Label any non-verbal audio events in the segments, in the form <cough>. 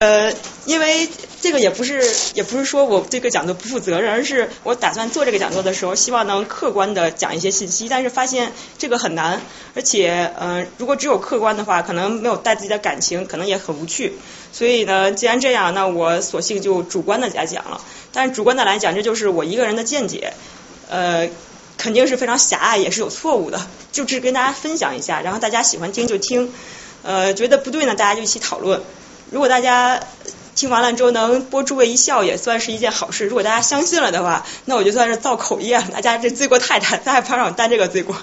呃，因为这个也不是也不是说我这个讲座不负责任，而是我打算做这个讲座的时候，希望能客观的讲一些信息，但是发现这个很难，而且呃，如果只有客观的话，可能没有带自己的感情，可能也很无趣。所以呢，既然这样，那我索性就主观的来讲了。但是主观的来讲，这就是我一个人的见解，呃，肯定是非常狭隘，也是有错误的，就只跟大家分享一下，然后大家喜欢听就听，呃，觉得不对呢，大家就一起讨论。如果大家听完了之后能播诸位一笑，也算是一件好事。如果大家相信了的话，那我就算是造口业了。大家这罪过太大，大家不要让我担这个罪过。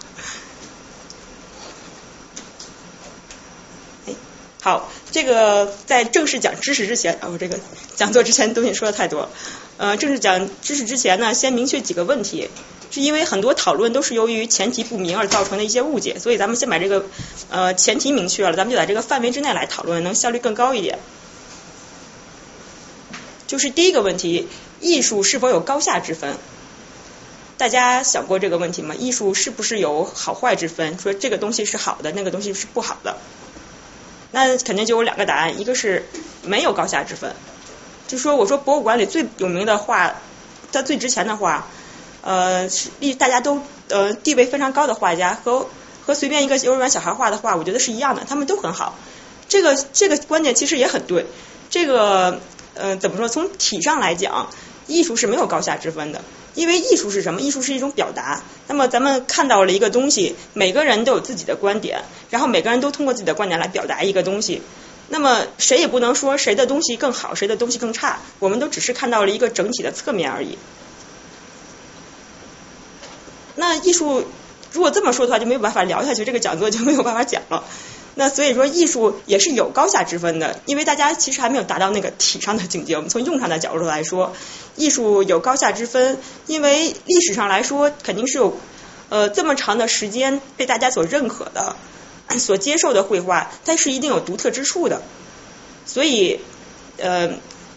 好，这个在正式讲知识之前，哦，这个讲座之前东西说的太多。呃，正式讲知识之前呢，先明确几个问题，是因为很多讨论都是由于前提不明而造成的一些误解，所以咱们先把这个呃前提明确了，咱们就在这个范围之内来讨论，能效率更高一点。就是第一个问题，艺术是否有高下之分？大家想过这个问题吗？艺术是不是有好坏之分？说这个东西是好的，那个东西是不好的？那肯定就有两个答案，一个是没有高下之分。就说我说博物馆里最有名的画，它最值钱的画，呃，是大家都呃地位非常高的画家和和随便一个幼儿园小孩画的画，我觉得是一样的，他们都很好。这个这个观点其实也很对。这个呃怎么说？从体上来讲，艺术是没有高下之分的，因为艺术是什么？艺术是一种表达。那么咱们看到了一个东西，每个人都有自己的观点，然后每个人都通过自己的观点来表达一个东西。那么谁也不能说谁的东西更好，谁的东西更差，我们都只是看到了一个整体的侧面而已。那艺术如果这么说的话，就没有办法聊下去，这个讲座就没有办法讲了。那所以说，艺术也是有高下之分的，因为大家其实还没有达到那个体上的境界。我们从用上的角度来说，艺术有高下之分，因为历史上来说肯定是有呃这么长的时间被大家所认可的。所接受的绘画，它是一定有独特之处的，所以呃，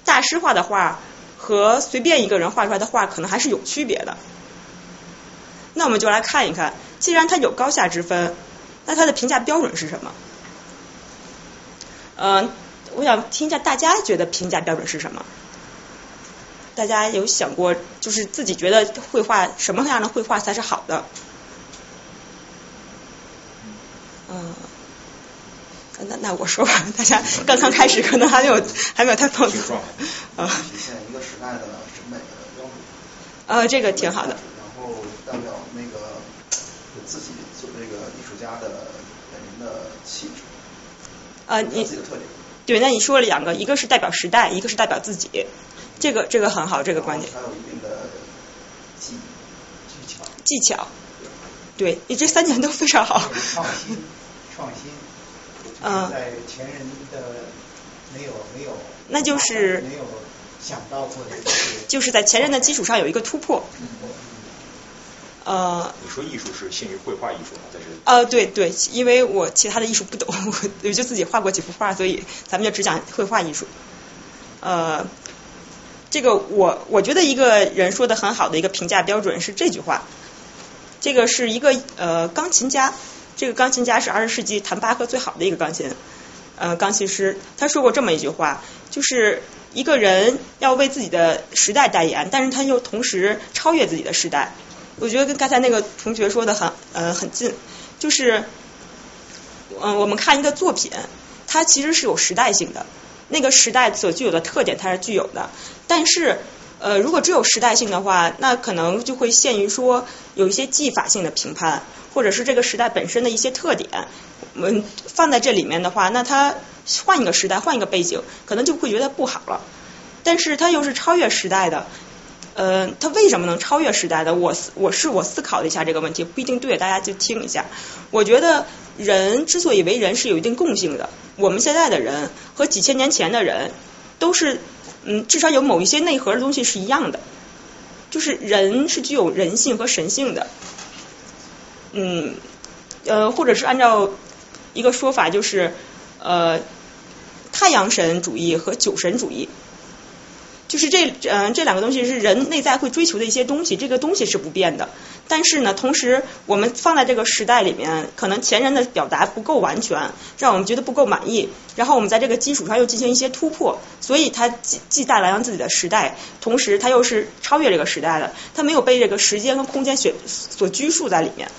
大师画的画和随便一个人画出来的画可能还是有区别的。那我们就来看一看，既然它有高下之分，那它的评价标准是什么？嗯，我想听一下大家觉得评价标准是什么？大家有想过，就是自己觉得绘画什么样的绘画才是好的？嗯，那那我说吧，<laughs> 大家刚刚开始可能还没有还没有太放松。啊。体现一个时代的审美的标准。呃，这个挺好的。然后代表那个自己做这个艺术家的本人的气质。啊，你。对，那你说了两个，一个是代表时代，一个是代表自己，这个这个很好，这个观点。还有一定的技技巧。技巧。对你这三点都非常好。创新。创新，嗯，在前人的没有没有，那就是没有想到过的，就是在前人的基础上有一个突破。呃，你说艺术是限于绘画艺术吗？在这呃，对对，因为我其他的艺术不懂，<laughs> 我就自己画过几幅画，所以咱们就只讲绘画艺术。呃，这个我我觉得一个人说的很好的一个评价标准是这句话，这个是一个呃钢琴家。这个钢琴家是二十世纪弹巴赫最好的一个钢琴，呃，钢琴师。他说过这么一句话，就是一个人要为自己的时代代言，但是他又同时超越自己的时代。我觉得跟刚才那个同学说的很呃很近，就是嗯，我们看一个作品，它其实是有时代性的，那个时代所具有的特点它是具有的，但是呃，如果只有时代性的话，那可能就会限于说有一些技法性的评判。或者是这个时代本身的一些特点，我们放在这里面的话，那它换一个时代，换一个背景，可能就会觉得不好了。但是它又是超越时代的，呃，它为什么能超越时代的？我我是我思考了一下这个问题，不一定对，大家就听一下。我觉得人之所以为人是有一定共性的，我们现在的人和几千年前的人都是，嗯，至少有某一些内核的东西是一样的，就是人是具有人性和神性的。嗯，呃，或者是按照一个说法，就是呃，太阳神主义和酒神主义。就是这嗯、这两个东西是人内在会追求的一些东西，这个东西是不变的。但是呢，同时我们放在这个时代里面，可能前人的表达不够完全，让我们觉得不够满意。然后我们在这个基础上又进行一些突破，所以它既既带来了自己的时代，同时它又是超越这个时代的，它没有被这个时间和空间所所拘束在里面。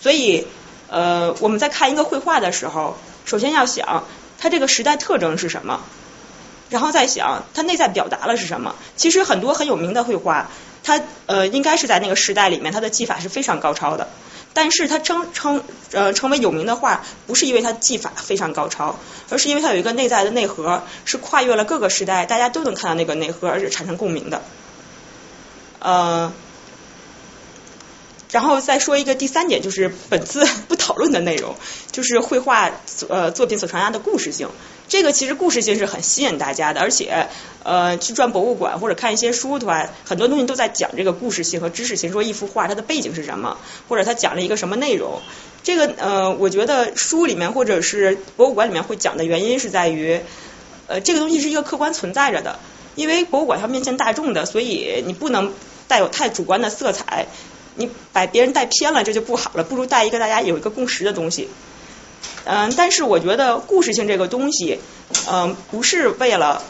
所以，呃，我们在看一个绘画的时候，首先要想它这个时代特征是什么，然后再想它内在表达了是什么。其实很多很有名的绘画，它呃应该是在那个时代里面，它的技法是非常高超的。但是它称称呃成为有名的画，不是因为它技法非常高超，而是因为它有一个内在的内核，是跨越了各个时代，大家都能看到那个内核，而且产生共鸣的。呃。然后再说一个第三点，就是本次不讨论的内容，就是绘画呃作品所传达的故事性。这个其实故事性是很吸引大家的，而且呃去转博物馆或者看一些书的话，很多东西都在讲这个故事性和知识性，说一幅画它的背景是什么，或者它讲了一个什么内容。这个呃我觉得书里面或者是博物馆里面会讲的原因是在于，呃这个东西是一个客观存在着的，因为博物馆要面向大众的，所以你不能带有太主观的色彩。你把别人带偏了，这就不好了。不如带一个大家有一个共识的东西。嗯，但是我觉得故事性这个东西，嗯，不是为了，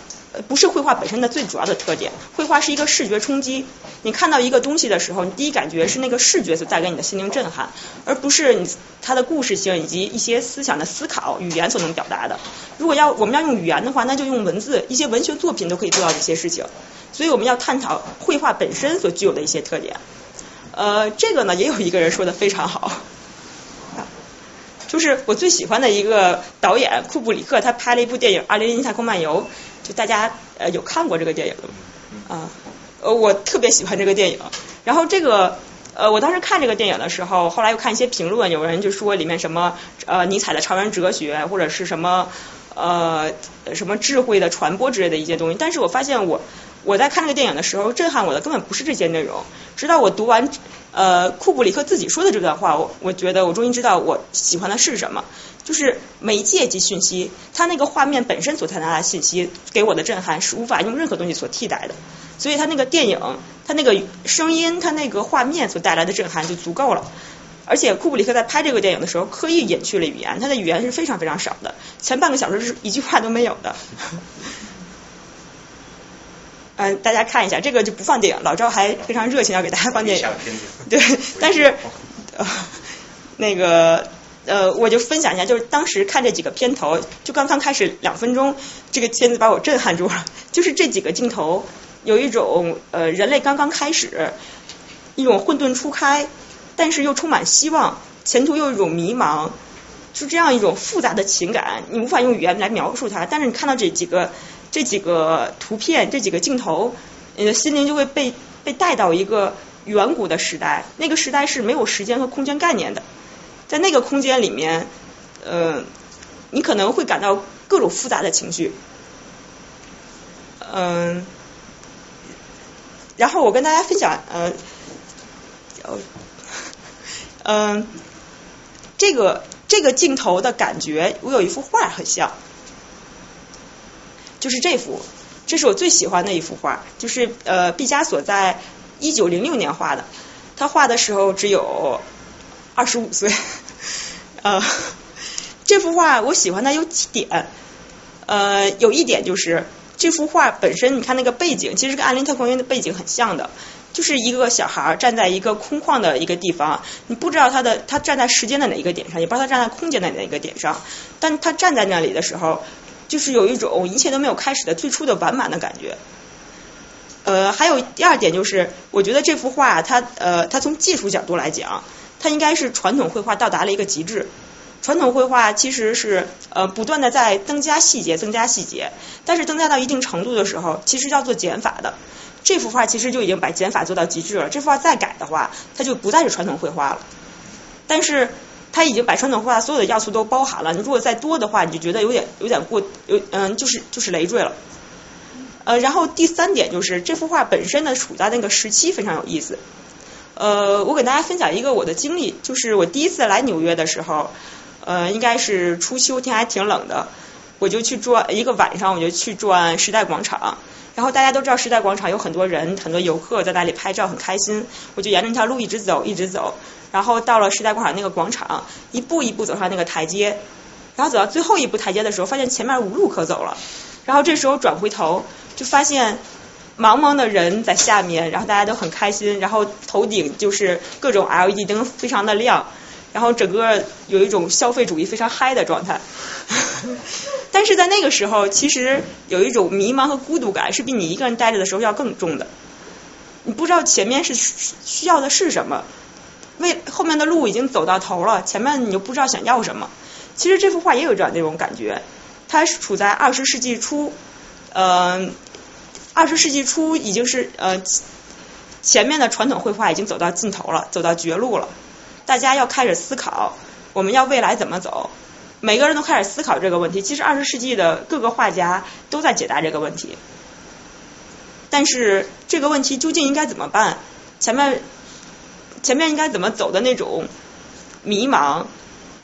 不是绘画本身的最主要的特点。绘画是一个视觉冲击，你看到一个东西的时候，你第一感觉是那个视觉所带给你的心灵震撼，而不是你它的故事性以及一些思想的思考、语言所能表达的。如果要我们要用语言的话，那就用文字，一些文学作品都可以做到这些事情。所以我们要探讨绘画本身所具有的一些特点。呃，这个呢，也有一个人说的非常好，就是我最喜欢的一个导演库布里克，他拍了一部电影《二零零一太空漫游》，就大家呃有看过这个电影的吗？啊，呃，我特别喜欢这个电影。然后这个呃，我当时看这个电影的时候，后来又看一些评论，有人就说里面什么呃尼采的超人哲学，或者是什么呃什么智慧的传播之类的一些东西。但是我发现我。我在看这个电影的时候，震撼我的根本不是这些内容。直到我读完呃库布里克自己说的这段话，我我觉得我终于知道我喜欢的是什么，就是媒介及讯息。它那个画面本身所传达的信息给我的震撼是无法用任何东西所替代的。所以它那个电影，它那个声音，它那个画面所带来的震撼就足够了。而且库布里克在拍这个电影的时候刻意隐去了语言，他的语言是非常非常少的，前半个小时是一句话都没有的。嗯，大家看一下，这个就不放电影。老赵还非常热情要给大家放电影，对，但是 <laughs> 呃那个呃，我就分享一下，就是当时看这几个片头，就刚刚开始两分钟，这个片子把我震撼住了。就是这几个镜头，有一种呃人类刚刚开始，一种混沌初开，但是又充满希望，前途又一种迷茫，就这样一种复杂的情感，你无法用语言来描述它。但是你看到这几个。这几个图片，这几个镜头，你的心灵就会被被带到一个远古的时代。那个时代是没有时间和空间概念的，在那个空间里面，呃，你可能会感到各种复杂的情绪。嗯，然后我跟大家分享，呃，嗯，这个这个镜头的感觉，我有一幅画很像。就是这幅，这是我最喜欢的一幅画，就是呃毕加索在一九零六年画的，他画的时候只有二十五岁，<laughs> 呃这幅画我喜欢它有几点，呃有一点就是这幅画本身，你看那个背景其实跟《安林特公园》的背景很像的，就是一个小孩站在一个空旷的一个地方，你不知道他的他站在时间的哪一个点上，也不知道他站在空间的哪一个点上，但他站在那里的时候。就是有一种一切都没有开始的最初的完满的感觉。呃，还有第二点就是，我觉得这幅画它呃，它从技术角度来讲，它应该是传统绘画到达了一个极致。传统绘画其实是呃不断的在增加细节，增加细节，但是增加到一定程度的时候，其实要做减法的。这幅画其实就已经把减法做到极致了。这幅画再改的话，它就不再是传统绘画了。但是。他已经把传统绘画所有的要素都包含了，你如果再多的话，你就觉得有点有点过，有嗯，就是就是累赘了。呃，然后第三点就是这幅画本身呢处在那个时期非常有意思。呃，我给大家分享一个我的经历，就是我第一次来纽约的时候，呃，应该是初秋，天还挺冷的。我就去转一个晚上，我就去转时代广场。然后大家都知道时代广场有很多人，很多游客在那里拍照，很开心。我就沿着那条路一直走，一直走，然后到了时代广场那个广场，一步一步走上那个台阶，然后走到最后一步台阶的时候，发现前面无路可走了。然后这时候转回头，就发现茫茫的人在下面，然后大家都很开心，然后头顶就是各种 LED 灯非常的亮，然后整个有一种消费主义非常嗨的状态。<laughs> 但是在那个时候，其实有一种迷茫和孤独感，是比你一个人待着的时候要更重的。你不知道前面是需要的是什么，为后面的路已经走到头了，前面你又不知道想要什么。其实这幅画也有这样那种感觉，它是处在二十世纪初，呃，二十世纪初已经是呃前面的传统绘画已经走到尽头了，走到绝路了，大家要开始思考我们要未来怎么走。每个人都开始思考这个问题。其实二十世纪的各个画家都在解答这个问题，但是这个问题究竟应该怎么办？前面前面应该怎么走的那种迷茫，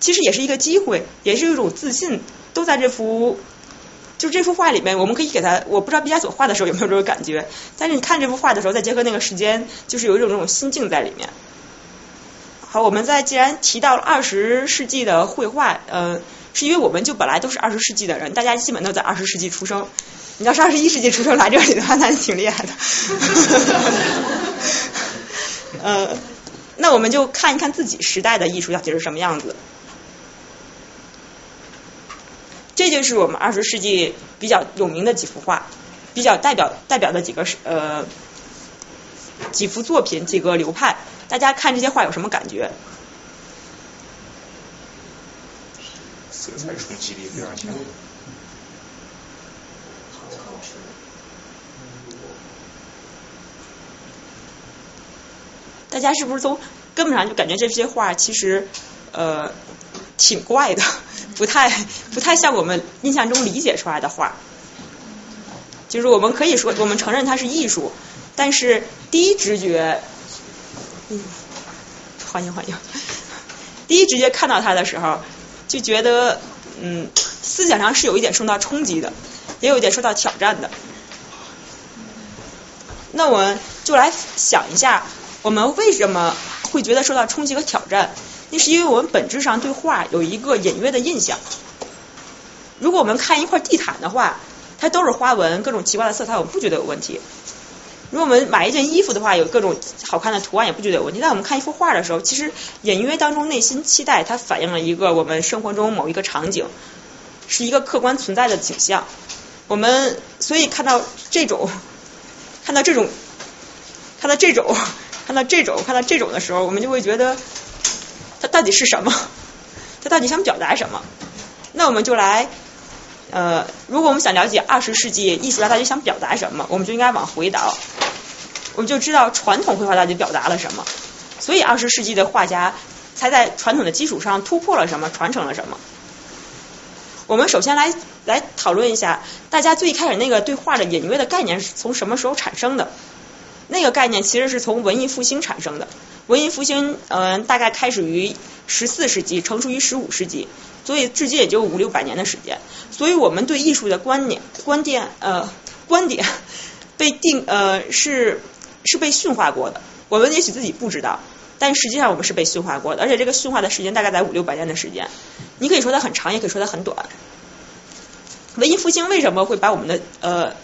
其实也是一个机会，也是一种自信，都在这幅就这幅画里面。我们可以给他，我不知道毕加索画的时候有没有这种感觉，但是你看这幅画的时候，再结合那个时间，就是有一种这种心境在里面。好，我们在既然提到了二十世纪的绘画，呃，是因为我们就本来都是二十世纪的人，大家基本都在二十世纪出生。你要是二十一世纪出生来这里的话，那就挺厉害的。<laughs> 呃，那我们就看一看自己时代的艺术到底是什么样子。这就是我们二十世纪比较有名的几幅画，比较代表代表的几个呃几幅作品，几个流派。大家看这些画有什么感觉？色彩冲击力非常强。大家是不是从根本上就感觉这些画其实呃挺怪的，不太不太像我们印象中理解出来的画？就是我们可以说，我们承认它是艺术，但是第一直觉。嗯，欢迎欢迎。<laughs> 第一直接看到他的时候，就觉得嗯，思想上是有一点受到冲击的，也有一点受到挑战的。那我们就来想一下，我们为什么会觉得受到冲击和挑战？那是因为我们本质上对画有一个隐约的印象。如果我们看一块地毯的话，它都是花纹，各种奇怪的色彩，我们不觉得有问题。如果我们买一件衣服的话，有各种好看的图案，也不觉得有问题。但我们看一幅画的时候，其实隐约当中内心期待，它反映了一个我们生活中某一个场景，是一个客观存在的景象。我们所以 <laughs> 看到这种，看到这种，看到这种，看到这种，看到这种的时候，我们就会觉得它到底是什么？它到底想表达什么？那我们就来。呃，如果我们想了解二十世纪艺术家到底想表达什么，我们就应该往回倒，我们就知道传统绘画到底表达了什么。所以二十世纪的画家才在传统的基础上突破了什么，传承了什么。我们首先来来讨论一下，大家最开始那个对画的隐约的概念是从什么时候产生的？那个概念其实是从文艺复兴产生的。文艺复兴，嗯，大概开始于十四世纪，成熟于十五世纪。所以至今也就五六百年的时间，所以我们对艺术的观念、观点呃观点被定呃是是被驯化过的。我们也许自己不知道，但实际上我们是被驯化过的，而且这个驯化的时间大概在五六百年的时间。你可以说它很长，也可以说它很短。文艺复兴为什么会把我们的呃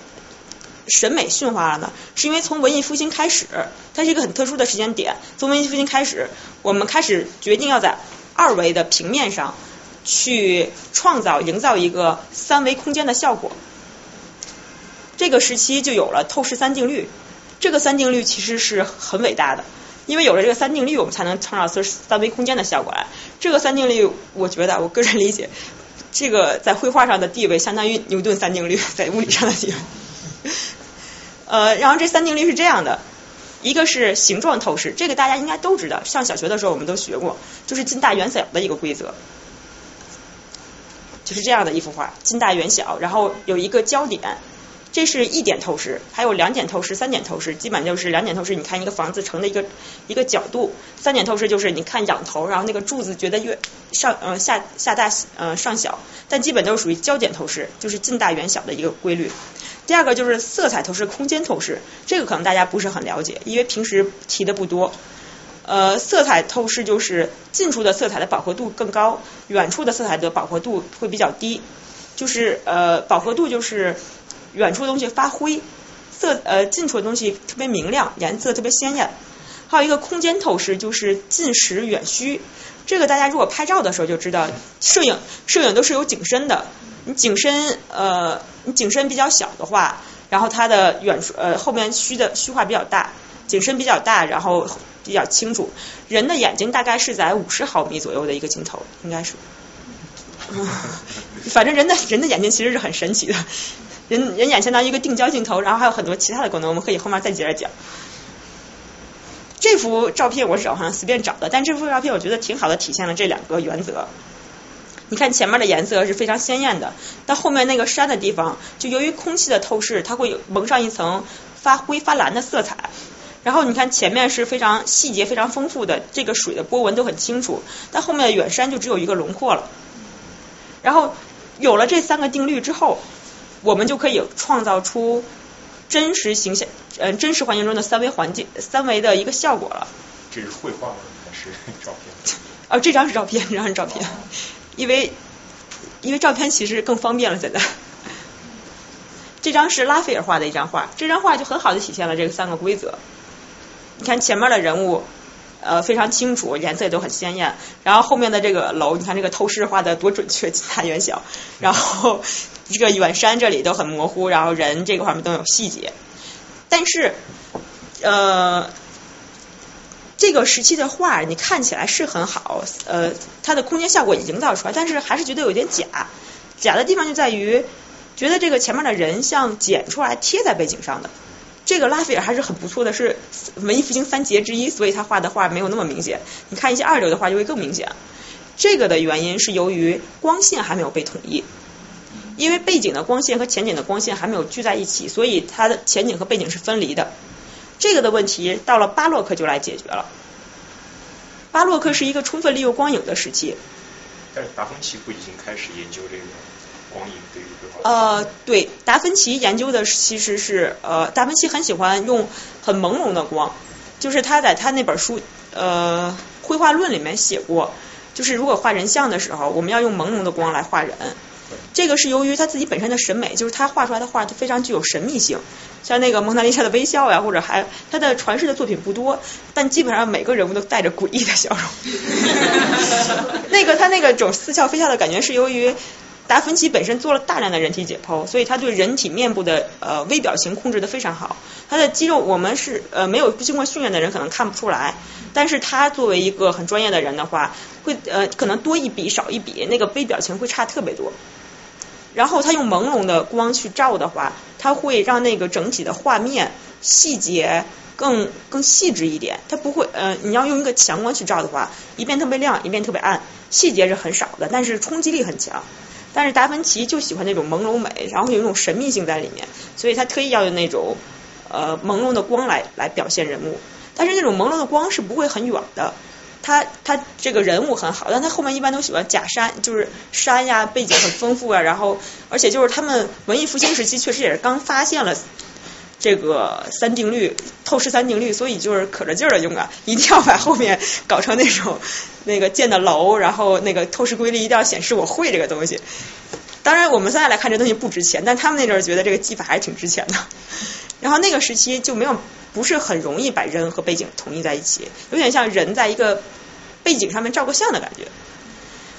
审美驯化了呢？是因为从文艺复兴开始，它是一个很特殊的时间点。从文艺复兴开始，我们开始决定要在二维的平面上。去创造、营造一个三维空间的效果。这个时期就有了透视三定律。这个三定律其实是很伟大的，因为有了这个三定律，我们才能创造出三维空间的效果来。这个三定律，我觉得我个人理解，这个在绘画上的地位相当于牛顿三定律在物理上的地位。呃，然后这三定律是这样的：一个是形状透视，这个大家应该都知道，上小学的时候我们都学过，就是近大远小的一个规则。就是这样的一幅画，近大远小，然后有一个焦点，这是一点透视，还有两点透视、三点透视，基本就是两点透视，你看一个房子成的一个一个角度；三点透视就是你看仰头，然后那个柱子觉得越上呃下下大呃上小，但基本都是属于焦点透视，就是近大远小的一个规律。第二个就是色彩透视、空间透视，这个可能大家不是很了解，因为平时提的不多。呃，色彩透视就是近处的色彩的饱和度更高，远处的色彩的饱和度会比较低。就是呃，饱和度就是远处的东西发灰，色呃近处的东西特别明亮，颜色特别鲜艳。还有一个空间透视，就是近实远虚。这个大家如果拍照的时候就知道，摄影摄影都是有景深的。你景深呃，你景深比较小的话，然后它的远处呃后面虚的虚化比较大，景深比较大，然后比较清楚。人的眼睛大概是在五十毫米左右的一个镜头，应该是。<laughs> 反正人的人的眼睛其实是很神奇的，人人眼相当于一个定焦镜头，然后还有很多其他的功能，我们可以后面再接着讲。这幅照片我是好像随便找的，但这幅照片我觉得挺好的，体现了这两个原则。你看前面的颜色是非常鲜艳的，但后面那个山的地方，就由于空气的透视，它会蒙上一层发灰发蓝的色彩。然后你看前面是非常细节非常丰富的，这个水的波纹都很清楚，但后面的远山就只有一个轮廓了。然后有了这三个定律之后，我们就可以创造出真实形象，呃，真实环境中的三维环境、三维的一个效果了。这是绘画吗？还是照片？<laughs> 哦，这张是照片，这张是照片，因为因为照片其实更方便了，现在。<laughs> 这张是拉斐尔画的一张画，这张画就很好的体现了这个三个规则。你看前面的人物。呃，非常清楚，颜色也都很鲜艳。然后后面的这个楼，你看这个透视画的多准确，近大远小。然后 <laughs> 这个远山这里都很模糊，然后人这个方面都有细节。但是呃，这个时期的画你看起来是很好，呃，它的空间效果也营造出来，但是还是觉得有点假。假的地方就在于，觉得这个前面的人像剪出来贴在背景上的。这个拉斐尔还是很不错的，是文艺复兴三杰之一，所以他画的画没有那么明显。你看一些二流的画就会更明显。这个的原因是由于光线还没有被统一，因为背景的光线和前景的光线还没有聚在一起，所以它的前景和背景是分离的。这个的问题到了巴洛克就来解决了。巴洛克是一个充分利用光影的时期。但是达芬奇不已经开始研究这个？光影对于呃，对，达芬奇研究的其实是呃，达芬奇很喜欢用很朦胧的光，就是他在他那本书呃《绘画论》里面写过，就是如果画人像的时候，我们要用朦胧的光来画人。这个是由于他自己本身的审美，就是他画出来的画它非常具有神秘性，像那个蒙娜丽莎的微笑呀，或者还他的传世的作品不多，但基本上每个人物都带着诡异的笑容。<laughs> 那个他那个种似笑非笑的感觉是由于。达芬奇本身做了大量的人体解剖，所以他对人体面部的呃微表情控制的非常好。他的肌肉，我们是呃没有经过训练的人可能看不出来，但是他作为一个很专业的人的话，会呃可能多一笔少一笔，那个微表情会差特别多。然后他用朦胧的光去照的话，他会让那个整体的画面细节更更细致一点。他不会呃你要用一个强光去照的话，一边特别亮，一边特别暗，细节是很少的，但是冲击力很强。但是达芬奇就喜欢那种朦胧美，然后有一种神秘性在里面，所以他特意要用那种呃朦胧的光来来表现人物。但是那种朦胧的光是不会很远的，他他这个人物很好，但他后面一般都喜欢假山，就是山呀背景很丰富啊，然后而且就是他们文艺复兴时期确实也是刚发现了。这个三定律，透视三定律，所以就是可着劲儿的用啊，一定要把后面搞成那种那个建的楼，然后那个透视规律一定要显示我会这个东西。当然，我们现在来看这东西不值钱，但他们那阵儿觉得这个技法还是挺值钱的。<laughs> 然后那个时期就没有不是很容易把人和背景统一在一起，有点像人在一个背景上面照个相的感觉。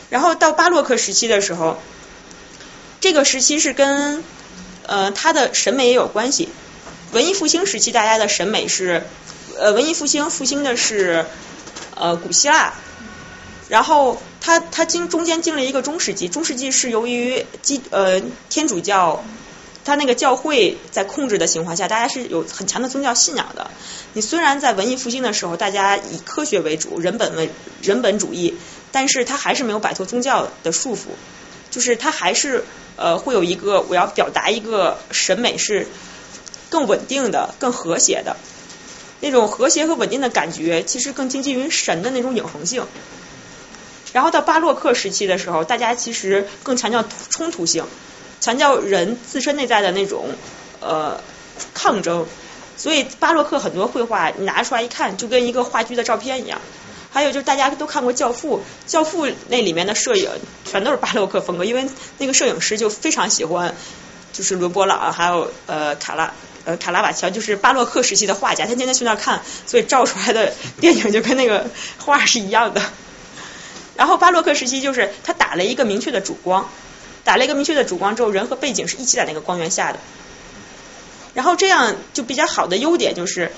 然后到巴洛克时期的时候，这个时期是跟呃他的审美也有关系。文艺复兴时期，大家的审美是，呃，文艺复兴复兴的是呃古希腊，然后它它经中间经历一个中世纪，中世纪是由于基呃天主教，它那个教会在控制的情况下，大家是有很强的宗教信仰的。你虽然在文艺复兴的时候，大家以科学为主，人本为人本主义，但是它还是没有摆脱宗教的束缚，就是它还是呃会有一个我要表达一个审美是更稳定的、更和谐的。那种和谐和稳定的感觉，其实更接近于神的那种永恒性。然后到巴洛克时期的时候，大家其实更强调冲突性，强调人自身内在的那种呃抗争。所以巴洛克很多绘画，你拿出来一看，就跟一个话剧的照片一样。还有就是大家都看过《教父》，《教父》那里面的摄影全都是巴洛克风格，因为那个摄影师就非常喜欢，就是伦勃朗还有呃卡拉。呃，卡拉瓦乔就是巴洛克时期的画家，他天天去那儿看，所以照出来的电影就跟那个画是一样的。然后巴洛克时期就是他打了一个明确的主光，打了一个明确的主光之后，人和背景是一起在那个光源下的。然后这样就比较好的优点就是，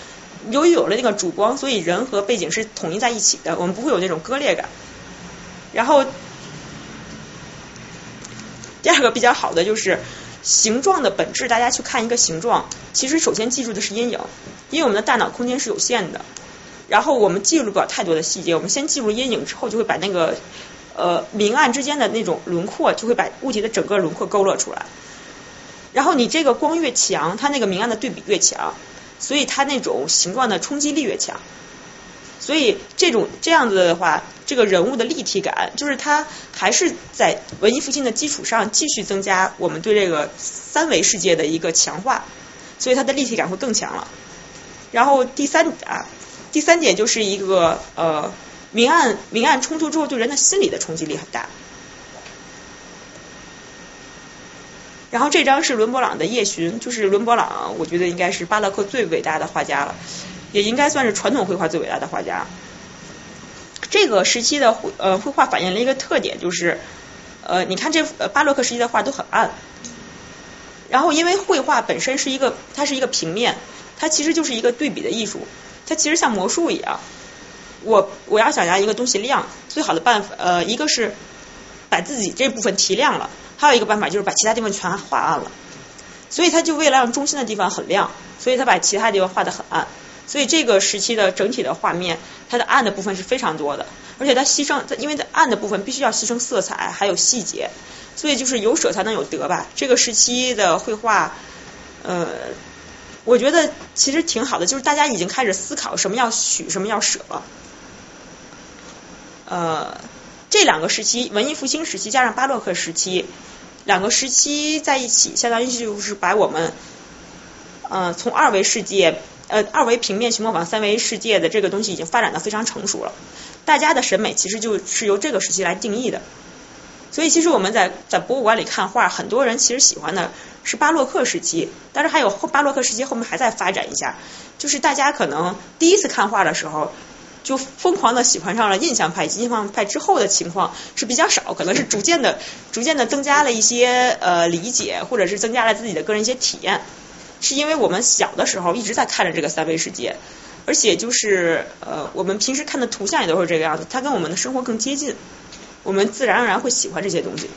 由于有了那个主光，所以人和背景是统一在一起的，我们不会有那种割裂感。然后第二个比较好的就是。形状的本质，大家去看一个形状，其实首先记住的是阴影，因为我们的大脑空间是有限的，然后我们记录不了太多的细节，我们先记录阴影之后，就会把那个呃明暗之间的那种轮廓，就会把物体的整个轮廓勾勒出来。然后你这个光越强，它那个明暗的对比越强，所以它那种形状的冲击力越强。所以这种这样子的话，这个人物的立体感，就是它还是在文艺复兴的基础上继续增加我们对这个三维世界的一个强化，所以它的立体感会更强了。然后第三啊，第三点就是一个呃明暗明暗冲突之后对人的心理的冲击力很大。然后这张是伦勃朗的夜巡，就是伦勃朗，我觉得应该是巴洛克最伟大的画家了。也应该算是传统绘画最伟大的画家。这个时期的绘呃绘画反映了一个特点，就是呃你看这巴洛克时期的画都很暗。然后因为绘画本身是一个它是一个平面，它其实就是一个对比的艺术，它其实像魔术一样。我我要想让一个东西亮，最好的办法呃一个是把自己这部分提亮了，还有一个办法就是把其他地方全画暗了。所以他就为了让中心的地方很亮，所以他把其他地方画的很暗。所以这个时期的整体的画面，它的暗的部分是非常多的，而且它牺牲，因为它暗的部分必须要牺牲色彩还有细节，所以就是有舍才能有得吧。这个时期的绘画，呃，我觉得其实挺好的，就是大家已经开始思考什么要取，什么要舍了。呃，这两个时期，文艺复兴时期加上巴洛克时期，两个时期在一起，相当于就是把我们，呃，从二维世界。呃，二维平面去模仿三维世界的这个东西已经发展的非常成熟了，大家的审美其实就是由这个时期来定义的。所以其实我们在在博物馆里看画，很多人其实喜欢的是巴洛克时期，但是还有后巴洛克时期后面还在发展一下，就是大家可能第一次看画的时候就疯狂的喜欢上了印象派、印象派之后的情况是比较少，可能是逐渐的、逐渐的增加了一些呃理解，或者是增加了自己的个人一些体验。是因为我们小的时候一直在看着这个三维世界，而且就是呃，我们平时看的图像也都是这个样子，它跟我们的生活更接近，我们自然而然会喜欢这些东西。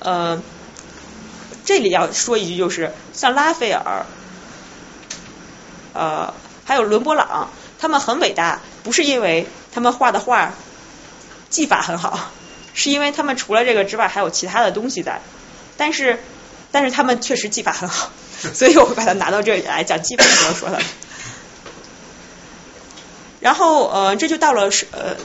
呃，这里要说一句，就是像拉斐尔，呃，还有伦勃朗，他们很伟大，不是因为他们画的画技法很好，是因为他们除了这个之外还有其他的东西在，但是。但是他们确实技法很好，所以我会把它拿到这里来讲技法时候说的。然后呃，这就到了是呃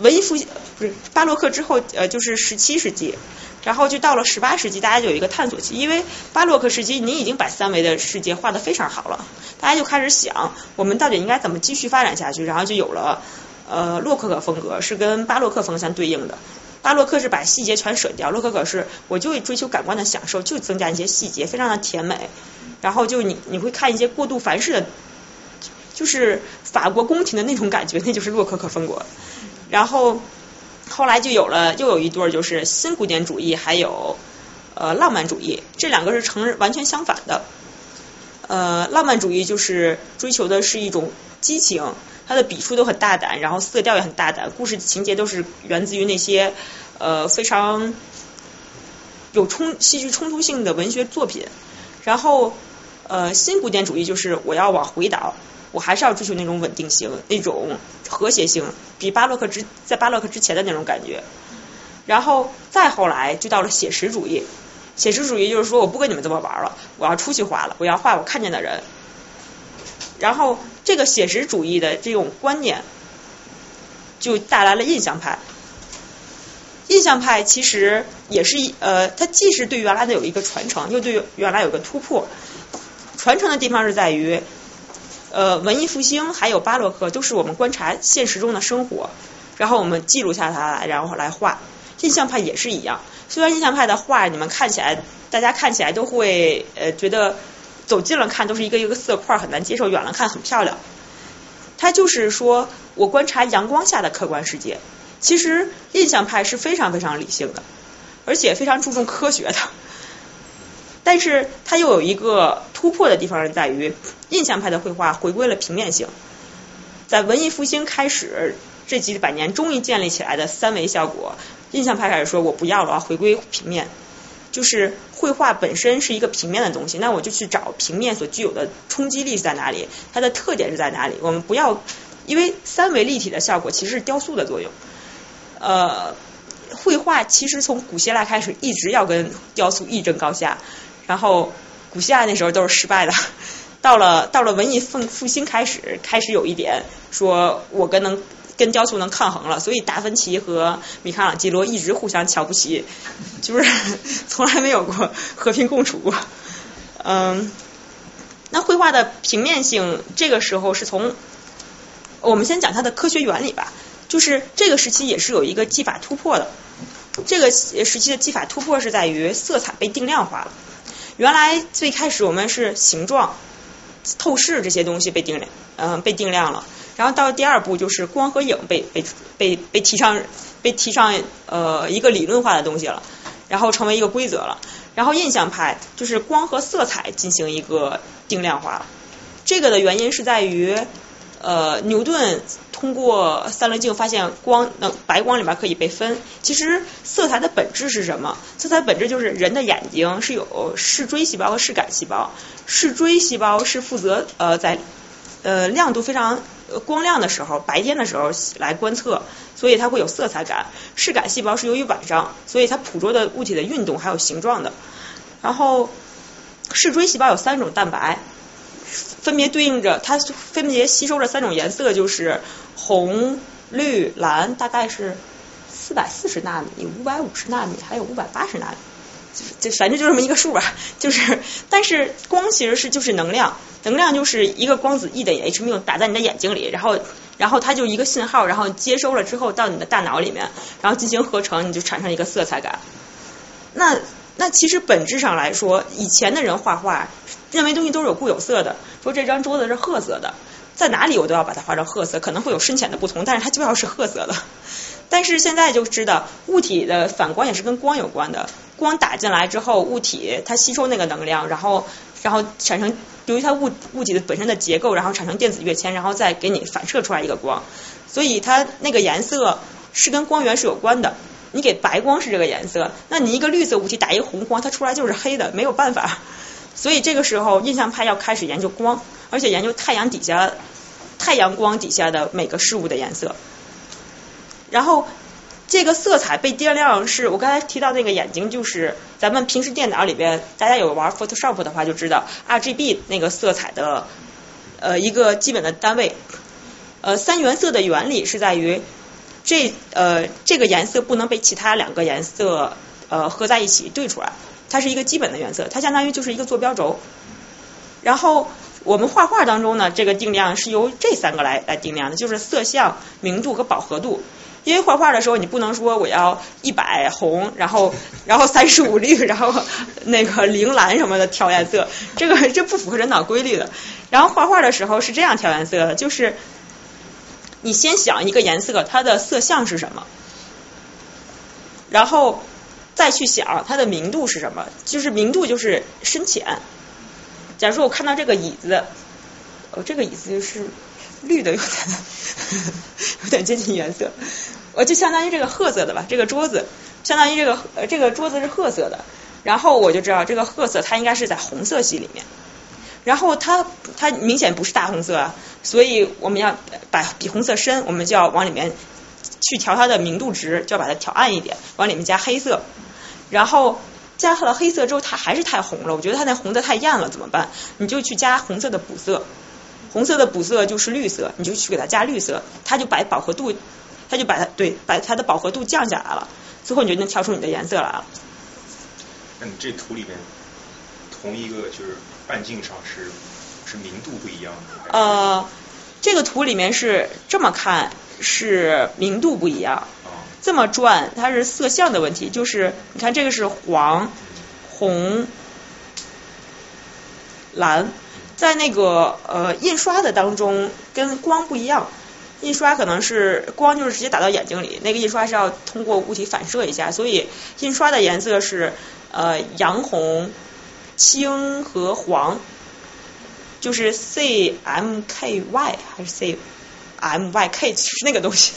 文艺复兴不是巴洛克之后呃就是十七世纪，然后就到了十八世纪，大家就有一个探索期，因为巴洛克时期你已经把三维的世界画得非常好了，大家就开始想我们到底应该怎么继续发展下去，然后就有了呃洛可可风格，是跟巴洛克风相对应的。巴洛克是把细节全舍掉，洛可可是我就追求感官的享受，就增加一些细节，非常的甜美。然后就你你会看一些过度繁饰的，就是法国宫廷的那种感觉，<laughs> 那就是洛可可风格。然后后来就有了又有一对儿，就是新古典主义还有呃浪漫主义，这两个是成完全相反的。呃，浪漫主义就是追求的是一种激情。它的笔触都很大胆，然后色调也很大胆，故事情节都是源自于那些呃非常有冲戏剧冲突性的文学作品。然后呃新古典主义就是我要往回倒，我还是要追求那种稳定性、那种和谐性，比巴洛克之在巴洛克之前的那种感觉。然后再后来就到了写实主义。写实主义就是说，我不跟你们这么玩了，我要出去画了，我要画我看见的人。然后这个写实主义的这种观念，就带来了印象派。印象派其实也是呃，它既是对原来的有一个传承，又对原来有个突破。传承的地方是在于，呃，文艺复兴还有巴洛克都是我们观察现实中的生活，然后我们记录下它来，然后来画。印象派也是一样，虽然印象派的画你们看起来，大家看起来都会呃觉得走近了看都是一个一个色块很难接受，远了看很漂亮。它就是说我观察阳光下的客观世界。其实印象派是非常非常理性的，而且非常注重科学的。但是它又有一个突破的地方在于，印象派的绘画回归了平面性。在文艺复兴开始这几百年，终于建立起来的三维效果，印象派开始说我不要了，回归平面。就是绘画本身是一个平面的东西，那我就去找平面所具有的冲击力是在哪里，它的特点是在哪里。我们不要，因为三维立体的效果其实是雕塑的作用。呃，绘画其实从古希腊开始一直要跟雕塑一争高下，然后古希腊那时候都是失败的，<laughs> 到了到了文艺复复兴开始，开始有一点说我跟能跟雕塑能抗衡了，所以达芬奇和米开朗基罗一直互相瞧不起，<laughs> 就是 <laughs> 从来没有过和平共处过。嗯，那绘画的平面性这个时候是从我们先讲它的科学原理吧。就是这个时期也是有一个技法突破的，这个时期的技法突破是在于色彩被定量化了。原来最开始我们是形状、透视这些东西被定量，嗯，被定量了。然后到第二步就是光和影被被被被提上被提上呃一个理论化的东西了，然后成为一个规则了。然后印象派就是光和色彩进行一个定量化了。这个的原因是在于呃牛顿。通过三棱镜发现光能白光里面可以被分。其实色彩的本质是什么？色彩本质就是人的眼睛是有视锥细胞和视杆细胞。视锥细胞是负责呃在呃亮度非常光亮的时候，白天的时候来观测，所以它会有色彩感。视感细胞是由于晚上，所以它捕捉的物体的运动还有形状的。然后视锥细胞有三种蛋白。分别对应着它分别吸收了三种颜色，就是红、绿、蓝，大概是四百四十纳米、五百五十纳米，还有五百八十纳米，就反正就这么一个数吧。就是，但是光其实是就是能量，能量就是一个光子 E 等于 h 缪打在你的眼睛里，然后然后它就一个信号，然后接收了之后到你的大脑里面，然后进行合成，你就产生一个色彩感。那那其实本质上来说，以前的人画画。认为东西都是有固有色的，说这张桌子是褐色的，在哪里我都要把它画成褐色，可能会有深浅的不同，但是它就要是褐色的。<laughs> 但是现在就知道，物体的反光也是跟光有关的，光打进来之后，物体它吸收那个能量，然后然后产生由于它物物体的本身的结构，然后产生电子跃迁，然后再给你反射出来一个光，所以它那个颜色是跟光源是有关的。你给白光是这个颜色，那你一个绿色物体打一个红光，它出来就是黑的，没有办法。所以这个时候，印象派要开始研究光，而且研究太阳底下、太阳光底下的每个事物的颜色。然后，这个色彩被定量是我刚才提到那个眼睛，就是咱们平时电脑里边，大家有玩 Photoshop 的话就知道，RGB 那个色彩的呃一个基本的单位。呃，三原色的原理是在于，这呃这个颜色不能被其他两个颜色呃合在一起对出来。它是一个基本的原色，它相当于就是一个坐标轴。然后我们画画当中呢，这个定量是由这三个来来定量的，就是色相、明度和饱和度。因为画画的时候，你不能说我要一百红，然后 <laughs> 然后三十五绿，<laughs> 然后那个零蓝什么的调颜色，这个这不符合人脑规律的。然后画画的时候是这样调颜色的，就是你先想一个颜色，它的色相是什么，然后。再去想它的明度是什么，就是明度就是深浅。假如说我看到这个椅子，哦，这个椅子就是绿的，有点 <laughs> 有点接近原色，我就相当于这个褐色的吧。这个桌子相当于这个呃这个桌子是褐色的，然后我就知道这个褐色它应该是在红色系里面。然后它它明显不是大红色啊，所以我们要把比红色深，我们就要往里面去调它的明度值，就要把它调暗一点，往里面加黑色，然后加了黑色之后，它还是太红了，我觉得它那红的太艳了，怎么办？你就去加红色的补色，红色的补色就是绿色，你就去给它加绿色，它就把饱和度，它就把它对把它的饱和度降下来了，最后你就能调出你的颜色来了。那你这图里面同一个就是半径上是是明度不一样的？呃，这个图里面是这么看，是明度不一样。这么转，它是色相的问题，就是你看这个是黄、红、蓝，在那个呃印刷的当中跟光不一样，印刷可能是光就是直接打到眼睛里，那个印刷是要通过物体反射一下，所以印刷的颜色是呃洋红、青和黄，就是 C M K Y 还是 C M Y K <laughs> 就是那个东西。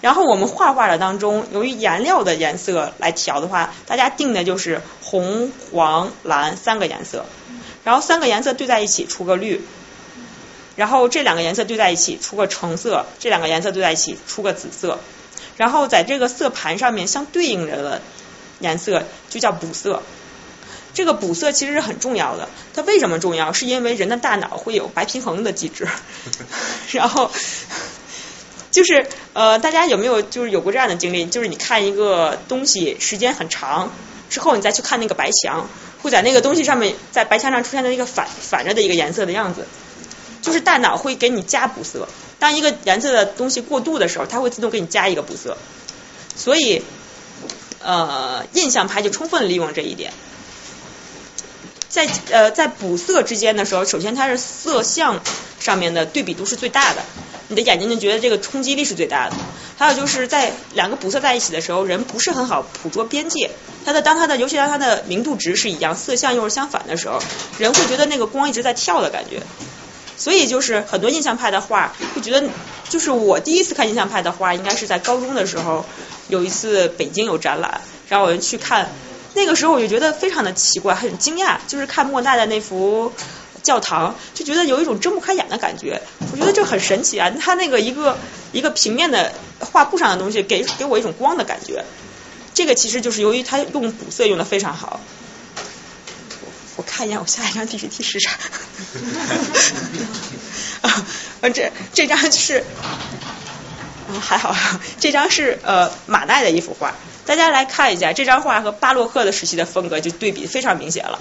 然后我们画画的当中，由于颜料的颜色来调的话，大家定的就是红、黄、蓝三个颜色，然后三个颜色对在一起出个绿，然后这两个颜色对在一起出个橙色，这两个颜色对在一起出个紫色，然后在这个色盘上面相对应着的颜色就叫补色。这个补色其实是很重要的，它为什么重要？是因为人的大脑会有白平衡的机制，<laughs> 然后就是呃，大家有没有就是有过这样的经历？就是你看一个东西时间很长之后，你再去看那个白墙，会在那个东西上面，在白墙上出现的一个反反着的一个颜色的样子，就是大脑会给你加补色。当一个颜色的东西过度的时候，它会自动给你加一个补色。所以呃，印象派就充分利用这一点。在呃在补色之间的时候，首先它是色相上面的对比度是最大的，你的眼睛就觉得这个冲击力是最大的。还有就是在两个补色在一起的时候，人不是很好捕捉边界。它的当它的尤其当它的明度值是一样，色相又是相反的时候，人会觉得那个光一直在跳的感觉。所以就是很多印象派的画会觉得，就是我第一次看印象派的画，应该是在高中的时候，有一次北京有展览，然后我就去看。那个时候我就觉得非常的奇怪，很惊讶，就是看莫奈的那幅教堂，就觉得有一种睁不开眼的感觉。我觉得这很神奇啊！他那个一个一个平面的画布上的东西，给给我一种光的感觉。这个其实就是由于他用补色用的非常好。我看一眼我下一张 PPT 是啥？<laughs> <laughs> 啊，这这张就是，嗯，还好，<laughs> 这张是呃马奈的一幅画。大家来看一下这张画和巴洛克的时期的风格就对比非常明显了，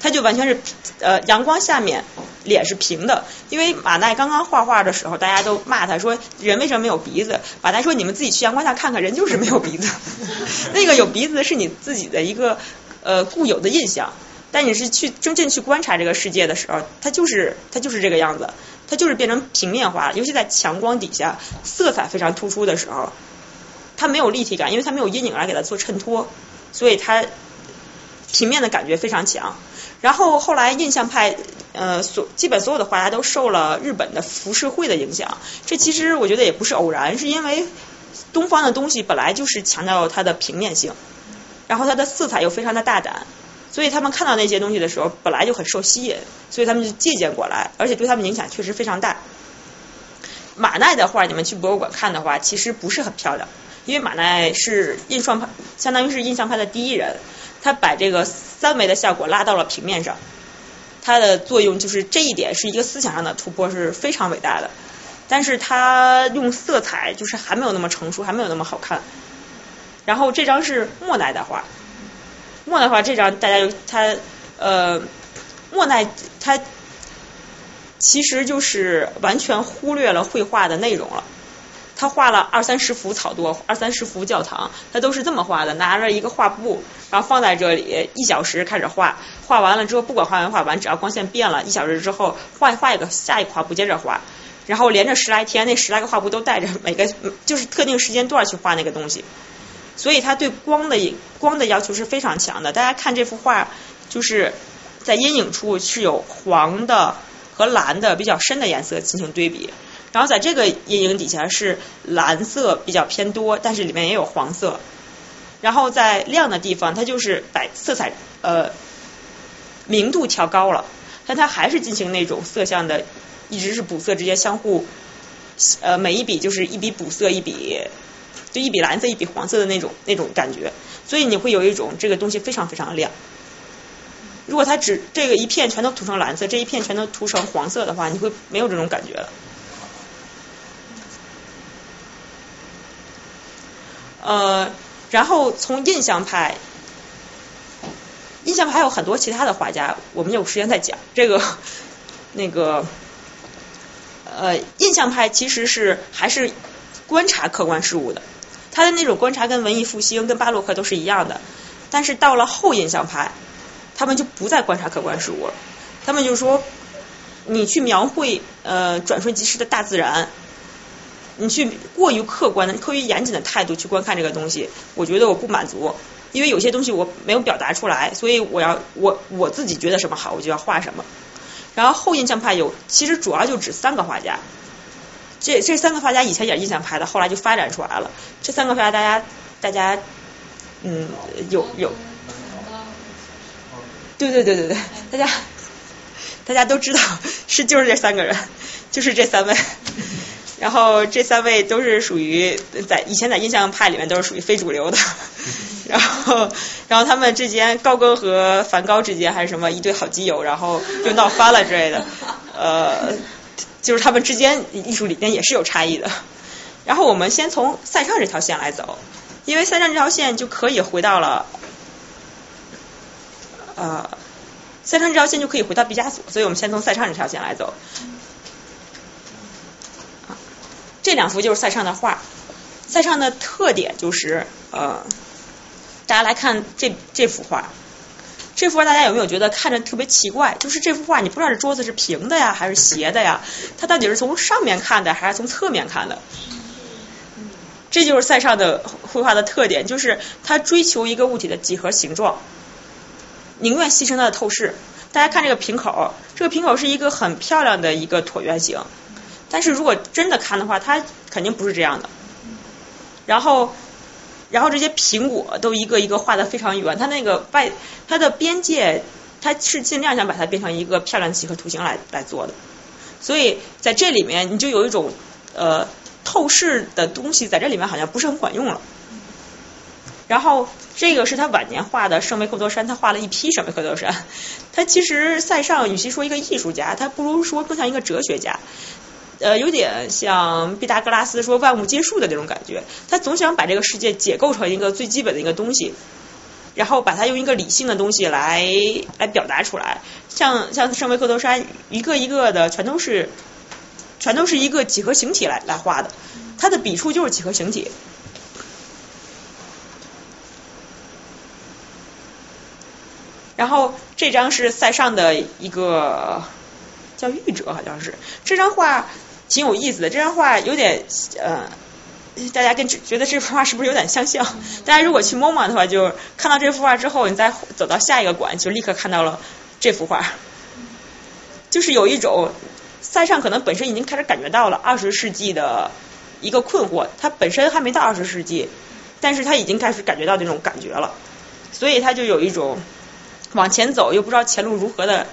它就完全是呃阳光下面脸是平的，因为马奈刚刚画画的时候，大家都骂他说人为什么没有鼻子？马奈说你们自己去阳光下看看，人就是没有鼻子，<laughs> 那个有鼻子是你自己的一个呃固有的印象，但你是去真正去观察这个世界的时候，它就是它就是这个样子，它就是变成平面化，尤其在强光底下，色彩非常突出的时候。它没有立体感，因为它没有阴影来给它做衬托，所以它平面的感觉非常强。然后后来印象派，呃，所基本所有的画家都受了日本的浮世绘的影响。这其实我觉得也不是偶然，是因为东方的东西本来就是强调它的平面性，然后它的色彩又非常的大胆，所以他们看到那些东西的时候本来就很受吸引，所以他们就借鉴过来，而且对他们影响确实非常大。马奈的画，你们去博物馆看的话，其实不是很漂亮。因为马奈是印象派，相当于是印象派的第一人，他把这个三维的效果拉到了平面上，它的作用就是这一点是一个思想上的突破，是非常伟大的。但是他用色彩就是还没有那么成熟，还没有那么好看。然后这张是莫奈的画，莫奈画这张大家就他呃，莫奈他其实就是完全忽略了绘画的内容了。他画了二三十幅草垛，二三十幅教堂，他都是这么画的，拿着一个画布，然后放在这里，一小时开始画，画完了之后，不管画没画完，只要光线变了，一小时之后画画一个下一个画布接着画，然后连着十来天，那十来个画布都带着，每个就是特定时间段去画那个东西，所以它对光的光的要求是非常强的。大家看这幅画，就是在阴影处是有黄的和蓝的比较深的颜色进行对比。然后在这个阴影底下是蓝色比较偏多，但是里面也有黄色。然后在亮的地方，它就是把色彩呃明度调高了，但它还是进行那种色相的，一直是补色之间相互呃每一笔就是一笔补色一笔就一笔蓝色一笔黄色的那种那种感觉，所以你会有一种这个东西非常非常亮。如果它只这个一片全都涂成蓝色，这一片全都涂成黄色的话，你会没有这种感觉了。呃，然后从印象派，印象派还有很多其他的画家，我们有时间再讲这个那个。呃，印象派其实是还是观察客观事物的，他的那种观察跟文艺复兴、跟巴洛克都是一样的。但是到了后印象派，他们就不再观察客观事物了，他们就说，你去描绘呃转瞬即逝的大自然，你去过于客观的、过于严谨的态度去观看这个东西，我觉得我不满足，因为有些东西我没有表达出来，所以我要我我自己觉得什么好，我就要画什么。然后后印象派有，其实主要就指三个画家，这这三个画家以前也是印象派的，后来就发展出来了。这三个画家大家大家嗯有有，对对对对对，大家大家都知道是就是这三个人，就是这三位。然后这三位都是属于在以前在印象派里面都是属于非主流的。<laughs> 然后，然后他们之间，高更和梵高之间还是什么一对好基友，然后就闹翻了之类的。呃，就是他们之间艺术理念也是有差异的。然后我们先从塞尚这条线来走，因为塞尚这条线就可以回到了，呃，塞尚这条线就可以回到毕加索，所以我们先从塞尚这条线来走。这两幅就是塞尚的画，塞尚的特点就是呃。大家来看这这幅画，这幅画大家有没有觉得看着特别奇怪？就是这幅画你不知道这桌子是平的呀还是斜的呀？它到底是从上面看的还是从侧面看的？这就是塞尚的绘画的特点，就是他追求一个物体的几何形状，宁愿牺牲它的透视。大家看这个瓶口，这个瓶口是一个很漂亮的一个椭圆形，但是如果真的看的话，它肯定不是这样的。然后。然后这些苹果都一个一个画的非常圆，它那个外它的边界，它是尽量想把它变成一个漂亮的几何图形来来做的，所以在这里面你就有一种呃透视的东西在这里面好像不是很管用了。然后这个是他晚年画的圣维克多山，他画了一批圣维克多山。他其实塞尚与其说一个艺术家，他不如说更像一个哲学家。呃，有点像毕达哥拉斯说万物皆数的那种感觉，他总想把这个世界解构成一个最基本的一个东西，然后把它用一个理性的东西来来表达出来。像像圣维克多山，一个一个的全都是全都是一个几何形体来来画的，他的笔触就是几何形体。然后这张是塞尚的一个叫玉者，好像是这张画。挺有意思的，这张画有点呃，大家跟觉得这幅画是不是有点相像？大家如果去 MoMA 的话，就看到这幅画之后，你再走到下一个馆，就立刻看到了这幅画。就是有一种塞尚可能本身已经开始感觉到了二十世纪的一个困惑，他本身还没到二十世纪，但是他已经开始感觉到那种感觉了，所以他就有一种往前走又不知道前路如何的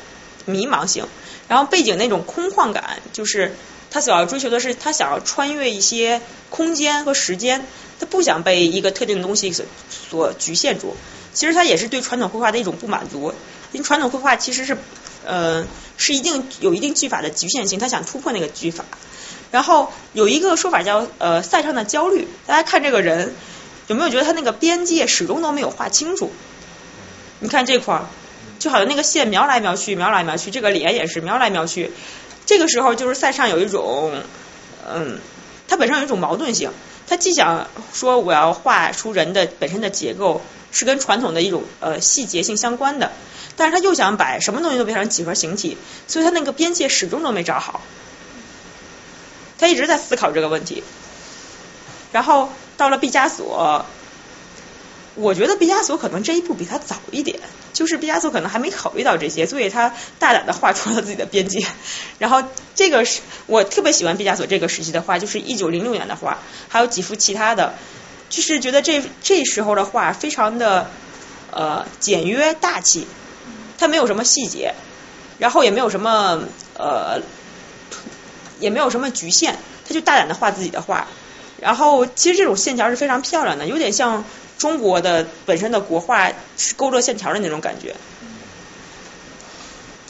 迷茫性，然后背景那种空旷感就是。他所要追求的是，他想要穿越一些空间和时间，他不想被一个特定的东西所所局限住。其实他也是对传统绘画的一种不满足，因为传统绘画其实是呃是一定有一定技法的局限性，他想突破那个技法。然后有一个说法叫呃塞尚的焦虑，大家看这个人有没有觉得他那个边界始终都没有画清楚？你看这块儿，就好像那个线描来描去，描来描去，这个脸也是描来描去。这个时候就是塞尚有一种，嗯，他本身有一种矛盾性，他既想说我要画出人的本身的结构是跟传统的一种呃细节性相关的，但是他又想把什么东西都变成几何形体，所以他那个边界始终都没找好，他一直在思考这个问题，然后到了毕加索。我觉得毕加索可能这一步比他早一点，就是毕加索可能还没考虑到这些，所以他大胆的画出了自己的边界。<laughs> 然后这个是我特别喜欢毕加索这个时期的画，就是一九零六年的画，还有几幅其他的，就是觉得这这时候的画非常的呃简约大气，它没有什么细节，然后也没有什么呃也没有什么局限，他就大胆的画自己的画。然后其实这种线条是非常漂亮的，有点像中国的本身的国画是勾勒线条的那种感觉。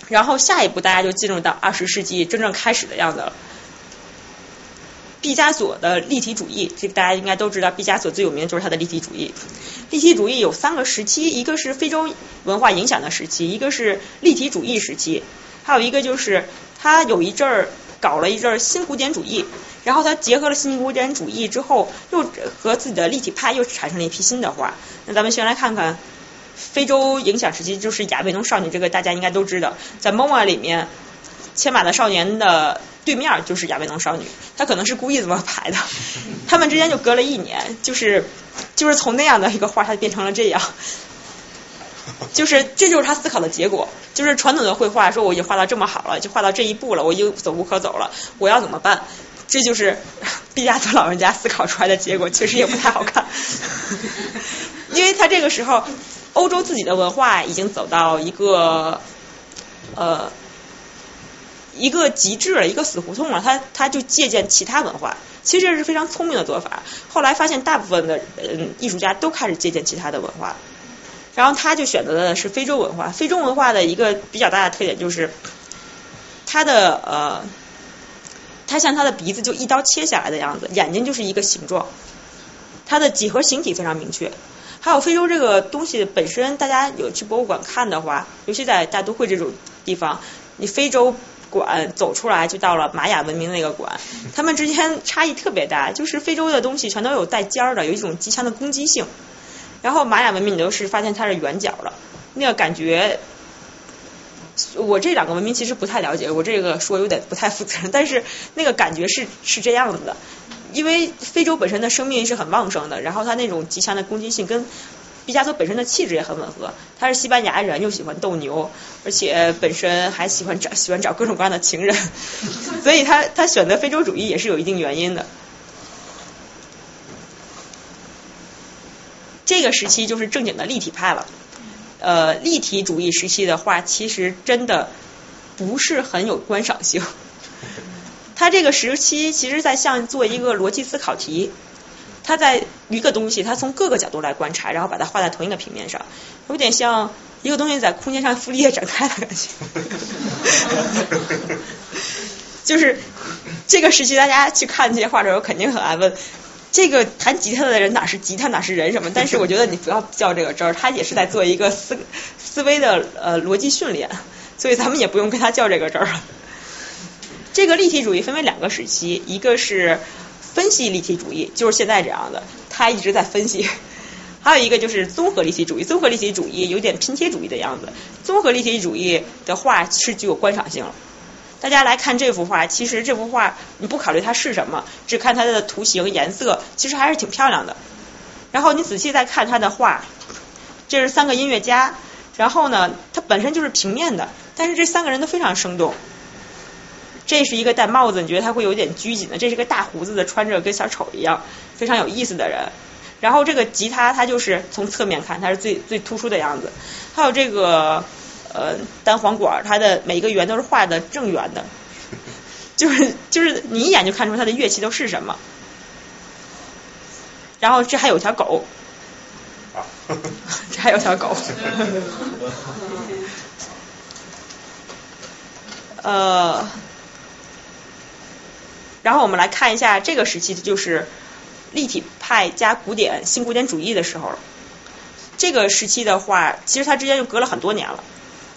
然后下一步大家就进入到二十世纪真正开始的样子了。毕加索的立体主义，这个大家应该都知道，毕加索最有名就是他的立体主义。立体主义有三个时期，一个是非洲文化影响的时期，一个是立体主义时期，还有一个就是他有一阵儿搞了一阵儿新古典主义，然后他结合了新古典主义之后，又和自己的立体派又产生了一批新的画。那咱们先来看看非洲影响时期，就是亚维农少女，这个大家应该都知道，在 MoMA 里面，牵马的少年的对面就是亚维农少女，他可能是故意这么排的，<laughs> 他们之间就隔了一年，就是就是从那样的一个画，它变成了这样。<laughs> 就是这就是他思考的结果，就是传统的绘画说我已经画到这么好了，就画到这一步了，我已经走无可走了，我要怎么办？这就是毕加索老人家思考出来的结果，确实也不太好看，<laughs> 因为他这个时候欧洲自己的文化已经走到一个呃一个极致了，一个死胡同了，他他就借鉴其他文化，其实这是非常聪明的做法。后来发现大部分的嗯艺术家都开始借鉴其他的文化。然后他就选择的是非洲文化。非洲文化的一个比较大的特点就是，它的呃，它像它的鼻子就一刀切下来的样子，眼睛就是一个形状，它的几何形体非常明确。还有非洲这个东西本身，大家有去博物馆看的话，尤其在大都会这种地方，你非洲馆走出来就到了玛雅文明那个馆，他们之间差异特别大，就是非洲的东西全都有带尖儿的，有一种极强的攻击性。然后玛雅文明你都是发现它是圆角了，那个感觉，我这两个文明其实不太了解，我这个说有点不太负责任，<laughs> 但是那个感觉是是这样子的，因为非洲本身的生命是很旺盛的，然后它那种极强的攻击性跟毕加索本身的气质也很吻合，他是西班牙人又喜欢斗牛，而且本身还喜欢找喜欢找各种各样的情人，<laughs> 所以他他选择非洲主义也是有一定原因的。这个时期就是正经的立体派了，呃，立体主义时期的画其实真的不是很有观赏性。<laughs> 他这个时期其实在像做一个逻辑思考题，他在一个东西，他从各个角度来观察，然后把它画在同一个平面上，有点像一个东西在空间上傅立叶展开的感觉。<laughs> 就是这个时期，大家去看这些画的时候，肯定很爱问。这个弹吉他的人哪是吉他哪是人什么？<laughs> 但是我觉得你不要较这个真儿，他也是在做一个思 <laughs> 思维的呃逻辑训练，<laughs> 所以咱们也不用跟他较这个真儿。这个立体主义分为两个时期，一个是分析立体主义，就是现在这样的，他一直在分析；还有一个就是综合立体主义，综合立体主义有点拼贴主义的样子。综合立体主义的画是具有观赏性了。大家来看这幅画，其实这幅画你不考虑它是什么，只看它的图形、颜色，其实还是挺漂亮的。然后你仔细再看它的画，这是三个音乐家，然后呢，它本身就是平面的，但是这三个人都非常生动。这是一个戴帽子，你觉得他会有点拘谨的；这是个大胡子的，穿着跟小丑一样，非常有意思的人。然后这个吉他，它就是从侧面看，它是最最突出的样子。还有这个。呃，单簧管它的每一个圆都是画的正圆的，<laughs> 就是就是你一眼就看出它的乐器都是什么。然后这还有条狗，这还有条狗。<laughs> 呃，然后我们来看一下这个时期，就是立体派加古典新古典主义的时候。这个时期的话，其实它之间就隔了很多年了。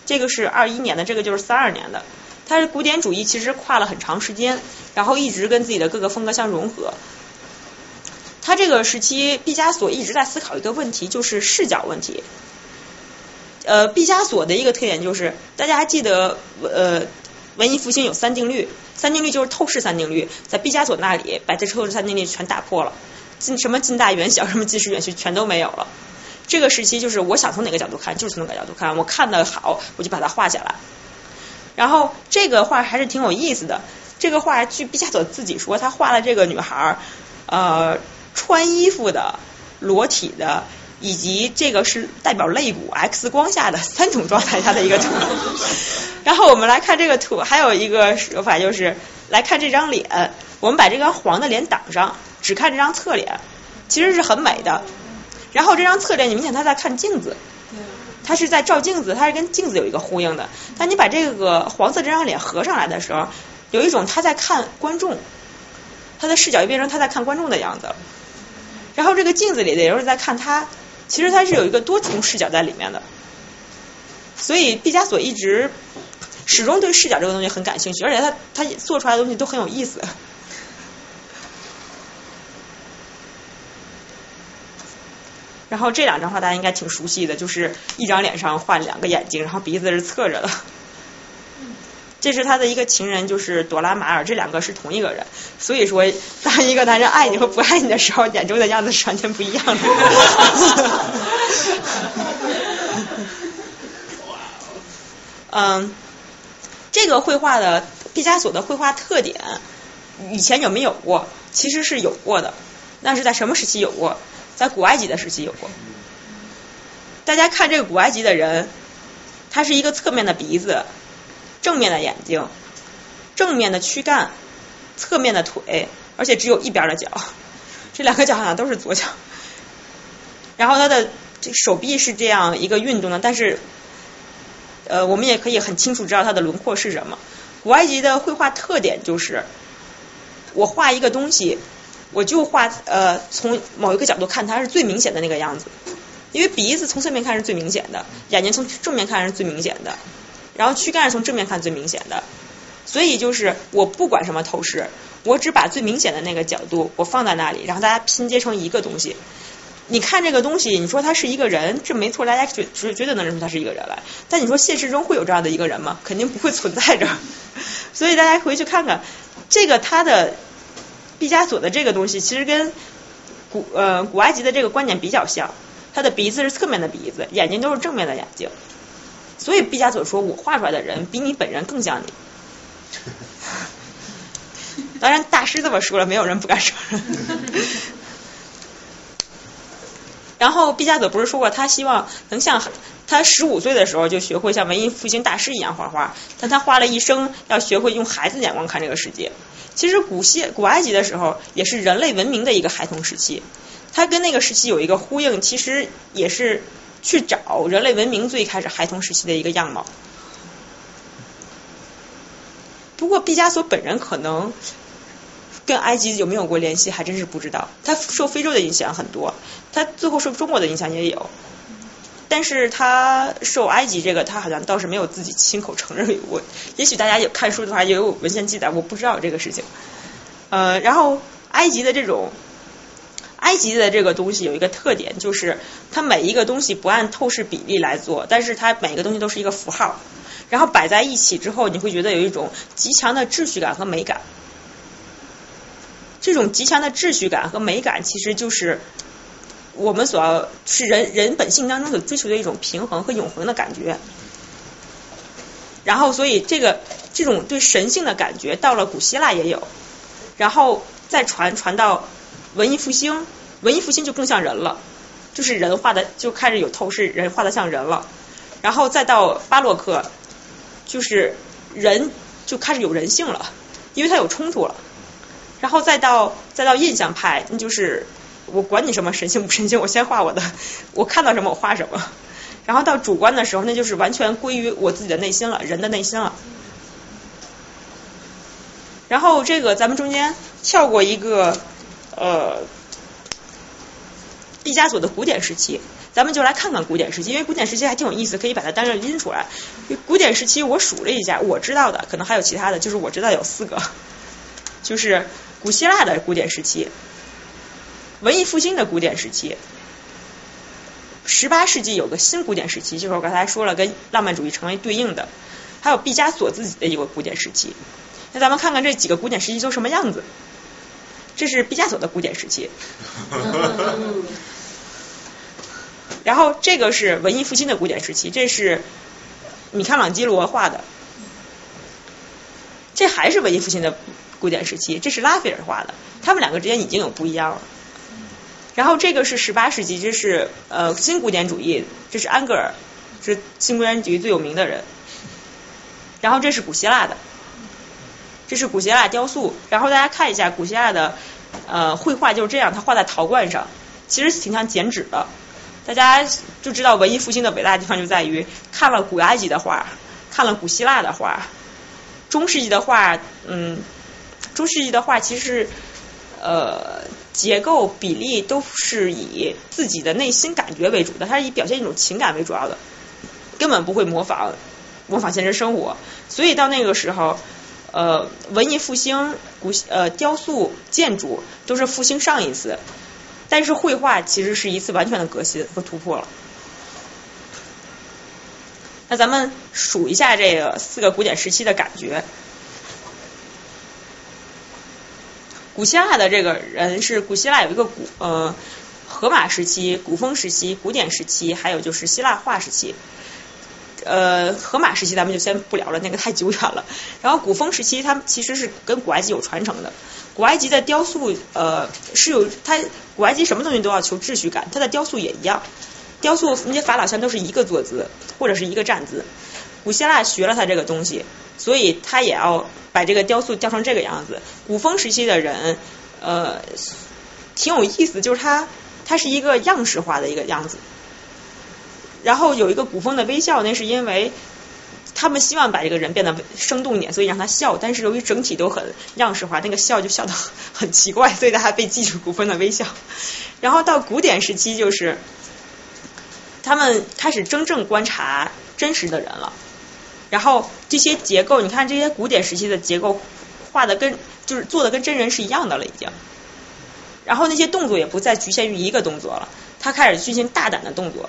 这个是二一年的，这个就是三二年的。它是古典主义，其实跨了很长时间，然后一直跟自己的各个风格相融合。他这个时期，毕加索一直在思考一个问题，就是视角问题。呃，毕加索的一个特点就是，大家还记得呃，文艺复兴有三定律，三定律就是透视三定律，在毕加索那里把这透视三定律全打破了，近什么近大远小，什么近实远虚全都没有了。这个时期就是我想从哪个角度看，就是从哪个角度看。我看的好，我就把它画下来。然后这个画还是挺有意思的。这个画据毕加索自己说，他画了这个女孩呃穿衣服的、裸体的，以及这个是代表肋骨 X 光下的三种状态下的一个图。<laughs> 然后我们来看这个图，还有一个说法就是来看这张脸，我们把这张黄的脸挡上。只看这张侧脸，其实是很美的。然后这张侧脸，你明显他在看镜子，他是在照镜子，他是跟镜子有一个呼应的。但你把这个黄色这张脸合上来的时候，有一种他在看观众，他的视角就变成他在看观众的样子。然后这个镜子里的人是在看他，其实他是有一个多重视角在里面的。所以毕加索一直始终对视角这个东西很感兴趣，而且他他做出来的东西都很有意思。然后这两张画大家应该挺熟悉的，就是一张脸上画两个眼睛，然后鼻子是侧着的。这是他的一个情人，就是朵拉马尔，这两个是同一个人。所以说，当一个男人爱你和不爱你的时候，眼中的样子是完全不一样的。<laughs> 嗯，这个绘画的毕加索的绘画特点，以前有没有过？其实是有过的。那是在什么时期有过？在古埃及的时期有过。大家看这个古埃及的人，他是一个侧面的鼻子，正面的眼睛，正面的躯干，侧面的腿，而且只有一边的脚，这两个脚好像都是左脚。然后他的这手臂是这样一个运动的，但是呃，我们也可以很清楚知道它的轮廓是什么。古埃及的绘画特点就是，我画一个东西。我就画呃，从某一个角度看，它是最明显的那个样子。因为鼻子从侧面看是最明显的，眼睛从正面看是最明显的，然后躯干从正面看最明显的。所以就是我不管什么透视，我只把最明显的那个角度我放在那里，然后大家拼接成一个东西。你看这个东西，你说他是一个人，这没错，大家绝绝绝对能认出他是一个人来。但你说现实中会有这样的一个人吗？肯定不会存在着。所以大家回去看看这个他的。毕加索的这个东西其实跟古呃古埃及的这个观点比较像，他的鼻子是侧面的鼻子，眼睛都是正面的眼睛，所以毕加索说我画出来的人比你本人更像你。当然大师这么说了，没有人不敢承认。然后毕加索不是说过他希望能像他十五岁的时候就学会像文艺复兴大师一样画画，但他花了一生要学会用孩子眼光看这个世界。其实古希古埃及的时候也是人类文明的一个孩童时期，它跟那个时期有一个呼应，其实也是去找人类文明最开始孩童时期的一个样貌。不过毕加索本人可能跟埃及有没有过联系，还真是不知道。他受非洲的影响很多，他最后受中国的影响也有，但是他受埃及这个，他好像倒是没有自己亲口承认我。也许大家有看书的话，也有文献记载，我不知道这个事情。呃，然后埃及的这种埃及的这个东西有一个特点，就是它每一个东西不按透视比例来做，但是它每个东西都是一个符号，然后摆在一起之后，你会觉得有一种极强的秩序感和美感。这种极强的秩序感和美感，其实就是我们所要是人人本性当中所追求的一种平衡和永恒的感觉。然后，所以这个这种对神性的感觉，到了古希腊也有，然后再传传到文艺复兴，文艺复兴就更像人了，就是人画的就开始有透视，人画的像人了。然后再到巴洛克，就是人就开始有人性了，因为它有冲突了。然后再到再到印象派，那就是我管你什么神性不神性，我先画我的，我看到什么我画什么。然后到主观的时候，那就是完全归于我自己的内心了，人的内心了。然后这个咱们中间跳过一个呃毕加索的古典时期，咱们就来看看古典时期，因为古典时期还挺有意思，可以把它单着拎出来。古典时期我数了一下，我知道的可能还有其他的，就是我知道有四个，就是古希腊的古典时期，文艺复兴的古典时期。十八世纪有个新古典时期，就是我刚才说了，跟浪漫主义成为对应的，还有毕加索自己的一个古典时期。那咱们看看这几个古典时期都什么样子。这是毕加索的古典时期，<laughs> 然后这个是文艺复兴的古典时期，这是米开朗基罗画的，这还是文艺复兴的古典时期，这是拉斐尔画的，他们两个之间已经有不一样了。然后这个是十八世纪，这是呃新古典主义，这是安格尔，是新古典主义最有名的人。然后这是古希腊的，这是古希腊雕塑。然后大家看一下古希腊的呃，绘画就是这样，它画在陶罐上，其实挺像剪纸的。大家就知道文艺复兴的伟大的地方就在于看了古埃及的画，看了古希腊的画，中世纪的画，嗯，中世纪的画其实呃结构比例都是以自己的内心感觉为主的，它是以表现一种情感为主要的，根本不会模仿模仿现实生活。所以到那个时候，呃，文艺复兴古呃雕塑建筑都是复兴上一次。但是绘画其实是一次完全的革新和突破了。那咱们数一下这个四个古典时期的感觉。古希腊的这个人是古希腊有一个古呃荷马时期、古风时期、古典时期，还有就是希腊化时期。呃，荷马时期咱们就先不聊了，那个太久远了。然后古风时期，它其实是跟古埃及有传承的。古埃及的雕塑，呃，是有它古埃及什么东西都要求秩序感，它的雕塑也一样。雕塑那些法老像都是一个坐姿或者是一个站姿。古希腊学了他这个东西，所以他也要把这个雕塑雕成这个样子。古风时期的人，呃，挺有意思，就是他他是一个样式化的一个样子。然后有一个古风的微笑，那是因为他们希望把这个人变得生动一点，所以让他笑。但是由于整体都很样式化，那个笑就笑得很奇怪，所以大家被记住古风的微笑。然后到古典时期，就是他们开始真正观察真实的人了。然后这些结构，你看这些古典时期的结构画的跟就是做的跟真人是一样的了，已经。然后那些动作也不再局限于一个动作了，他开始进行大胆的动作。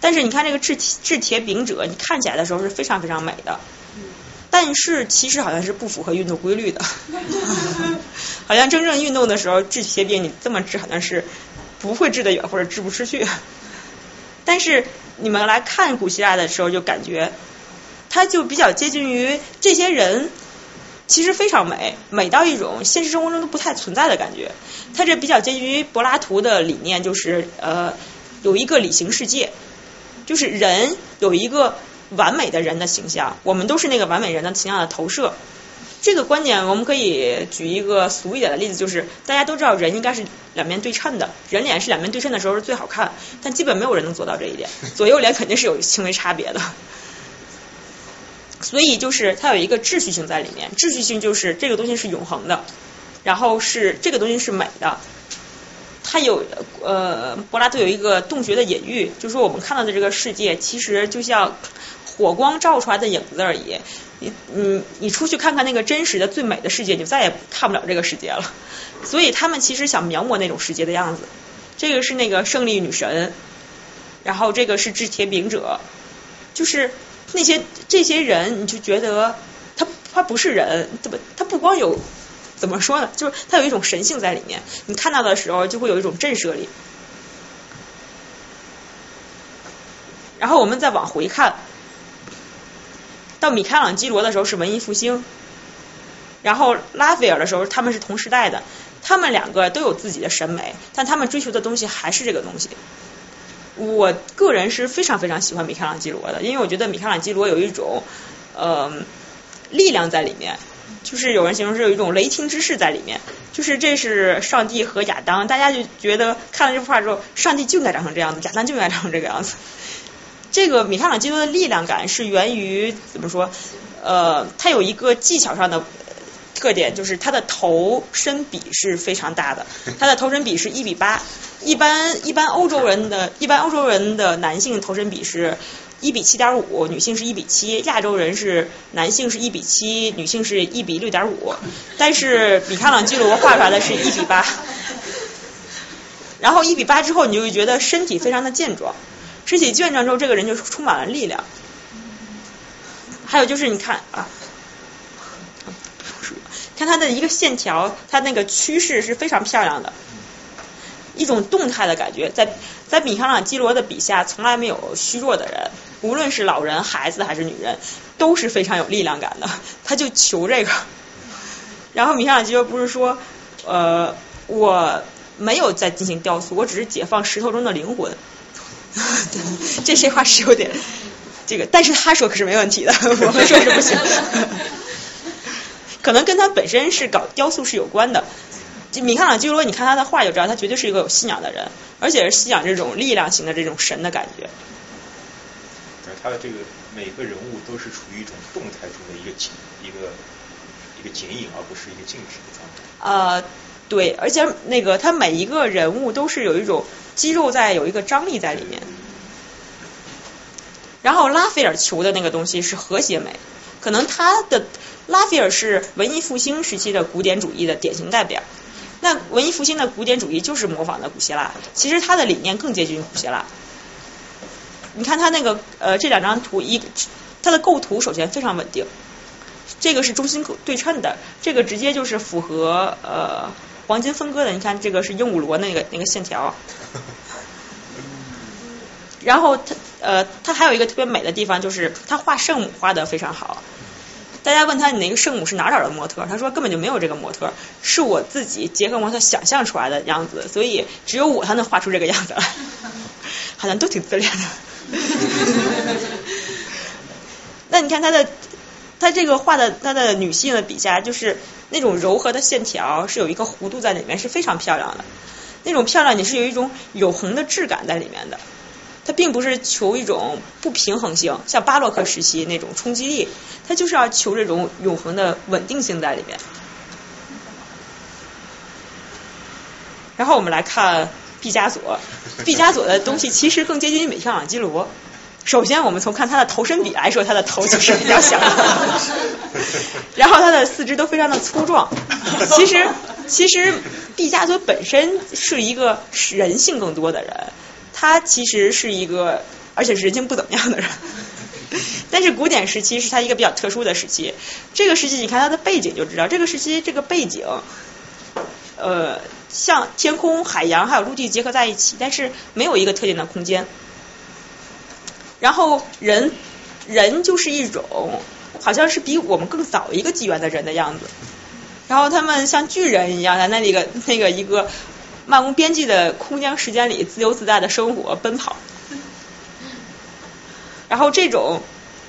但是你看这个制制铁饼者，你看起来的时候是非常非常美的，但是其实好像是不符合运动规律的，<laughs> 好像真正运动的时候制铁饼你这么制好像是不会制得远或者制不出去。但是你们来看古希腊的时候就感觉，它就比较接近于这些人，其实非常美，美到一种现实生活中都不太存在的感觉。它这比较接近于柏拉图的理念，就是呃有一个理性世界。就是人有一个完美的人的形象，我们都是那个完美人的形象的投射。这个观点我们可以举一个俗一点的例子，就是大家都知道人应该是两面对称的，人脸是两面对称的时候是最好看，但基本没有人能做到这一点，<laughs> 左右脸肯定是有轻微差别的。所以就是它有一个秩序性在里面，秩序性就是这个东西是永恒的，然后是这个东西是美的。它有呃，柏拉图有一个洞穴的隐喻，就是说我们看到的这个世界其实就像火光照出来的影子而已。你你你出去看看那个真实的最美的世界，就再也看不了这个世界了。所以他们其实想描摹那种世界的样子。这个是那个胜利女神，然后这个是制铁饼者，就是那些这些人，你就觉得他他不是人，他不他不光有。怎么说呢？就是他有一种神性在里面，你看到的时候就会有一种震慑力。然后我们再往回看，到米开朗基罗的时候是文艺复兴，然后拉斐尔的时候他们是同时代的，他们两个都有自己的审美，但他们追求的东西还是这个东西。我个人是非常非常喜欢米开朗基罗的，因为我觉得米开朗基罗有一种呃力量在里面。就是有人形容是有一种雷霆之势在里面，就是这是上帝和亚当，大家就觉得看了这幅画之后，上帝就应该长成这样子，亚当就应该长成这个样子。这个米开朗基罗的力量感是源于怎么说？呃，他有一个技巧上的特点，就是他的头身比是非常大的，他的头身比是一比八，一般一般欧洲人的一般欧洲人的男性头身比是。一比七点五，女性是一比七，亚洲人是男性是一比七，女性是一比六点五，但是米开朗基罗画出来的是一比八，然后一比八之后，你就会觉得身体非常的健壮，身体健壮之后，这个人就充满了力量。还有就是你看啊，看他的一个线条，他那个趋势是非常漂亮的。一种动态的感觉，在在米开朗基罗的笔下，从来没有虚弱的人，无论是老人、孩子还是女人，都是非常有力量感的。<laughs> 他就求这个。<laughs> 然后米开朗基罗不是说，呃，我没有在进行雕塑，我只是解放石头中的灵魂。<laughs> 这些话是有点这个，但是他说可是没问题的，我们说是不行。可能跟他本身是搞雕塑是有关的。米开朗基罗，你看他的画就知道，他绝对是一个有信仰的人，而且是信仰这种力量型的这种神的感觉。而他的这个每个人物都是处于一种动态中的一个景一个一个剪影，而不是一个静止的状态。呃，对，而且那个他每一个人物都是有一种肌肉在有一个张力在里面。然后拉斐尔求的那个东西是和谐美，可能他的拉斐尔是文艺复兴时期的古典主义的典型代表。那文艺复兴的古典主义就是模仿的古希腊，其实他的理念更接近于古希腊。你看他那个呃这两张图，一它的构图首先非常稳定，这个是中心对称的，这个直接就是符合呃黄金分割的。你看这个是鹦鹉螺那个那个线条。然后他呃，他还有一个特别美的地方，就是他画圣母画的非常好。大家问他你那个圣母是哪找的模特？他说根本就没有这个模特，是我自己结合模特想象出来的样子，所以只有我才能画出这个样子来。<laughs> 好像都挺自恋的。<laughs> 那你看他的，他这个画的他的女性的笔下，就是那种柔和的线条，是有一个弧度在里面，是非常漂亮的。那种漂亮，你是有一种永恒的质感在里面的。它并不是求一种不平衡性，像巴洛克时期那种冲击力，它就是要求这种永恒的稳定性在里面。然后我们来看毕加索，毕加索的东西其实更接近于米开朗基罗。首先，我们从看他的头身比来说，他的头就是比较小，然后他的四肢都非常的粗壮。其实，其实毕加索本身是一个人性更多的人。他其实是一个，而且是人性不怎么样的人。<laughs> 但是古典时期是他一个比较特殊的时期。这个时期你看他的背景就知道，这个时期这个背景，呃，像天空、海洋还有陆地结合在一起，但是没有一个特定的空间。然后人，人就是一种好像是比我们更早一个纪元的人的样子。然后他们像巨人一样在那里个那个一个。漫无边际的空间时间里自由自在的生活奔跑，然后这种，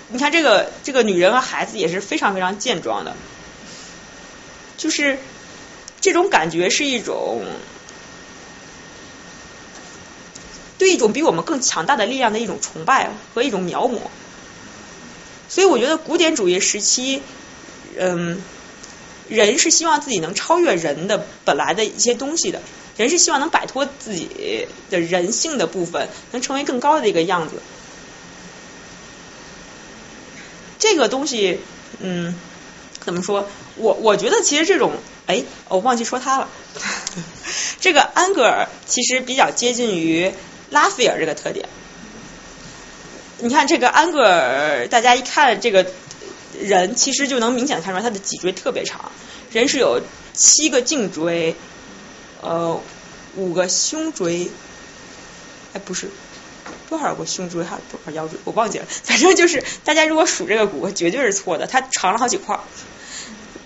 你看这个这个女人和孩子也是非常非常健壮的，就是这种感觉是一种对一种比我们更强大的力量的一种崇拜和一种描摹，所以我觉得古典主义时期，嗯，人是希望自己能超越人的本来的一些东西的。人是希望能摆脱自己的人性的部分，能成为更高的一个样子。这个东西，嗯，怎么说？我我觉得其实这种，哎，我忘记说他了。<laughs> 这个安格尔其实比较接近于拉斐尔这个特点。你看这个安格尔，大家一看这个人，其实就能明显看出来他的脊椎特别长。人是有七个颈椎。呃，五个胸椎，哎，不是，多少个胸椎还多少腰椎，我忘记了。反正就是大家如果数这个骨，绝对是错的，它长了好几块。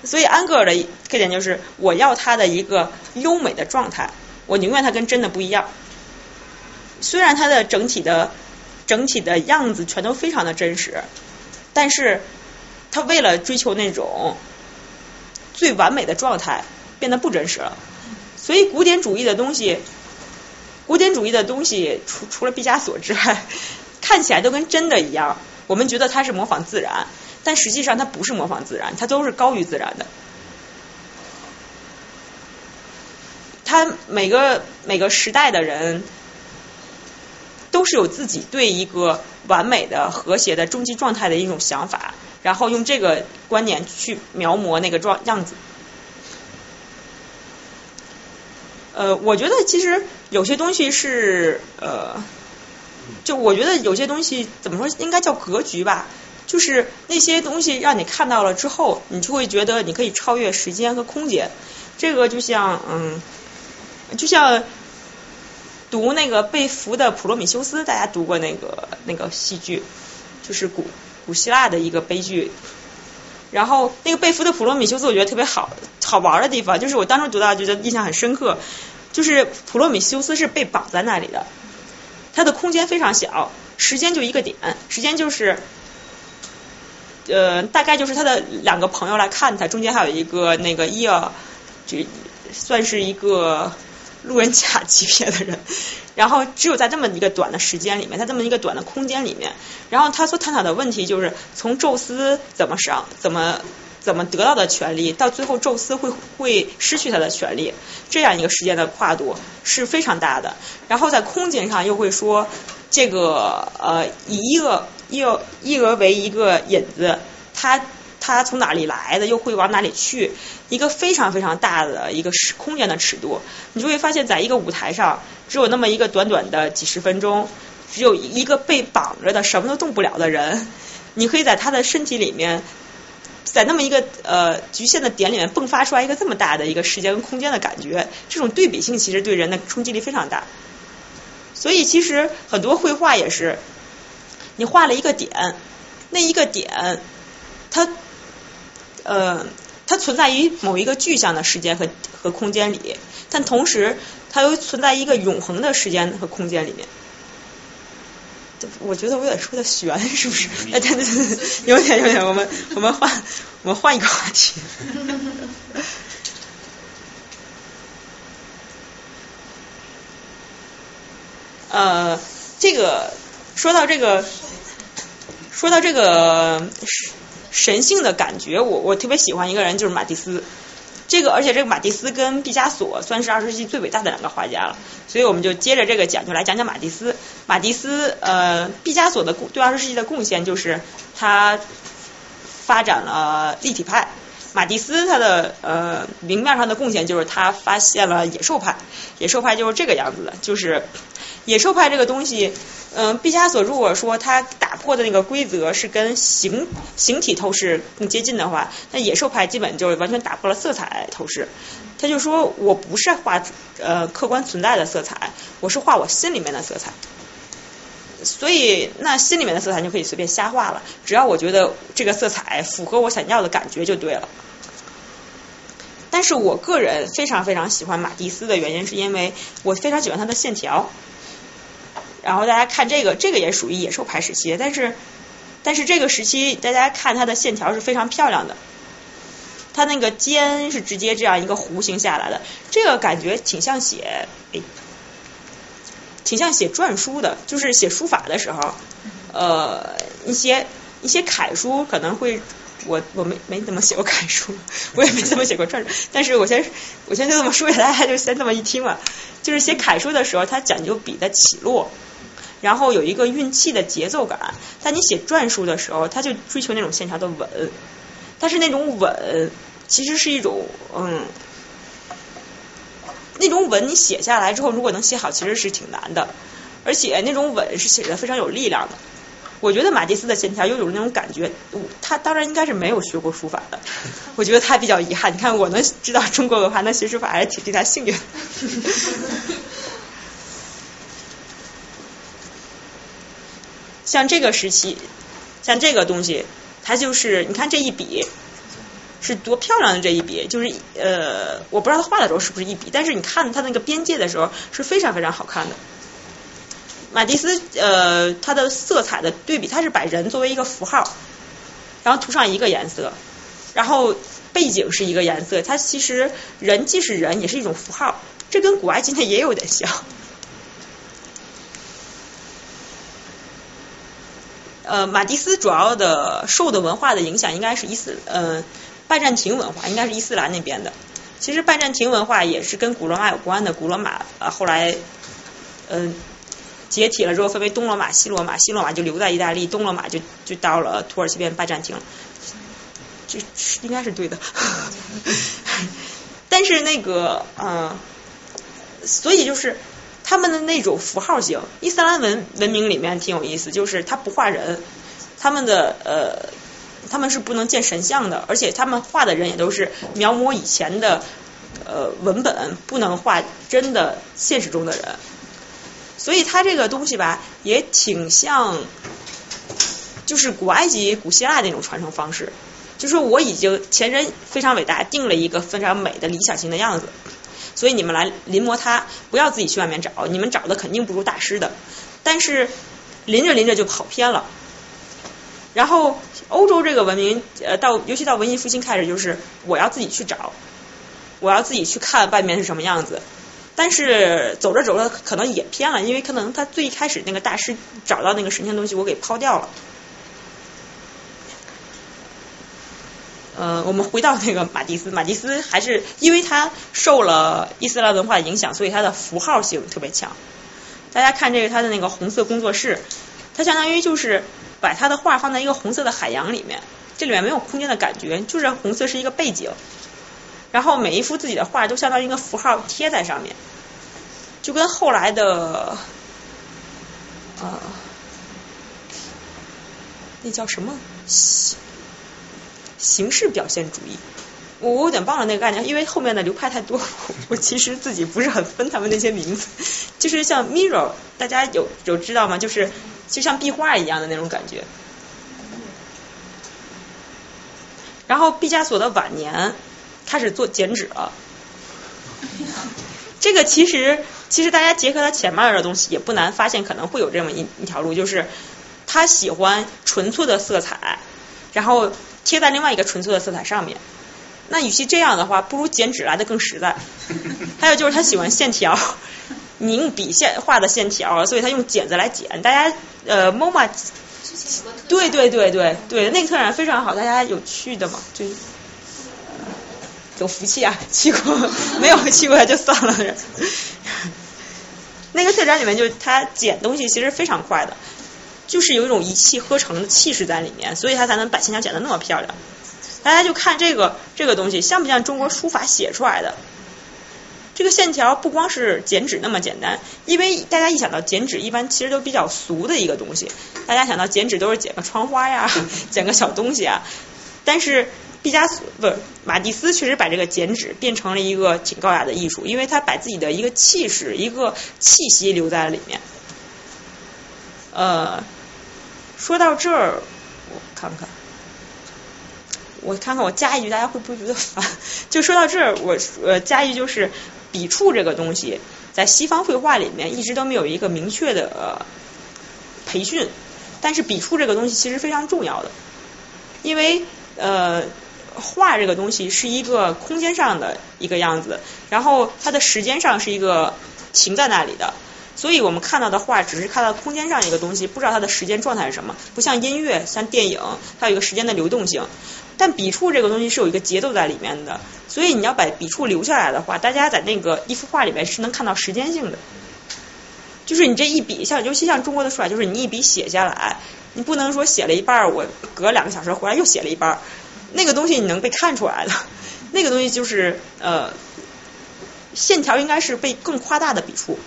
所以安格尔的特点就是，我要他的一个优美的状态，我宁愿他跟真的不一样。虽然他的整体的整体的样子全都非常的真实，但是他为了追求那种最完美的状态，变得不真实了。所以古典主义的东西，古典主义的东西，除除了毕加索之外，<laughs> 看起来都跟真的一样。我们觉得它是模仿自然，但实际上它不是模仿自然，它都是高于自然的。他每个每个时代的人，都是有自己对一个完美的、和谐的终极状态的一种想法，然后用这个观念去描摹那个状样子。呃，我觉得其实有些东西是呃，就我觉得有些东西怎么说，应该叫格局吧。就是那些东西让你看到了之后，你就会觉得你可以超越时间和空间。这个就像嗯，就像读那个被俘的普罗米修斯，大家读过那个那个戏剧，就是古古希腊的一个悲剧。然后那个被俘的普罗米修斯，我觉得特别好好玩的地方，就是我当时读到觉得印象很深刻。就是普罗米修斯是被绑在那里的，他的空间非常小，时间就一个点，时间就是呃大概就是他的两个朋友来看他，中间还有一个那个伊尔，就算是一个路人甲级别的人。<laughs> 然后只有在这么一个短的时间里面，在这么一个短的空间里面，然后他所探讨的问题就是从宙斯怎么上，怎么怎么得到的权利，到最后宙斯会会失去他的权利，这样一个时间的跨度是非常大的。然后在空间上又会说这个呃以一个一个一俄为一个引子，它它从哪里来的，又会往哪里去，一个非常非常大的一个空间的尺度，你就会发现在一个舞台上。只有那么一个短短的几十分钟，只有一个被绑着的什么都动不了的人，你可以在他的身体里面，在那么一个呃局限的点里面迸发出来一个这么大的一个时间跟空间的感觉，这种对比性其实对人的冲击力非常大。所以其实很多绘画也是，你画了一个点，那一个点，它呃它存在于某一个具象的时间和和空间里，但同时。它又存在一个永恒的时间和空间里面，我觉得我有点说的悬，是不是？哎，对对对，有点有点，我们我们换我们换一个话题。<laughs> 呃，这个说到这个，说到这个神神性的感觉，我我特别喜欢一个人，就是马蒂斯。这个，而且这个马蒂斯跟毕加索算是二十世纪最伟大的两个画家了，所以我们就接着这个讲，就来讲讲马蒂斯。马蒂斯，呃，毕加索的对二十世纪的贡献就是他发展了立体派。马蒂斯他的呃明面上的贡献就是他发现了野兽派。野兽派就是这个样子的，就是野兽派这个东西。嗯，毕加索如果说他打破的那个规则是跟形形体透视更接近的话，那野兽派基本就是完全打破了色彩透视。他就说我不是画呃客观存在的色彩，我是画我心里面的色彩。所以那心里面的色彩就可以随便瞎画了，只要我觉得这个色彩符合我想要的感觉就对了。但是我个人非常非常喜欢马蒂斯的原因，是因为我非常喜欢他的线条。然后大家看这个，这个也属于野兽派时期，但是但是这个时期大家看它的线条是非常漂亮的，它那个尖是直接这样一个弧形下来的，这个感觉挺像写，哎，挺像写篆书的，就是写书法的时候，呃，一些一些楷书可能会，我我没没怎么写过楷书，<laughs> 我也没怎么写过篆书，但是我先我先就这么说，大家就先这么一听吧，就是写楷书的时候，它讲究笔的起落。然后有一个运气的节奏感，但你写篆书的时候，他就追求那种线条的稳。但是那种稳，其实是一种嗯，那种稳你写下来之后，如果能写好，其实是挺难的。而且那种稳是写的非常有力量的。我觉得马蒂斯的线条又有那种感觉，他当然应该是没有学过书法的。我觉得他比较遗憾。你看，我能知道中国文化，那学书法还是挺对他幸运。像这个时期，像这个东西，它就是你看这一笔是多漂亮的这一笔，就是呃，我不知道他画的时候是不是一笔，但是你看他那个边界的时候是非常非常好看的。马蒂斯呃，他的色彩的对比，他是把人作为一个符号，然后涂上一个颜色，然后背景是一个颜色，它其实人既是人，也是一种符号，这跟古埃及那也有点像。呃，马蒂斯主要的受的文化的影响应该是伊斯，呃，拜占庭文化应该是伊斯兰那边的。其实拜占庭文化也是跟古罗马有关的。古罗马呃后来嗯解体了之后，分为东罗马、西罗马，西罗马就留在意大利，东罗马就就到了土耳其变拜占庭，这应该是对的。<laughs> 但是那个呃，所以就是。他们的那种符号性，伊斯兰文文明里面挺有意思，就是他不画人，他们的呃，他们是不能见神像的，而且他们画的人也都是描摹以前的呃文本，不能画真的现实中的人。所以他这个东西吧，也挺像，就是古埃及、古希腊那种传承方式，就是我已经前人非常伟大，定了一个非常美的理想型的样子。所以你们来临摹它，不要自己去外面找，你们找的肯定不如大师的。但是临着临着就跑偏了。然后欧洲这个文明，呃，到尤其到文艺复兴开始，就是我要自己去找。我要自己去看外面是什么样子。但是走着走着可能也偏了，因为可能他最一开始那个大师找到那个神仙东西，我给抛掉了。呃，我们回到那个马蒂斯，马蒂斯还是因为他受了伊斯兰文化的影响，所以他的符号性特别强。大家看这个他的那个红色工作室，它相当于就是把他的画放在一个红色的海洋里面，这里面没有空间的感觉，就是红色是一个背景。然后每一幅自己的画都相当于一个符号贴在上面，就跟后来的，呃，那叫什么形式表现主义？我我有点忘了那个概念，因为后面的流派太多，<laughs> 我其实自己不是很分他们那些名字。就是像 mirror，大家有有知道吗？就是就像壁画一样的那种感觉。然后毕加索的晚年。开始做剪纸了，这个其实其实大家结合他前面的东西也不难发现，可能会有这么一一条路，就是他喜欢纯粹的色彩，然后贴在另外一个纯粹的色彩上面。那与其这样的话，不如剪纸来的更实在。还有就是他喜欢线条，你用笔线画的线条，所以他用剪子来剪。大家呃，MoMA，对对对对对，那个特展非常好，大家有去的吗？就。有福气啊，去过没有去过就算了。<laughs> 那个特展里面，就他剪东西其实非常快的，就是有一种一气呵成的气势在里面，所以他才能把线条剪得那么漂亮。大家就看这个这个东西，像不像中国书法写出来的？这个线条不光是剪纸那么简单，因为大家一想到剪纸，一般其实都比较俗的一个东西，大家想到剪纸都是剪个窗花呀，<laughs> 剪个小东西啊，但是。毕加索不是，马蒂斯确实把这个剪纸变成了一个挺高雅的艺术，因为他把自己的一个气势、一个气息留在了里面。呃，说到这儿，我看看，我看看，我加一句，大家会不会觉得烦？<laughs> 就说到这儿，我呃加一句，就是笔触这个东西，在西方绘画里面一直都没有一个明确的培训，但是笔触这个东西其实非常重要的，因为呃。画这个东西是一个空间上的一个样子，然后它的时间上是一个停在那里的，所以我们看到的画只是看到空间上一个东西，不知道它的时间状态是什么。不像音乐、像电影，它有一个时间的流动性。但笔触这个东西是有一个节奏在里面的，所以你要把笔触留下来的话，大家在那个一幅画里面是能看到时间性的。就是你这一笔，像尤其像中国的书法，就是你一笔写下来，你不能说写了一半，我隔两个小时回来又写了一半。那个东西你能被看出来的，<laughs> 那个东西就是呃，线条应该是被更夸大的笔触。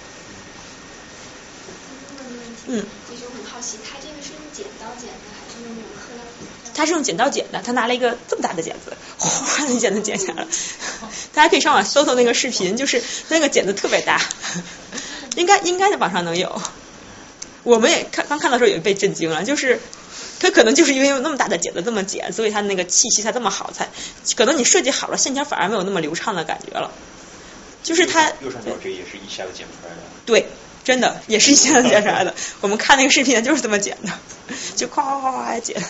嗯。其实我很好奇，他这个是用剪刀剪的，还是用那种刻刀？他是用剪刀剪的，他拿了一个这么大的剪子，哗的一剪子剪下来了。<laughs> 大家可以上网搜搜那个视频，就是那个剪子特别大，<laughs> 应该应该在网上能有。我们也看刚看到时候也被震惊了，就是。他可能就是因为用那么大的剪子这么剪，所以他那个气息才这么好，才可能你设计好了，线条反而没有那么流畅的感觉了。就是他右上角这也是一下子剪出来的。对，真的也是一下子剪出来的。我们看那个视频就是这么剪的，<laughs> 就夸夸夸夸剪。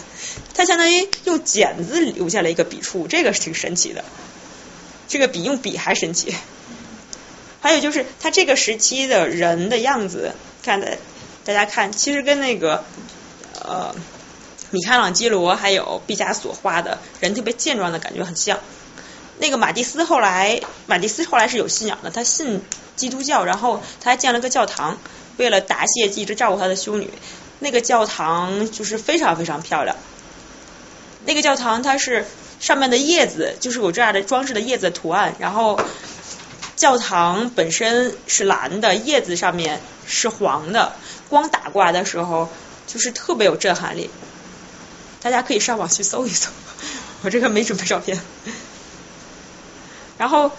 它相当于用剪子留下了一个笔触，这个是挺神奇的。这个比用笔还神奇。还有就是他这个时期的人的样子，看的大家看，其实跟那个呃。米开朗基罗还有毕加索画的人特别健壮的感觉很像。那个马蒂斯后来，马蒂斯后来是有信仰的，他信基督教，然后他还建了个教堂，为了答谢一直照顾他的修女。那个教堂就是非常非常漂亮。那个教堂它是上面的叶子就是有这样的装饰的叶子图案，然后教堂本身是蓝的，叶子上面是黄的，光打过来的时候就是特别有震撼力。大家可以上网去搜一搜，<laughs> 我这个没准备照片。然后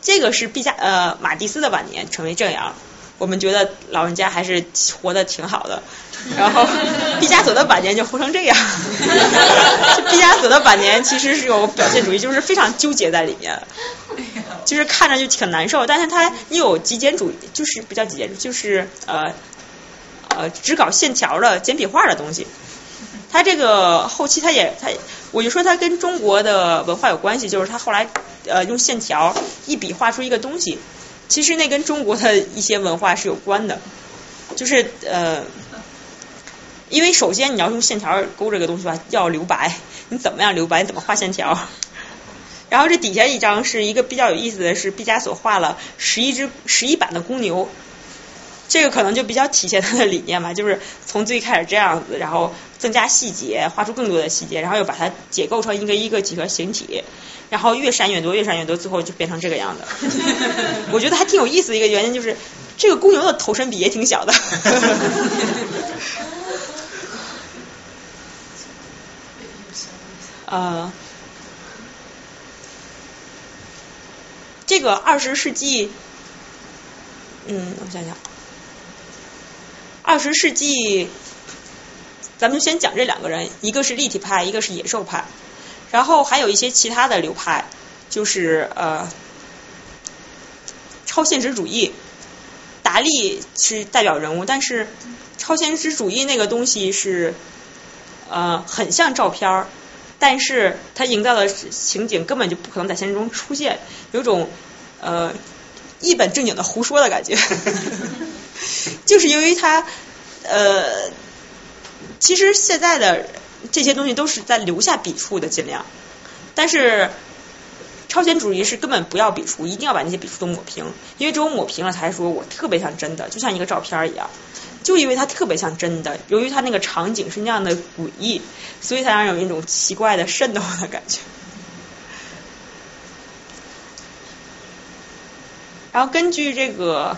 这个是毕加呃马蒂斯的晚年成为这样，我们觉得老人家还是活得挺好的。<laughs> 然后毕加索的晚年就活成这样，毕加索的晚年其实是有表现主义，就是非常纠结在里面，就是看着就挺难受。但是他又有极简主义，就是不叫极简，就是呃呃只搞线条的简笔画的东西。他这个后期他也他，我就说他跟中国的文化有关系，就是他后来呃用线条一笔画出一个东西，其实那跟中国的一些文化是有关的，就是呃，因为首先你要用线条勾这个东西吧，要留白，你怎么样留白，你怎么画线条？然后这底下一张是一个比较有意思的是毕加索画了十一只十一版的公牛，这个可能就比较体现他的理念嘛，就是从最开始这样子，然后增加细节，画出更多的细节，然后又把它解构成一个一个几何形体，然后越删越多，越删越多，最后就变成这个样子。<laughs> 我觉得还挺有意思的一个原因就是，这个公牛的头身比也挺小的。<laughs> 呃，这个二十世纪，嗯，我想想，二十世纪，咱们先讲这两个人，一个是立体派，一个是野兽派，然后还有一些其他的流派，就是呃，超现实主义，达利是代表人物，但是超现实主义那个东西是呃很像照片儿。但是他营造的情景根本就不可能在现实中出现，有种呃一本正经的胡说的感觉，<laughs> 就是由于他呃，其实现在的这些东西都是在留下笔触的尽量，但是超前主义是根本不要笔触，一定要把那些笔触都抹平，因为只有抹平了才说我特别像真的，就像一个照片一样。就因为它特别像真的，由于它那个场景是那样的诡异，所以才让人有一种奇怪的瘆得慌的感觉。然后根据这个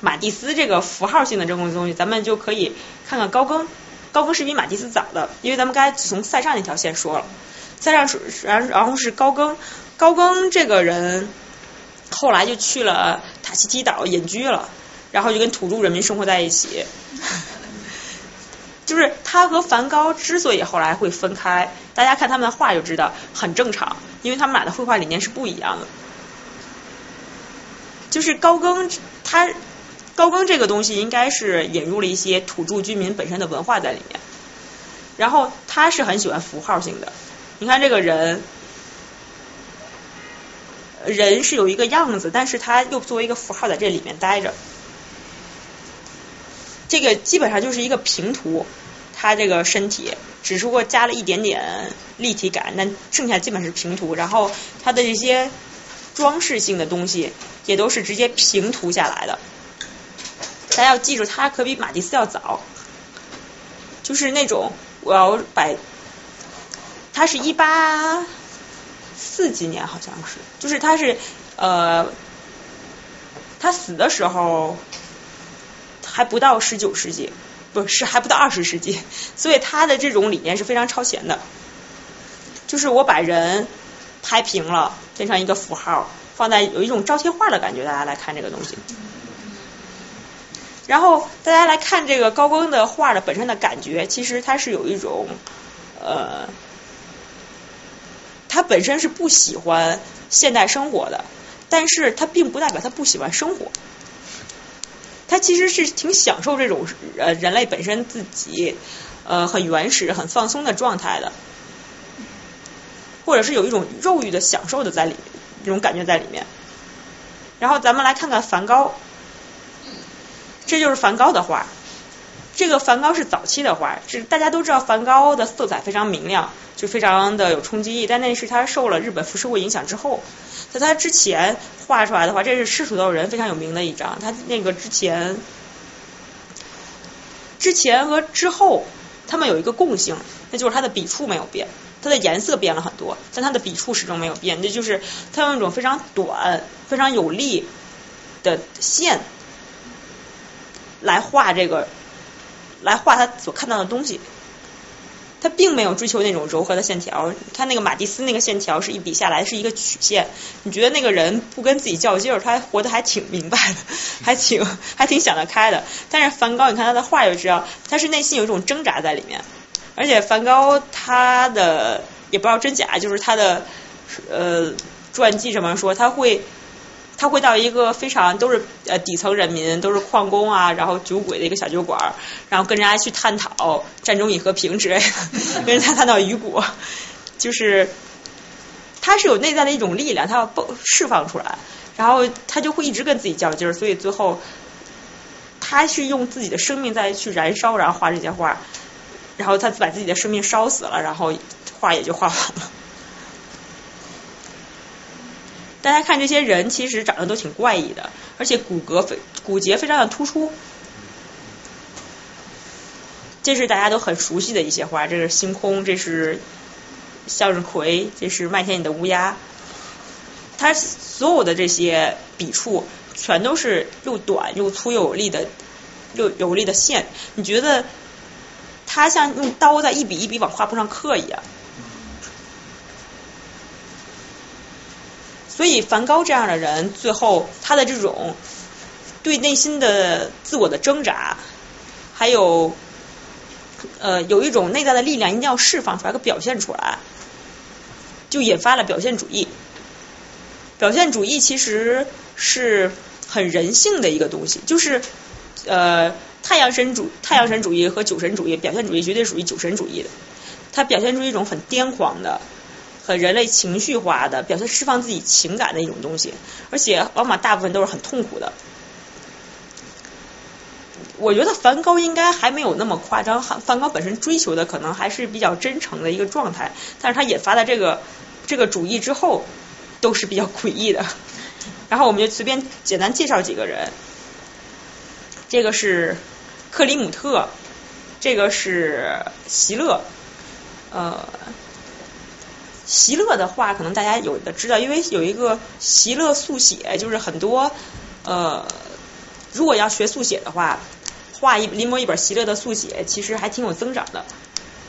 马蒂斯这个符号性的这种东西，咱们就可以看看高更。高更是比马蒂斯早的，因为咱们刚才从塞尚那条线说了，塞尚是然然后是高更，高更这个人后来就去了塔希提岛隐居了。然后就跟土著人民生活在一起，<laughs> 就是他和梵高之所以后来会分开，大家看他们的画就知道很正常，因为他们俩的绘画理念是不一样的。就是高更他高更这个东西应该是引入了一些土著居民本身的文化在里面，然后他是很喜欢符号性的，你看这个人。人是有一个样子，但是他又作为一个符号在这里面待着。这个基本上就是一个平涂，他这个身体只不过加了一点点立体感，但剩下基本是平涂。然后他的这些装饰性的东西也都是直接平涂下来的。大家要记住，他可比马蒂斯要早，就是那种我要把，他是一八四几年好像是，就是他是呃，他死的时候。还不到十九世纪，不是还不到二十世纪，所以他的这种理念是非常超前的。就是我把人拍平了，变成一个符号，放在有一种招贴画的感觉，大家来看这个东西。然后大家来看这个高更的画的本身的感觉，其实他是有一种呃，他本身是不喜欢现代生活的，但是他并不代表他不喜欢生活。他其实是挺享受这种呃人类本身自己呃很原始、很放松的状态的，或者是有一种肉欲的享受的在里这种感觉在里面。然后咱们来看看梵高，这就是梵高的画。这个梵高是早期的画，是大家都知道梵高的色彩非常明亮，就非常的有冲击力。但那是他受了日本浮世绘影响之后，在他之前画出来的话，这是《赤土豆人》非常有名的一张。他那个之前、之前和之后，他们有一个共性，那就是他的笔触没有变，它的颜色变了很多，但它的笔触始终没有变。这就是他用一种非常短、非常有力的线来画这个。来画他所看到的东西，他并没有追求那种柔和的线条。他那个马蒂斯那个线条是一笔下来是一个曲线，你觉得那个人不跟自己较劲儿，他活得还挺明白的，<laughs> 还挺还挺想得开的。但是梵高，你看他的画就知道，他是内心有一种挣扎在里面。而且梵高他的也不知道真假，就是他的呃传记上面说他会他会到一个非常都是呃底层人民，都是矿工啊，然后酒鬼的一个小酒馆，然后跟人家去探讨战争与和平之类的，跟人家探讨雨果，就是他是有内在的一种力量，他要爆释放出来，然后他就会一直跟自己较劲儿，所以最后他是用自己的生命再去燃烧，然后画这些画，然后他把自己的生命烧死了，然后画也就画完了。大家看这些人，其实长得都挺怪异的，而且骨骼非骨节非常的突出。这是大家都很熟悉的一些画，这是星空，这是向日葵，这是麦田里的乌鸦。它所有的这些笔触，全都是又短又粗又有力的，又有力的线。你觉得它像用刀在一笔一笔往画布上刻一样？所以梵高这样的人，最后他的这种对内心的自我的挣扎，还有呃有一种内在的力量，一定要释放出来和表现出来，就引发了表现主义。表现主义其实是很人性的一个东西，就是呃太阳神主太阳神主义和酒神主义，表现主义绝对属于酒神主义的，它表现出一种很癫狂的。很人类情绪化的表现，释放自己情感的一种东西，而且往往大部分都是很痛苦的。我觉得梵高应该还没有那么夸张，梵高本身追求的可能还是比较真诚的一个状态，但是他引发的这个这个主义之后，都是比较诡异的。然后我们就随便简单介绍几个人，这个是克里姆特，这个是席勒，呃。席勒的画可能大家有的知道，因为有一个席勒速写，就是很多呃，如果要学速写的话，画一临摹一本席勒的速写，其实还挺有增长的，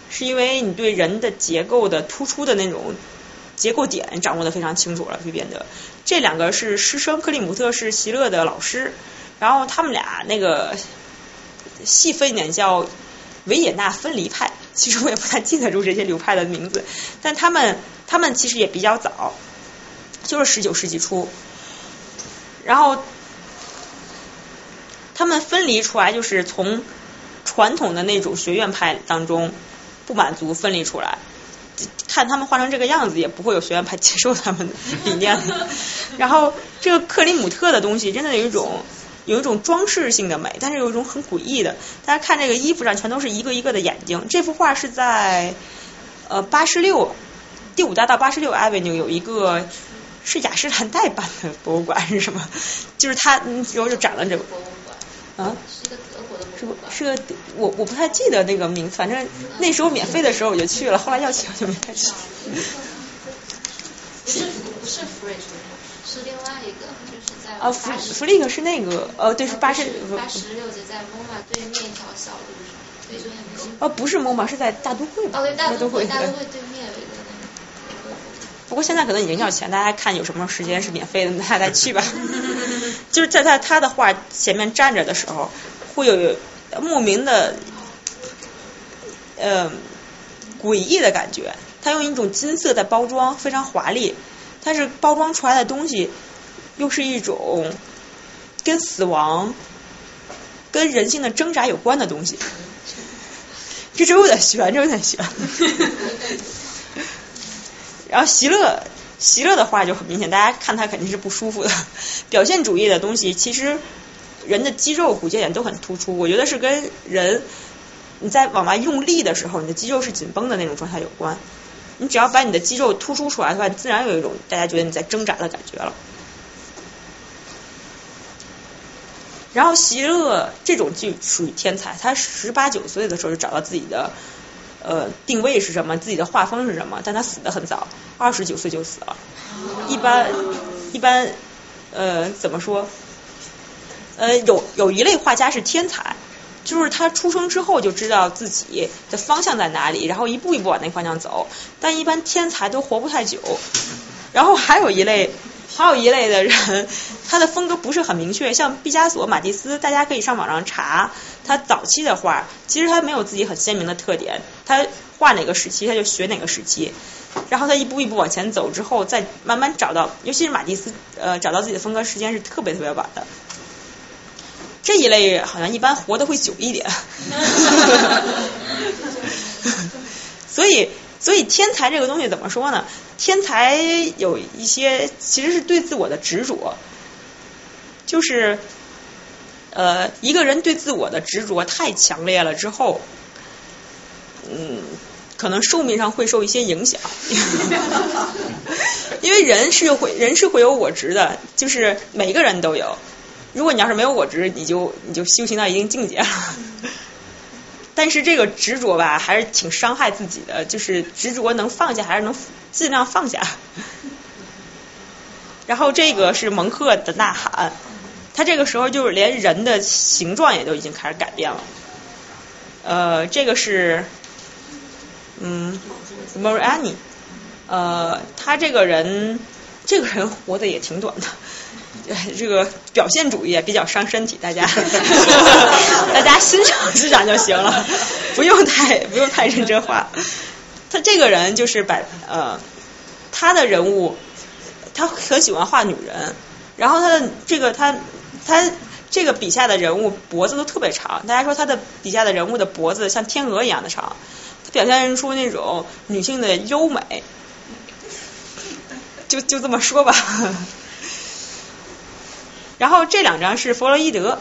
是因为你对人的结构的突出的那种结构点掌握的非常清楚了，就变得这两个是师生，克里姆特是席勒的老师，然后他们俩那个细分一点叫维也纳分离派。其实我也不太记得住这些流派的名字，但他们他们其实也比较早，就是十九世纪初，然后他们分离出来，就是从传统的那种学院派当中不满足分离出来，看他们画成这个样子，也不会有学院派接受他们的理念。<laughs> 然后这个克里姆特的东西，真的有一种。有一种装饰性的美，但是有一种很诡异的。大家看这个衣服上全都是一个一个的眼睛。这幅画是在呃八十六第五大道八十六 Avenue 有一个是雅诗兰黛办的博物馆是什么？就是它然后就展了这个博物馆啊，是一个德国的博物馆，是个我我不太记得那个名字，反正那时候免费的时候我就去了，后来要钱我就没太去。不是不是 Fridge，是另外一个。啊，弗弗利克是那个，呃，对，是八十八十六节在 MoMA 对面一条小路上，所以，就很近。哦，不是 MoMA，是在大都会。哦，对，大都会，大都会对面有一个那个。不过现在可能已经要钱，大家看有什么时间是免费的，大家再去吧。<laughs> 就是在他他的画前面站着的时候，会有莫名的，呃，诡异的感觉。他用一种金色的包装，非常华丽，但是包装出来的东西。又是一种跟死亡、跟人性的挣扎有关的东西，这就有点悬，这有点悬。<laughs> 然后席勒，席勒的话就很明显，大家看他肯定是不舒服的。表现主义的东西，其实人的肌肉、骨节点都很突出，我觉得是跟人你在往外用力的时候，你的肌肉是紧绷的那种状态有关。你只要把你的肌肉突出出来的话，自然有一种大家觉得你在挣扎的感觉了。然后席勒这种就属于天才，他十八九岁的时候就找到自己的呃定位是什么，自己的画风是什么，但他死的很早，二十九岁就死了。一般一般呃怎么说？呃有有一类画家是天才，就是他出生之后就知道自己的方向在哪里，然后一步一步往那方向走。但一般天才都活不太久。然后还有一类。还有一类的人，他的风格不是很明确，<laughs> 像毕加索、马蒂斯，大家可以上网上查他早期的画，其实他没有自己很鲜明的特点，他画哪个时期，他就学哪个时期，然后他一步一步往前走之后，再慢慢找到，尤其是马蒂斯，呃，找到自己的风格时间是特别特别晚的。这一类好像一般活得会久一点，<laughs> 所以，所以天才这个东西怎么说呢？天才有一些其实是对自我的执着，就是呃，一个人对自我的执着太强烈了之后，嗯，可能寿命上会受一些影响，<laughs> 因为人是会人是会有我执的，就是每个人都有。如果你要是没有我执，你就你就修行到一定境界了。但是这个执着吧，还是挺伤害自己的。就是执着能放下，还是能尽量放下。<laughs> 然后这个是蒙克的呐喊，他这个时候就是连人的形状也都已经开始改变了。呃，这个是嗯 m o r a n i 呃，他这个人这个人活的也挺短的。这个表现主义也比较伤身体，大家 <laughs> 大家欣赏欣赏就行了，不用太不用太认真画。他这个人就是把呃他的人物，他很喜欢画女人，然后他的这个他他这个笔下的人物脖子都特别长，大家说他的笔下的人物的脖子像天鹅一样的长，他表现出那种女性的优美，就就这么说吧。然后这两张是弗洛伊德，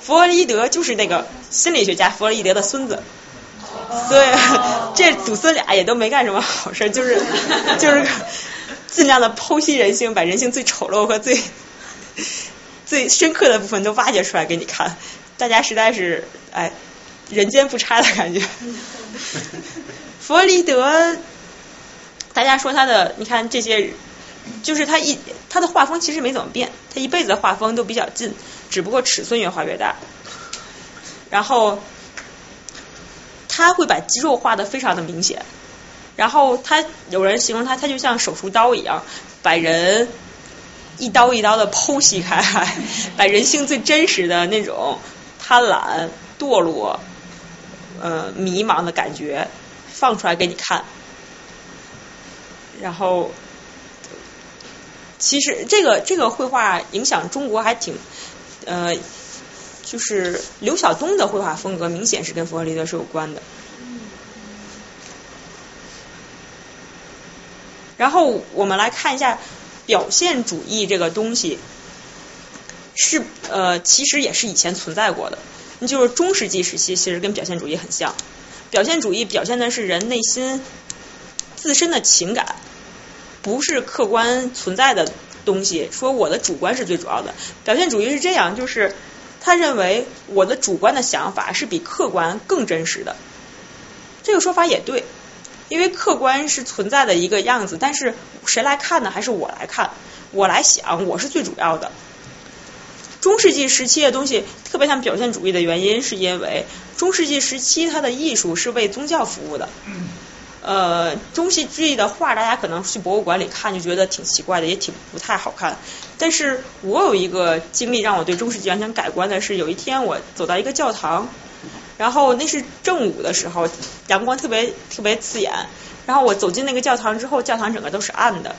弗洛伊德就是那个心理学家弗洛伊德的孙子，所以这祖孙俩也都没干什么好事，就是就是尽量的剖析人性，把人性最丑陋和最最深刻的部分都挖掘出来给你看，大家实在是哎人间不差的感觉。<laughs> 弗洛伊德，大家说他的，你看这些。就是他一他的画风其实没怎么变，他一辈子的画风都比较近，只不过尺寸越画越大。然后他会把肌肉画的非常的明显，然后他有人形容他，他就像手术刀一样，把人一刀一刀的剖析开，把人性最真实的那种贪婪、堕落、呃迷茫的感觉放出来给你看，然后。其实这个这个绘画影响中国还挺，呃，就是刘晓东的绘画风格明显是跟弗洛里德是有关的。然后我们来看一下表现主义这个东西，是呃其实也是以前存在过的，就是中世纪时期其实跟表现主义很像，表现主义表现的是人内心自身的情感。不是客观存在的东西，说我的主观是最主要的。表现主义是这样，就是他认为我的主观的想法是比客观更真实的。这个说法也对，因为客观是存在的一个样子，但是谁来看呢？还是我来看，我来想，我是最主要的。中世纪时期的东西特别像表现主义的原因，是因为中世纪时期它的艺术是为宗教服务的。呃，中世纪的画，大家可能去博物馆里看就觉得挺奇怪的，也挺不太好看。但是我有一个经历让我对中世纪完全改观的是，有一天我走到一个教堂，然后那是正午的时候，阳光特别特别刺眼。然后我走进那个教堂之后，教堂整个都是暗的，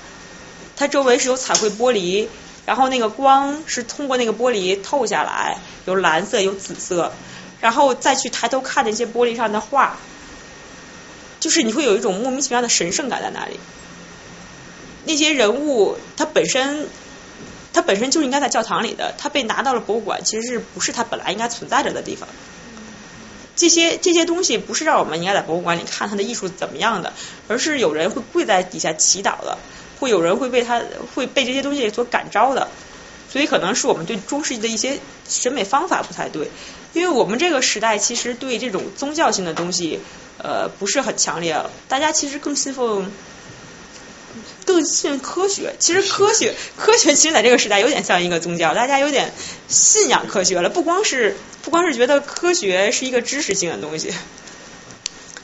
它周围是有彩绘玻璃，然后那个光是通过那个玻璃透下来，有蓝色有紫色，然后再去抬头看那些玻璃上的画。就是你会有一种莫名其妙的神圣感在那里。那些人物他本身，他本身就应该在教堂里的，他被拿到了博物馆，其实是不是他本来应该存在着的地方？这些这些东西不是让我们应该在博物馆里看他的艺术怎么样的，而是有人会跪在底下祈祷的，会有人会被他会被这些东西所感召的。所以可能是我们对中世纪的一些审美方法不太对，因为我们这个时代其实对这种宗教性的东西。呃，不是很强烈，大家其实更信奉，更信科学。其实科学，科学其实在这个时代有点像一个宗教，大家有点信仰科学了。不光是，不光是觉得科学是一个知识性的东西，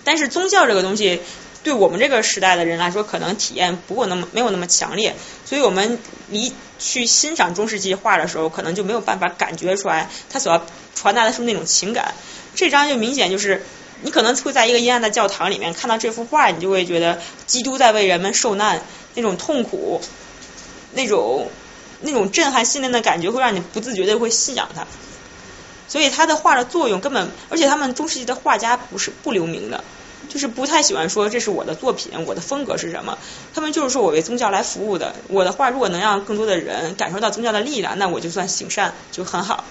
但是宗教这个东西，对我们这个时代的人来说，可能体验不过那么没有那么强烈。所以我们一去欣赏中世纪画的时候，可能就没有办法感觉出来他所要传达的是那种情感。这张就明显就是。你可能会在一个阴暗的教堂里面看到这幅画，你就会觉得基督在为人们受难，那种痛苦，那种那种震撼心灵的感觉，会让你不自觉的会信仰他。所以他的画的作用根本，而且他们中世纪的画家不是不留名的，就是不太喜欢说这是我的作品，我的风格是什么。他们就是说我为宗教来服务的，我的画如果能让更多的人感受到宗教的力量，那我就算行善就很好。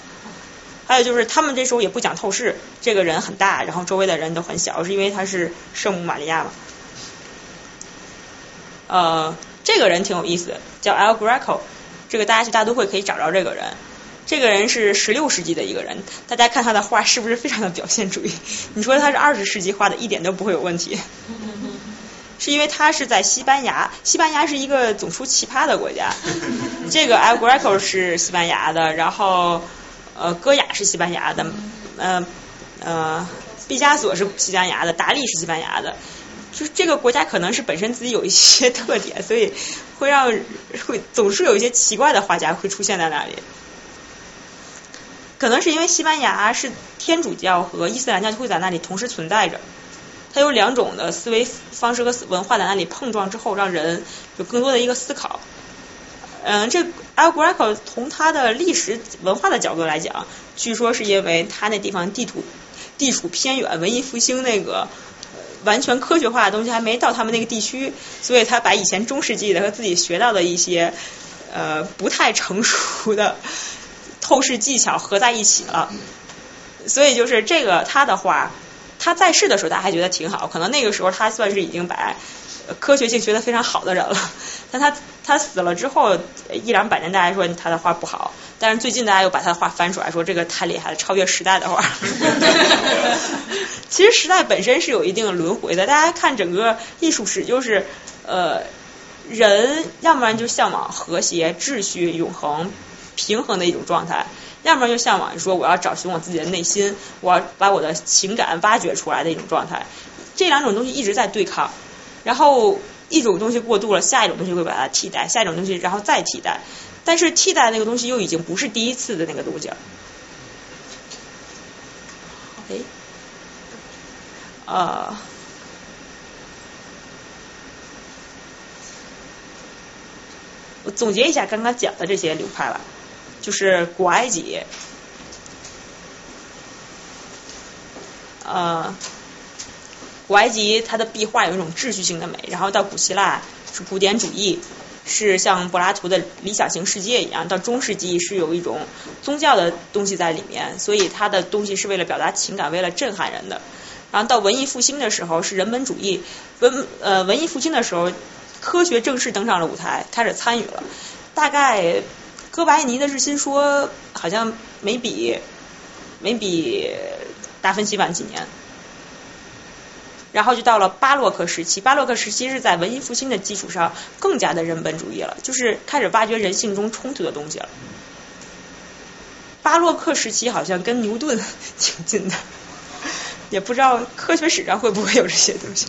还有就是他们这时候也不讲透视，这个人很大，然后周围的人都很小，是因为他是圣母玛利亚嘛。呃，这个人挺有意思，叫 El Greco，这个大家去大都会可以找着这个人。这个人是十六世纪的一个人，大家看他的画是不是非常的表现主义？你说他是二十世纪画的，一点都不会有问题。是因为他是在西班牙，西班牙是一个总出奇葩的国家。这个 El Greco 是西班牙的，然后呃，戈雅是西班牙的，呃呃，毕加索是西班牙的，达利是西班牙的。就是这个国家可能是本身自己有一些特点，所以会让会总是有一些奇怪的画家会出现在那里。可能是因为西班牙是天主教和伊斯兰教会在那里同时存在着，它有两种的思维方式和文化在那里碰撞之后，让人有更多的一个思考。嗯，这 El Greco 从他的历史文化的角度来讲，据说是因为他那地方地图地处偏远，文艺复兴那个完全科学化的东西还没到他们那个地区，所以他把以前中世纪的和自己学到的一些呃不太成熟的。透视技巧合在一起了，所以就是这个他的画，他在世的时候大家还觉得挺好，可能那个时候他算是已经把科学性学得非常好的人了。但他他死了之后一两百年，大家说他的画不好，但是最近大家又把他的画翻出来，说这个太厉害了，超越时代的画。<laughs> 其实时代本身是有一定轮回的，大家看整个艺术史，就是呃人要不然就向往和谐、秩序、永恒。平衡的一种状态，要么就向往说我要找寻我自己的内心，我要把我的情感挖掘出来的一种状态。这两种东西一直在对抗，然后一种东西过度了，下一种东西会把它替代，下一种东西然后再替代，但是替代那个东西又已经不是第一次的那个东西了。哎，呃。我总结一下刚刚讲的这些流派吧。就是古埃及，呃，古埃及它的壁画有一种秩序性的美，然后到古希腊是古典主义，是像柏拉图的理想型世界一样，到中世纪是有一种宗教的东西在里面，所以它的东西是为了表达情感，为了震撼人的。然后到文艺复兴的时候是人本主义，文呃文艺复兴的时候，科学正式登上了舞台，开始参与了，大概。哥白尼的日心说好像没比没比达芬奇晚几年，然后就到了巴洛克时期。巴洛克时期是在文艺复兴的基础上更加的人本主义了，就是开始挖掘人性中冲突的东西了。巴洛克时期好像跟牛顿挺近的，<laughs> 也不知道科学史上会不会有这些东西。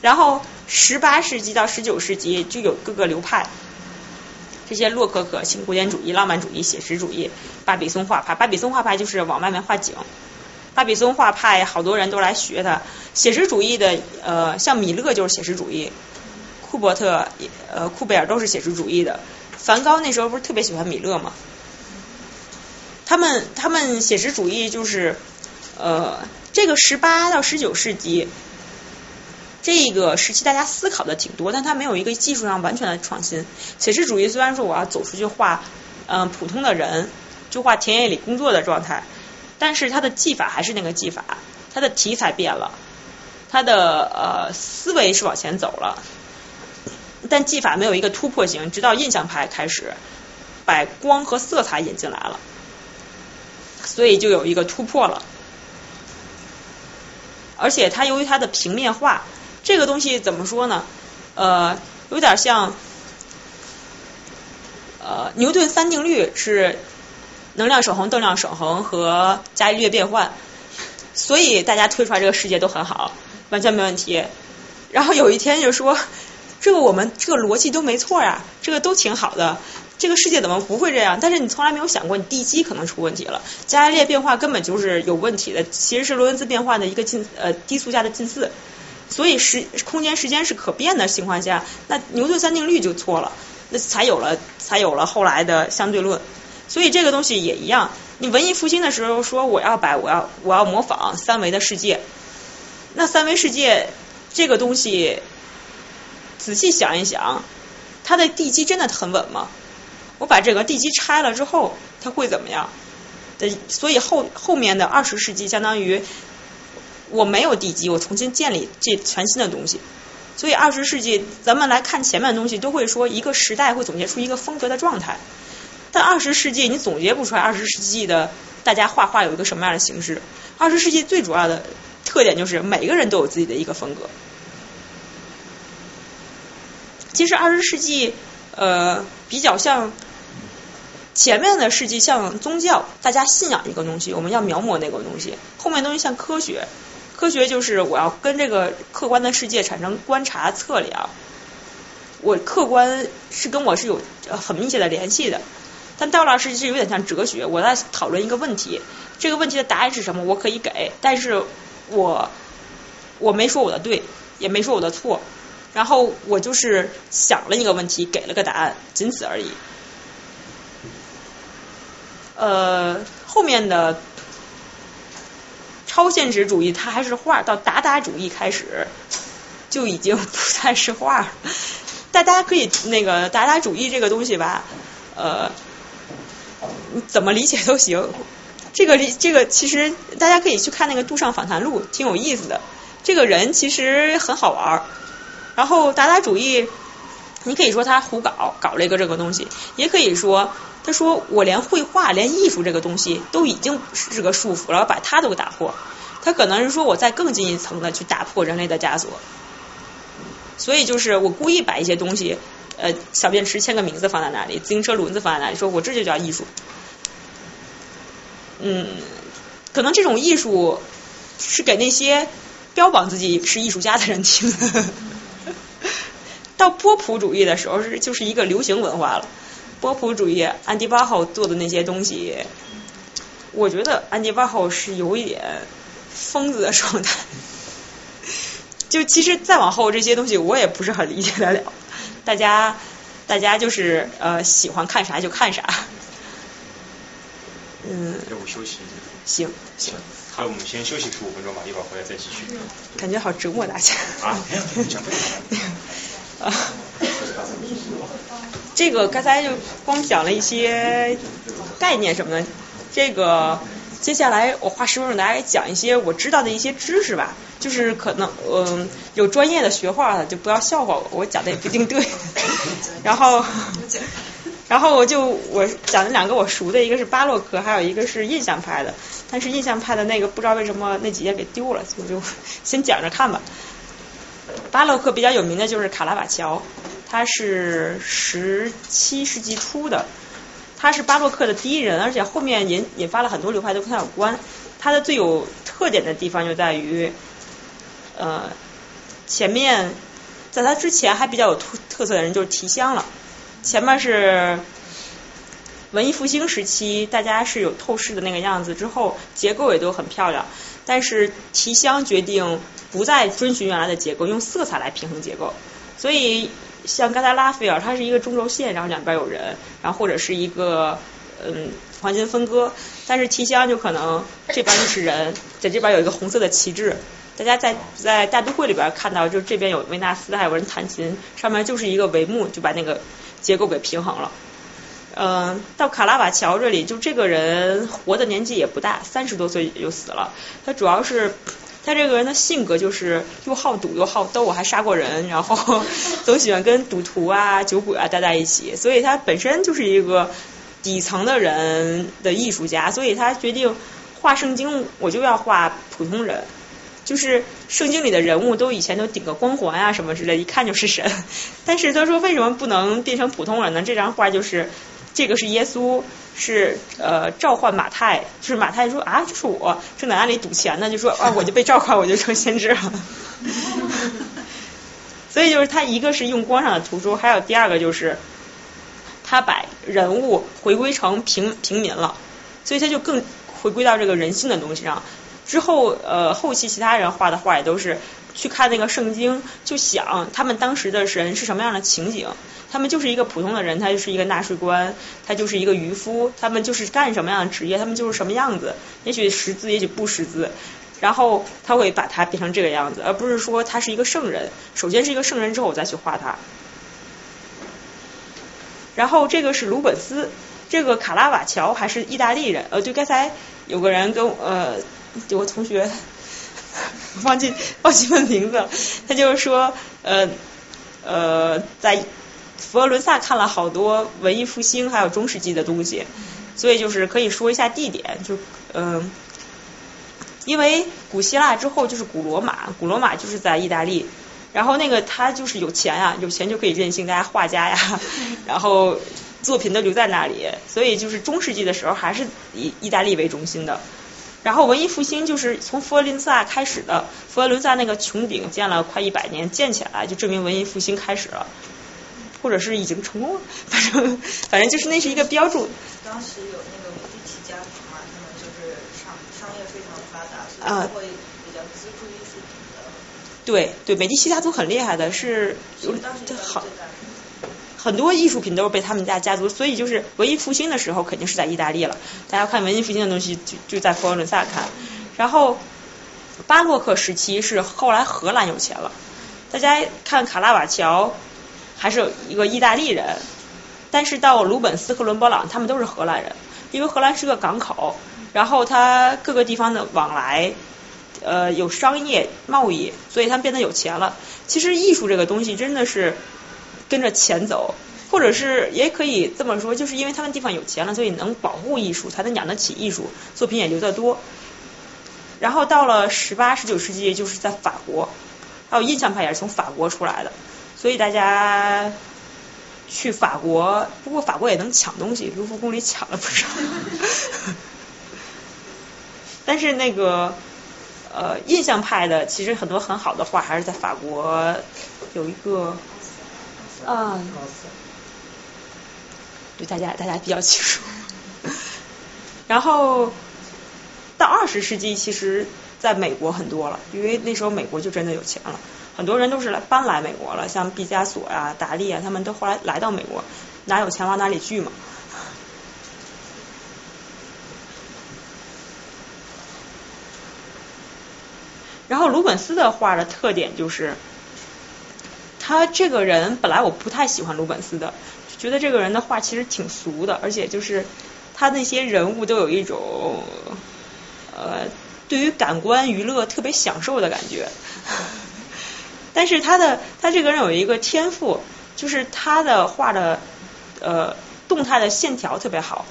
然后十八世纪到十九世纪就有各个流派。这些洛可可、新古典主义、浪漫主义、写实主义、巴比松画派，巴比松画派就是往外面画景。巴比松画派好多人都来学它。写实主义的，呃，像米勒就是写实主义，库伯特、呃，库贝尔都是写实主义的。梵高那时候不是特别喜欢米勒吗？他们他们写实主义就是，呃，这个十八到十九世纪。这个时期大家思考的挺多，但他没有一个技术上完全的创新。写实主义虽然说我要走出去画，嗯，普通的人，就画田野里工作的状态，但是他的技法还是那个技法，他的题材变了，他的呃思维是往前走了，但技法没有一个突破性。直到印象派开始把光和色彩引进来了，所以就有一个突破了。而且它由于它的平面化。这个东西怎么说呢？呃，有点像，呃，牛顿三定律是能量守恒、动量守恒和伽利略变换，所以大家推出来这个世界都很好，完全没问题。然后有一天就说，这个我们这个逻辑都没错呀，这个都挺好的，这个世界怎么不会这样？但是你从来没有想过，你地基可能出问题了，伽利略变化根本就是有问题的，其实是罗恩兹变化的一个近呃低速下的近似。所以时空间时间是可变的情况下，那牛顿三定律就错了，那才有了才有了后来的相对论。所以这个东西也一样，你文艺复兴的时候说我要摆我要我要模仿三维的世界，那三维世界这个东西仔细想一想，它的地基真的很稳吗？我把这个地基拆了之后，它会怎么样？的所以后后面的二十世纪相当于。我没有地基，我重新建立这全新的东西。所以二十世纪，咱们来看前面的东西，都会说一个时代会总结出一个风格的状态。但二十世纪你总结不出来二十世纪的大家画画有一个什么样的形式。二十世纪最主要的特点就是每个人都有自己的一个风格。其实二十世纪呃比较像前面的世纪像宗教，大家信仰一个东西，我们要描摹那个东西。后面东西像科学。科学就是我要跟这个客观的世界产生观察测量，我客观是跟我是有很密切的联系的。但到了实际是有点像哲学，我在讨论一个问题，这个问题的答案是什么？我可以给，但是我我没说我的对，也没说我的错，然后我就是想了一个问题，给了个答案，仅此而已。呃，后面的。超现实主义它还是画，到达达主义开始就已经不再是画了。大家可以那个达达主义这个东西吧，呃，怎么理解都行。这个这个其实大家可以去看那个杜尚访谈录，挺有意思的。这个人其实很好玩。然后达达主义，你可以说他胡搞，搞了一个这个东西，也可以说。他说：“我连绘画、连艺术这个东西都已经是个束缚了，把它都打破。他可能是说，我再更进一层的去打破人类的枷锁。所以就是我故意把一些东西，呃，小便池签个名字放在那里，自行车轮子放在那里，说我这就叫艺术。嗯，可能这种艺术是给那些标榜自己是艺术家的人听的。<laughs> 到波普主义的时候，是就是一个流行文化了。”波普主义，安迪巴霍做的那些东西，我觉得安迪巴霍是有一点疯子的状态。<laughs> 就其实再往后这些东西，我也不是很理解得了。大家，大家就是呃喜欢看啥就看啥。嗯。要不休息？行。行。那，我们先休息十五分钟吧，一会儿回来再继续。感觉好折磨大家。啊，没有，讲啊。这个刚才就光讲了一些概念什么的，这个接下来我花十分钟给大家讲一些我知道的一些知识吧，就是可能嗯有专业的学画的就不要笑话我，我讲的也不一定对。<laughs> 然后然后我就我讲的两个我熟的，一个是巴洛克，还有一个是印象派的，但是印象派的那个不知道为什么那几页给丢了，我就先讲着看吧。巴洛克比较有名的就是卡拉瓦乔。他是十七世纪初的，他是巴洛克的第一人，而且后面引引发了很多流派都跟他有关。他的最有特点的地方就在于，呃，前面在他之前还比较有特特色的人就是提香了。前面是文艺复兴时期，大家是有透视的那个样子，之后结构也都很漂亮。但是提香决定不再遵循原来的结构，用色彩来平衡结构，所以。像刚才拉斐尔，它是一个中轴线，然后两边有人，然后或者是一个嗯黄金分割。但是提香就可能这边就是人，在这边有一个红色的旗帜。大家在在大都会里边看到，就这边有维纳斯，还有人弹琴，上面就是一个帷幕，就把那个结构给平衡了。嗯，到卡拉瓦乔这里，就这个人活的年纪也不大，三十多岁就死了。他主要是。他这个人的性格就是又好赌又好斗，还杀过人，然后 <laughs> 总喜欢跟赌徒啊、酒鬼啊待在一起，所以他本身就是一个底层的人的艺术家，所以他决定画圣经，我就要画普通人，就是圣经里的人物都以前都顶个光环啊什么之类，一看就是神。<laughs> 但是他说为什么不能变成普通人呢？这张画就是这个是耶稣。是呃召唤马太，就是马太说啊，就是我正在那里赌钱呢，就说啊我就被 <laughs> 召唤，我就成先知了。所以就是他一个是用光上的图书，还有第二个就是他把人物回归成平平民了，所以他就更回归到这个人性的东西上。之后呃后期其他人画的画也都是去看那个圣经，就想他们当时的人是什么样的情景。他们就是一个普通的人，他就是一个纳税官，他就是一个渔夫，他们就是干什么样的职业，他们就是什么样子。也许识字，也许不识字。然后他会把它变成这个样子，而不是说他是一个圣人。首先是一个圣人之后，我再去画他。然后这个是鲁本斯，这个卡拉瓦乔还是意大利人。呃，对，刚才有个人跟呃有个同学忘记忘记问名字了，他就是说呃呃在佛罗伦萨看了好多文艺复兴还有中世纪的东西，所以就是可以说一下地点，就嗯。因为古希腊之后就是古罗马，古罗马就是在意大利，然后那个他就是有钱啊，有钱就可以任性，大家画家呀，<laughs> 然后作品都留在那里，所以就是中世纪的时候还是以意大利为中心的，然后文艺复兴就是从佛罗伦萨开始的，佛罗伦萨那个穹顶建了快一百年，建起来就证明文艺复兴开始了，或者是已经成功了，反正反正就是那是一个标注。当时有那个 medici 家族嘛，他们就是商商业非常发达，啊所以会比较资助艺术品的。对对，美第奇家族很厉害的，是有当时这好很多艺术品都是被他们家家族，所以就是文艺复兴的时候肯定是在意大利了。大家看文艺复兴的东西就就在佛罗伦萨看，然后巴洛克时期是后来荷兰有钱了。大家看卡拉瓦乔还是一个意大利人，但是到鲁本斯和伦勃朗他们都是荷兰人，因为荷兰是个港口，然后它各个地方的往来。呃，有商业贸易，所以他们变得有钱了。其实艺术这个东西真的是跟着钱走，或者是也可以这么说，就是因为他们地方有钱了，所以能保护艺术，才能养得起艺术，作品也留得多。然后到了十八、十九世纪，就是在法国，还有印象派也是从法国出来的，所以大家去法国，不过法国也能抢东西，卢浮宫里抢了不少。<laughs> 但是那个呃，印象派的其实很多很好的画还是在法国有一个啊，对大家大家比较清楚。<laughs> 然后到二十世纪，其实在美国很多了，因为那时候美国就真的有钱了，很多人都是来搬来美国了，像毕加索呀、达利啊，他们都后来来到美国，哪有钱往哪里聚嘛。然后鲁本斯的画的特点就是，他这个人本来我不太喜欢鲁本斯的，觉得这个人的画其实挺俗的，而且就是他那些人物都有一种呃对于感官娱乐特别享受的感觉。<laughs> 但是他的他这个人有一个天赋，就是他的画的呃动态的线条特别好。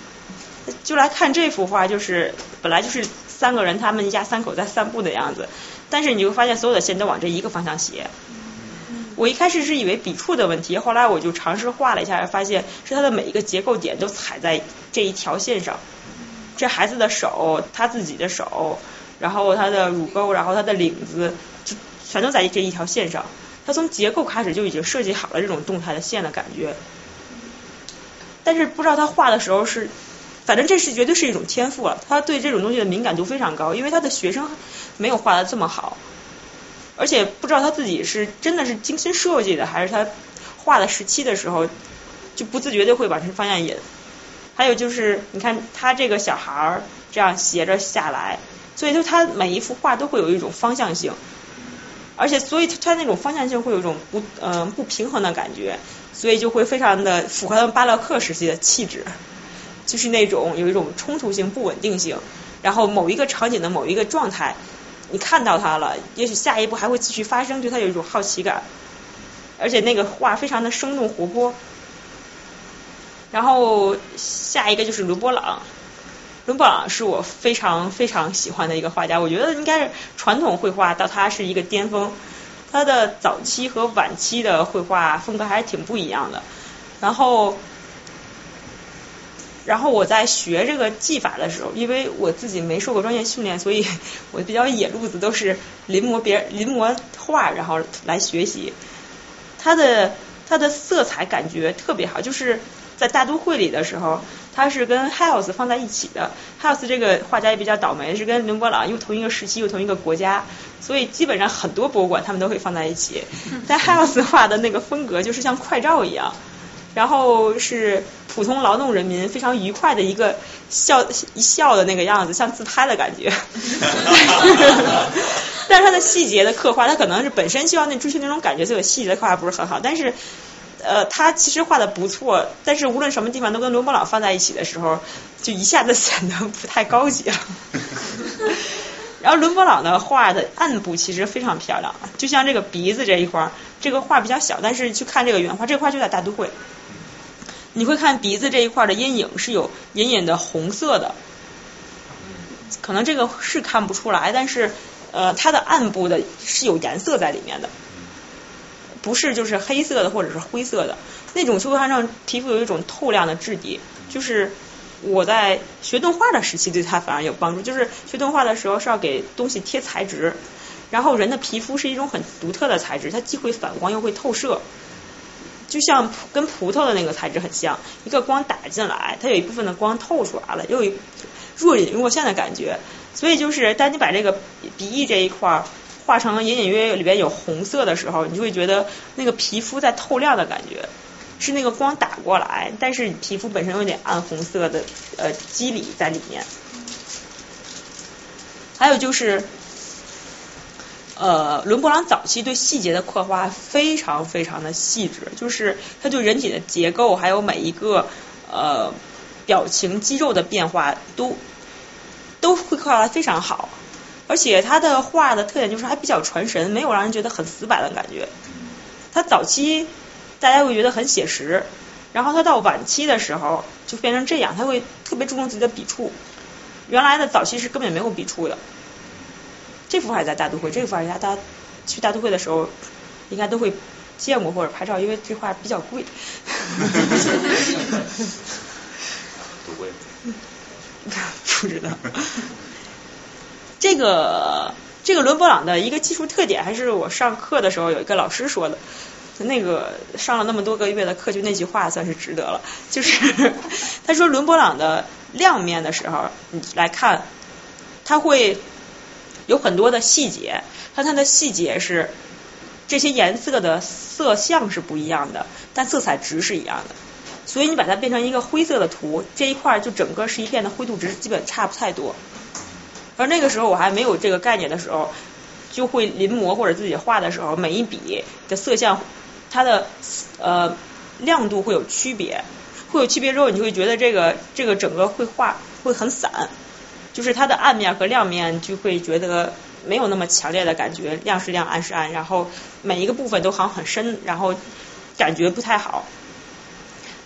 就来看这幅画，就是本来就是三个人，他们一家三口在散步的样子，但是你会发现所有的线都往这一个方向斜。我一开始是以为笔触的问题，后来我就尝试画了一下，发现是他的每一个结构点都踩在这一条线上。这孩子的手，他自己的手，然后他的乳沟，然后他的领子，就全都在这一条线上。他从结构开始就已经设计好了这种动态的线的感觉，但是不知道他画的时候是。反正这是绝对是一种天赋了，他对这种东西的敏感度非常高，因为他的学生没有画的这么好，而且不知道他自己是真的是精心设计的，还是他画的时期的时候就不自觉的会往这方向引。还有就是，你看他这个小孩儿这样斜着下来，所以就他每一幅画都会有一种方向性，而且所以他那种方向性会有一种不嗯、不平衡的感觉，所以就会非常的符合他巴洛克时期的气质。就是那种有一种冲突性、不稳定性，然后某一个场景的某一个状态，你看到它了，也许下一步还会继续发生，对它有一种好奇感，而且那个画非常的生动活泼。然后下一个就是伦勃朗，伦勃朗是我非常非常喜欢的一个画家，我觉得应该是传统绘画到他是一个巅峰，他的早期和晚期的绘画风格还是挺不一样的，然后。然后我在学这个技法的时候，因为我自己没受过专业训练，所以我比较野路子，都是临摹别人临摹画，然后来学习。它的它的色彩感觉特别好，就是在大都会里的时候，它是跟 House 放在一起的。House 这个画家也比较倒霉，是跟伦勃朗又同一个时期又同一个国家，所以基本上很多博物馆他们都会放在一起。但 <laughs> House 画的那个风格就是像快照一样，然后是普通劳动人民非常愉快的一个笑一笑的那个样子，像自拍的感觉。<laughs> 但是它的细节的刻画，它可能是本身希望那追求那种感觉，所以细节的刻画不是很好。但是，呃，他其实画的不错，但是无论什么地方都跟伦勃朗放在一起的时候，就一下子显得不太高级了。然后伦勃朗的画的暗部其实非常漂亮，就像这个鼻子这一块儿，这个画比较小，但是去看这个原画，这个画就在大都会。你会看鼻子这一块的阴影是有隐隐的红色的，可能这个是看不出来，但是呃，它的暗部的是有颜色在里面的，不是就是黑色的或者是灰色的那种，就会让皮肤有一种透亮的质地。就是我在学动画的时期对它反而有帮助，就是学动画的时候是要给东西贴材质，然后人的皮肤是一种很独特的材质，它既会反光又会透射。就像跟葡萄的那个材质很像，一个光打进来，它有一部分的光透出来了，又一若隐若现的感觉。所以就是当你把这个鼻翼这一块画成隐隐约约里边有红色的时候，你就会觉得那个皮肤在透亮的感觉，是那个光打过来，但是皮肤本身有点暗红色的呃肌理在里面。还有就是。呃，伦勃朗早期对细节的刻画非常非常的细致，就是他对人体的结构还有每一个呃表情肌肉的变化都都会刻画的非常好，而且他的画的特点就是还比较传神，没有让人觉得很死板的感觉。他早期大家会觉得很写实，然后他到晚期的时候就变成这样，他会特别注重自己的笔触。原来的早期是根本没有笔触的。这幅画在大都会，这幅画大家去大都会的时候应该都会见过或者拍照，因为这画比较贵。<laughs> 多贵？<laughs> 不知道。这个这个伦勃朗的一个技术特点，还是我上课的时候有一个老师说的。那个上了那么多个月的课，就那句话算是值得了。就是 <laughs> 他说伦勃朗的亮面的时候，你来看他会。有很多的细节，但它的细节是这些颜色的色相是不一样的，但色彩值是一样的。所以你把它变成一个灰色的图，这一块就整个是一片的灰度值，基本差不太多。而那个时候我还没有这个概念的时候，就会临摹或者自己画的时候，每一笔的色相它的呃亮度会有区别，会有区别之后，你就会觉得这个这个整个绘画会很散。就是它的暗面和亮面就会觉得没有那么强烈的感觉，亮是亮，暗是暗，然后每一个部分都好像很深，然后感觉不太好。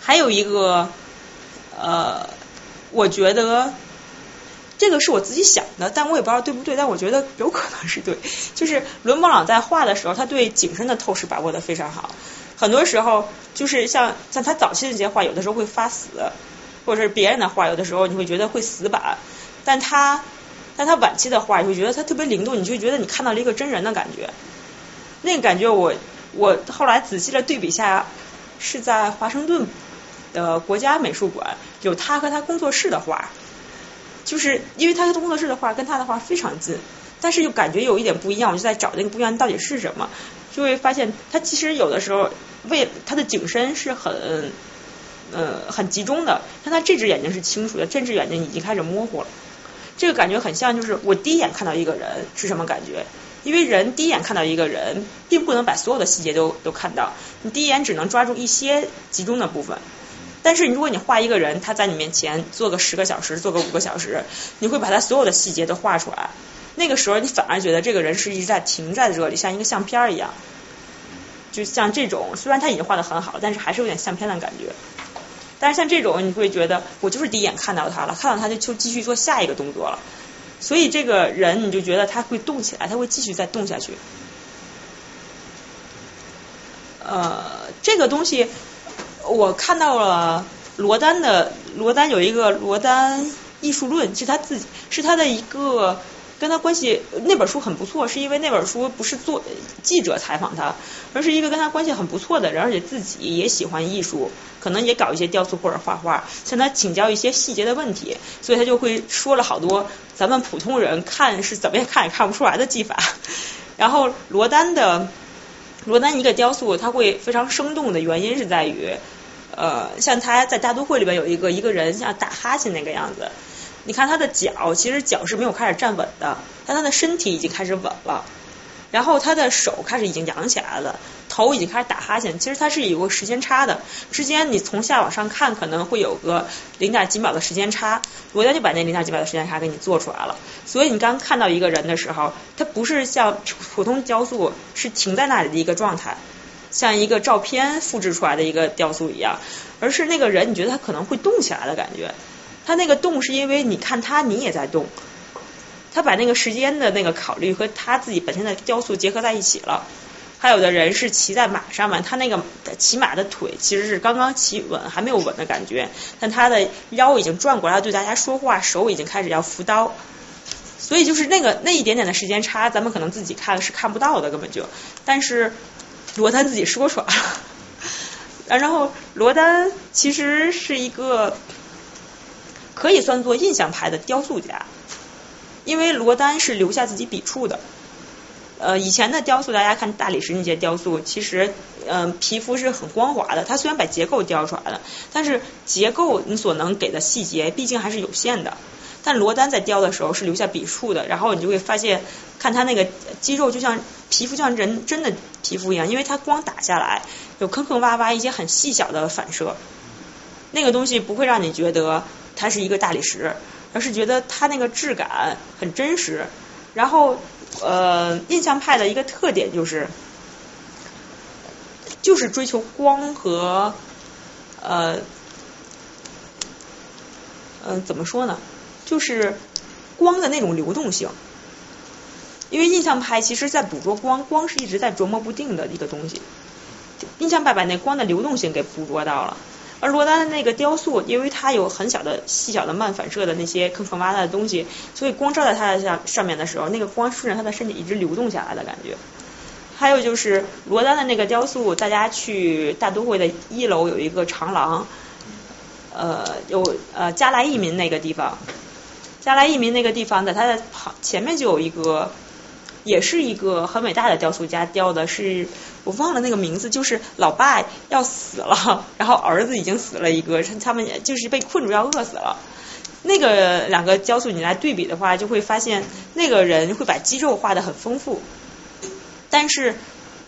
还有一个呃，我觉得这个是我自己想的，但我也不知道对不对，但我觉得有可能是对。就是伦勃朗在画的时候，他对景深的透视把握的非常好，很多时候就是像像他早期的那些画，有的时候会发死，或者是别人的画，有的时候你会觉得会死板。但他，但他晚期的画，你会觉得他特别灵动，你就觉得你看到了一个真人的感觉。那个感觉，我我后来仔细的对比下，是在华盛顿的国家美术馆有他和他工作室的画，就是因为他的工作室的画跟他的画非常近，但是又感觉有一点不一样，我就在找那个不一样到底是什么，就会发现他其实有的时候为他的景深是很呃很集中的，但他这只眼睛是清楚的，这只眼睛已经开始模糊了。这个感觉很像，就是我第一眼看到一个人是什么感觉？因为人第一眼看到一个人，并不能把所有的细节都都看到，你第一眼只能抓住一些集中的部分。但是如果你画一个人，他在你面前坐个十个小时，坐个五个小时，你会把他所有的细节都画出来。那个时候你反而觉得这个人是一直在停在这里，像一个相片一样。就像这种，虽然他已经画的很好，但是还是有点相片的感觉。但是像这种，你会觉得我就是第一眼看到他了，看到他就就继续做下一个动作了，所以这个人你就觉得他会动起来，他会继续再动下去。呃，这个东西我看到了罗丹的罗丹有一个罗丹艺术论，是他自己是他的一个跟他关系那本书很不错，是因为那本书不是做记者采访他，而是一个跟他关系很不错的人，而且自己也喜欢艺术，可能也搞一些雕塑或者画画，向他请教一些细节的问题，所以他就会说了好多咱们普通人看是怎么也看也看不出来的技法。然后罗丹的罗丹一个雕塑，他会非常生动的原因是在于，呃，像他在大都会里边有一个一个人像打哈欠那个样子，你看他的脚，其实脚是没有开始站稳的，但他的身体已经开始稳了。然后他的手开始已经扬起来了，头已经开始打哈欠。其实它是有个时间差的，之间你从下往上看可能会有个零点几秒的时间差，我家就把那零点几秒的时间差给你做出来了。所以你刚看到一个人的时候，他不是像普通雕塑是停在那里的一个状态，像一个照片复制出来的一个雕塑一样，而是那个人你觉得他可能会动起来的感觉。他那个动是因为你看他，你也在动。他把那个时间的那个考虑和他自己本身的雕塑结合在一起了。还有的人是骑在马上面，他那个骑马的腿其实是刚刚骑稳，还没有稳的感觉，但他的腰已经转过来对大家说话，手已经开始要扶刀。所以就是那个那一点点的时间差，咱们可能自己看是看不到的，根本就。但是罗丹自己说出来了。然后罗丹其实是一个可以算作印象派的雕塑家。因为罗丹是留下自己笔触的，呃，以前的雕塑，大家看大理石那些雕塑，其实，嗯，皮肤是很光滑的。它虽然把结构雕出来了，但是结构你所能给的细节毕竟还是有限的。但罗丹在雕的时候是留下笔触的，然后你就会发现，看他那个肌肉就像皮肤，就像人真的皮肤一样，因为它光打下来有坑坑洼洼一些很细小的反射，那个东西不会让你觉得它是一个大理石。而是觉得它那个质感很真实，然后呃，印象派的一个特点就是，就是追求光和呃，嗯，怎么说呢？就是光的那种流动性。因为印象派其实在捕捉光，光是一直在琢磨不定的一个东西。印象派把那光的流动性给捕捉到了。而罗丹的那个雕塑，因为它有很小的、细小的慢反射的那些坑坑洼洼的东西，所以光照在它的上上面的时候，那个光顺着他的身体一直流动下来的感觉。还有就是罗丹的那个雕塑，大家去大都会的一楼有一个长廊，呃，有呃加莱义民那个地方，加莱义民那个地方在它的旁前面就有一个。也是一个很伟大的雕塑家雕的，是我忘了那个名字，就是老爸要死了，<laughs> 然后儿子已经死了一个，他们就是被困住要饿死了。那个两个雕塑你来对比的话，就会发现那个人会把肌肉画的很丰富，但是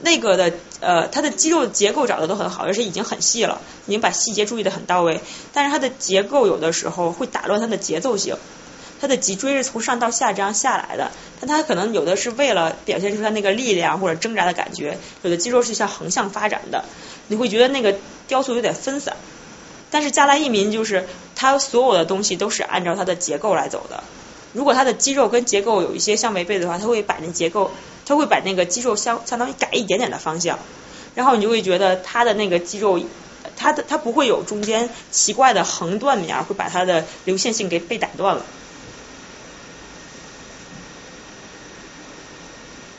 那个的呃他的肌肉结构找的都很好，而且已经很细了，已经把细节注意的很到位，但是他的结构有的时候会打乱他的节奏性。他的脊椎是从上到下这样下来的，但他可能有的是为了表现出他那个力量或者挣扎的感觉，有的肌肉是向横向发展的，你会觉得那个雕塑有点分散。但是加拉一民就是他所有的东西都是按照他的结构来走的，如果他的肌肉跟结构有一些相违背的话，他会把那结构，他会把那个肌肉相相当于改一点点的方向，然后你就会觉得他的那个肌肉，他的他不会有中间奇怪的横断面，会把他的流线性给被打断了。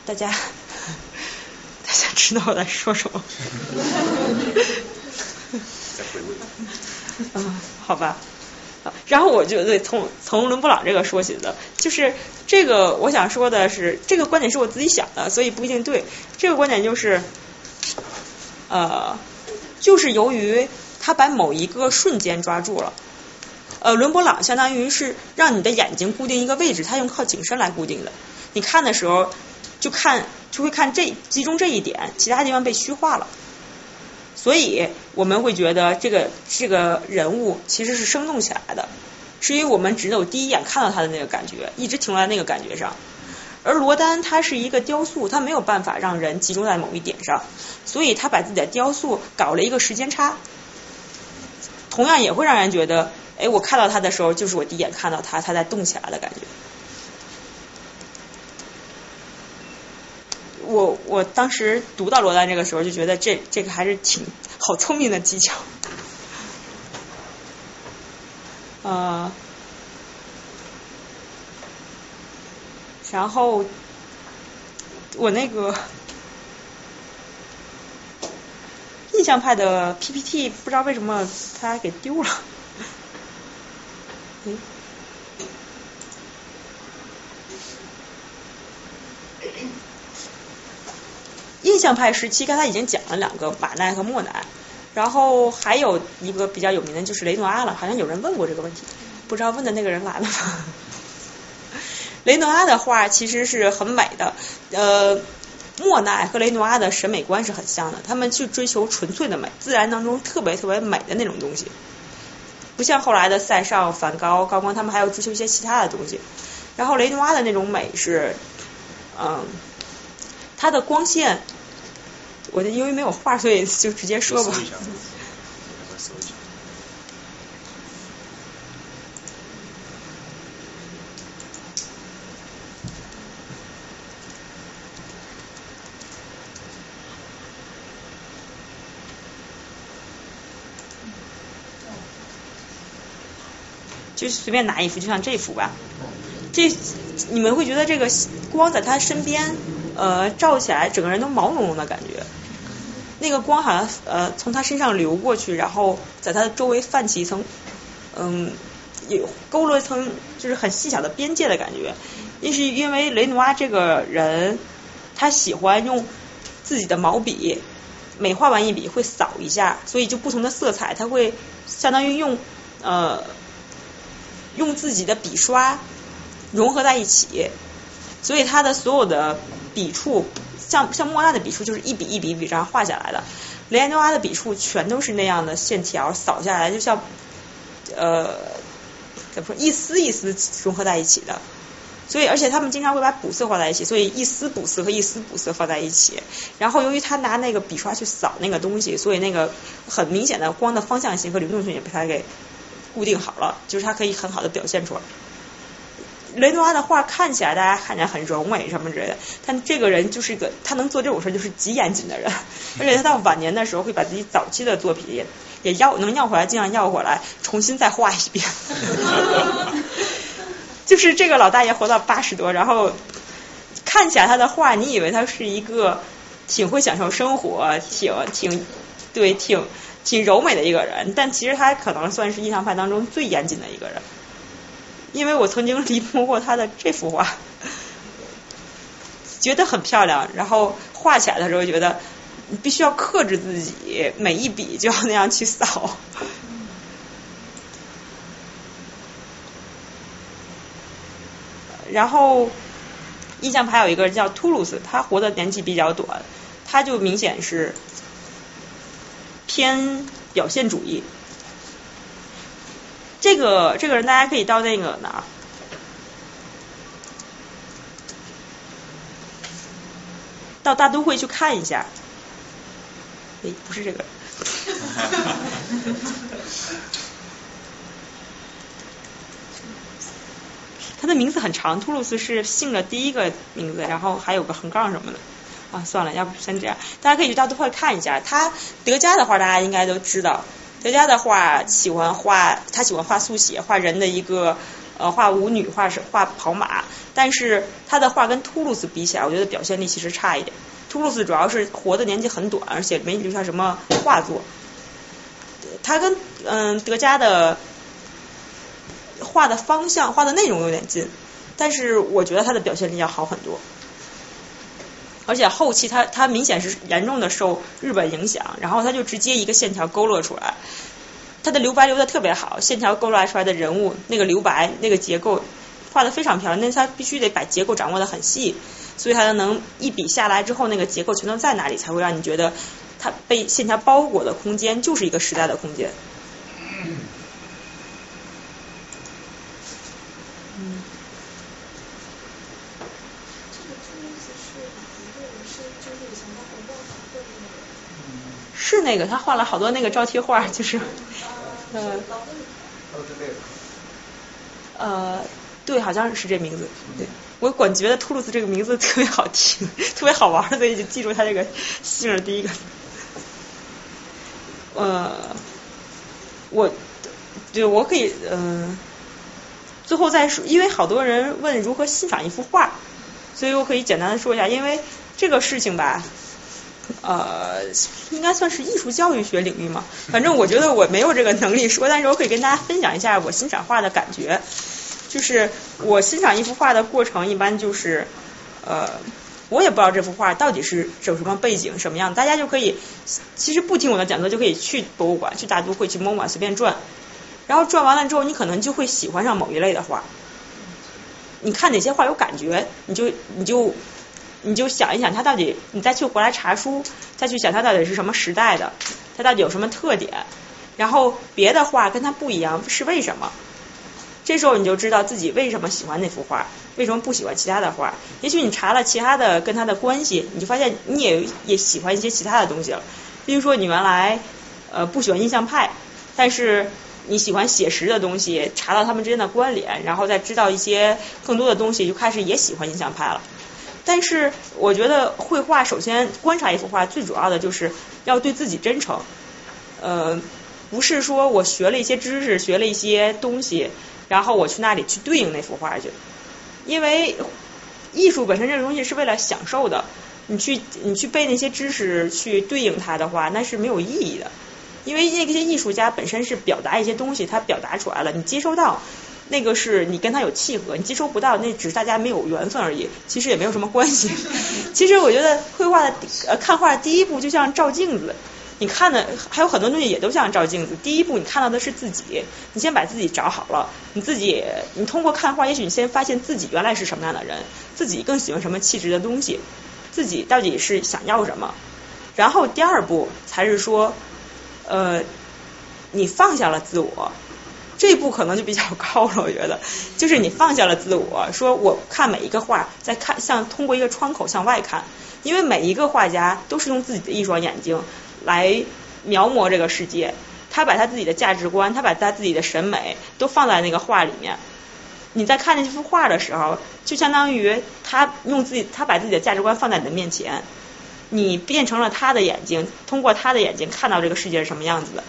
大家，<laughs> 大家知道我在说什么？嗯，好吧。然后我就对从从伦勃朗这个说起的，就是这个我想说的是，这个观点是我自己想的，所以不一定对。这个观点就是，呃，就是由于他把某一个瞬间抓住了。呃，伦勃朗相当于是让你的眼睛固定一个位置，他用靠景深来固定的。你看的时候。就看就会看这集中这一点，其他地方被虚化了，所以我们会觉得这个这个人物其实是生动起来的，是因为我们只有第一眼看到他的那个感觉，一直停留在那个感觉上。而罗丹他是一个雕塑，他没有办法让人集中在某一点上，所以他把自己的雕塑搞了一个时间差，同样也会让人觉得，哎，我看到他的时候就是我第一眼看到他，他在动起来的感觉。我我当时读到罗丹这个时候，就觉得这这个还是挺好聪明的技巧。啊，然后我那个印象派的 PPT 不知道为什么它给丢了。诶印象派时期，刚才已经讲了两个马奈和莫奈，然后还有一个比较有名的就是雷诺阿了，好像有人问过这个问题，不知道问的那个人来了吗？<laughs> 雷诺阿的画其实是很美的，呃，莫奈和雷诺阿的审美观是很像的，他们去追求纯粹的美，自然当中特别特别美的那种东西，不像后来的塞尚、梵高、高光，他们还要追求一些其他的东西。然后雷诺阿的那种美是，嗯，它的光线，我就因为没有话，所以就直接说吧。就随便拿一幅，就像这幅吧。这你们会觉得这个光在他身边，呃，照起来整个人都毛茸茸的感觉。那个光好像呃从他身上流过去，然后在他的周围泛起一层，嗯，有勾勒一层就是很细小的边界的感觉。那是因为雷努阿这个人，他喜欢用自己的毛笔，每画完一笔会扫一下，所以就不同的色彩，他会相当于用呃用自己的笔刷融合在一起，所以他的所有的笔触，像像莫奈的笔触就是一笔一笔笔这样画下来的，雷安多阿的笔触全都是那样的线条扫下来，就像呃怎么说一丝一丝融合在一起的。所以，而且他们经常会把补色画在一起，所以一丝补色和一丝补色放在一起。然后，由于他拿那个笔刷去扫那个东西，所以那个很明显的光的方向性和流动性也被他给固定好了，就是他可以很好的表现出来。雷诺阿的画看起来大家看起来很柔美什么之类的，但这个人就是一个他能做这种事就是极严谨的人，而且他到晚年的时候会把自己早期的作品也也要能要回来，尽量要回来，重新再画一遍。<laughs> 就是这个老大爷活到八十多，然后看起来他的画，你以为他是一个挺会享受生活、挺挺对挺挺柔美的一个人，但其实他可能算是印象派当中最严谨的一个人。因为我曾经临摹过他的这幅画，<laughs> 觉得很漂亮，然后画起来的时候觉得你必须要克制自己，每一笔就要那样去扫。<laughs> 然后印象派有一个叫图鲁斯，他活的年纪比较短，他就明显是偏表现主义。这个这个人大家可以到那个哪，到大都会去看一下。诶，不是这个。<laughs> 他的名字很长，图鲁斯是姓的第一个名字，然后还有个横杠什么的。啊，算了，要不先这样，大家可以去大都会看一下。他德加的话大家应该都知道，德加的画喜欢画，他喜欢画速写，画人的一个呃画舞女，画是画跑马。但是他的画跟图鲁斯比起来，我觉得表现力其实差一点。图鲁斯主要是活的年纪很短，而且没留下什么画作。他跟嗯德加的。画的方向、画的内容有点近，但是我觉得他的表现力要好很多。而且后期他他明显是严重的受日本影响，然后他就直接一个线条勾勒出来，他的留白留的特别好，线条勾勒出来的人物那个留白那个结构画的非常漂亮，但是他必须得把结构掌握的很细，所以他能一笔下来之后那个结构全都在那里，才会让你觉得他被线条包裹的空间就是一个时代的空间。是那个，他画了好多那个招贴画，就是，呃，呃，对，好像是这名字。对，我管觉得图鲁斯这个名字特别好听，特别好玩，所以就记住他这个姓儿第一个。呃，我，对，我可以，嗯、最后再说，因为好多人问如何欣赏一幅画，所以我可以简单的说一下，因为这个事情吧，呃，应该算是艺术教育学领域嘛。反正我觉得我没有这个能力说，但是我可以跟大家分享一下我欣赏画的感觉。就是我欣赏一幅画的过程，一般就是呃，我也不知道这幅画到底是有什么背景什么样，大家就可以其实不听我的讲座就可以去博物馆、去大都会、去 MoMA 随便转，然后转完了之后，你可能就会喜欢上某一类的画。你看哪些画有感觉，你就你就你就想一想，它到底你再去回来查书，再去想它到底是什么时代的，它到底有什么特点，然后别的画跟它不一样是为什么？这时候你就知道自己为什么喜欢那幅画，为什么不喜欢其他的画。也许你查了其他的跟它的关系，你就发现你也也喜欢一些其他的东西了。比如说你原来呃不喜欢印象派，但是你喜欢写实的东西，查到他们之间的关联，然后再知道一些更多的东西，就开始也喜欢印象派了。但是我觉得绘画首先观察一幅画最主要的就是要对自己真诚，呃，不是说我学了一些知识，学了一些东西。然后我去那里去对应那幅画去，因为艺术本身这个东西是为了享受的，你去你去背那些知识去对应它的话，那是没有意义的。因为那些艺术家本身是表达一些东西，他表达出来了，你接收到那个是你跟他有契合，你接收不到那只是大家没有缘分而已，其实也没有什么关系。<laughs> 其实我觉得绘画的呃看画第一步就像照镜子。你看的还有很多东西也都像照镜子。第一步，你看到的是自己，你先把自己找好了，你自己，你通过看画，也许你先发现自己原来是什么样的人，自己更喜欢什么气质的东西，自己到底是想要什么。然后第二步才是说，呃，你放下了自我，这一步可能就比较高了，我觉得，就是你放下了自我，说我看每一个画，在看像通过一个窗口向外看，因为每一个画家都是用自己的一双眼睛。来描摹这个世界，他把他自己的价值观，他把他自己的审美都放在那个画里面。你在看那幅画的时候，就相当于他用自己，他把自己的价值观放在你的面前，你变成了他的眼睛，通过他的眼睛看到这个世界是什么样子的。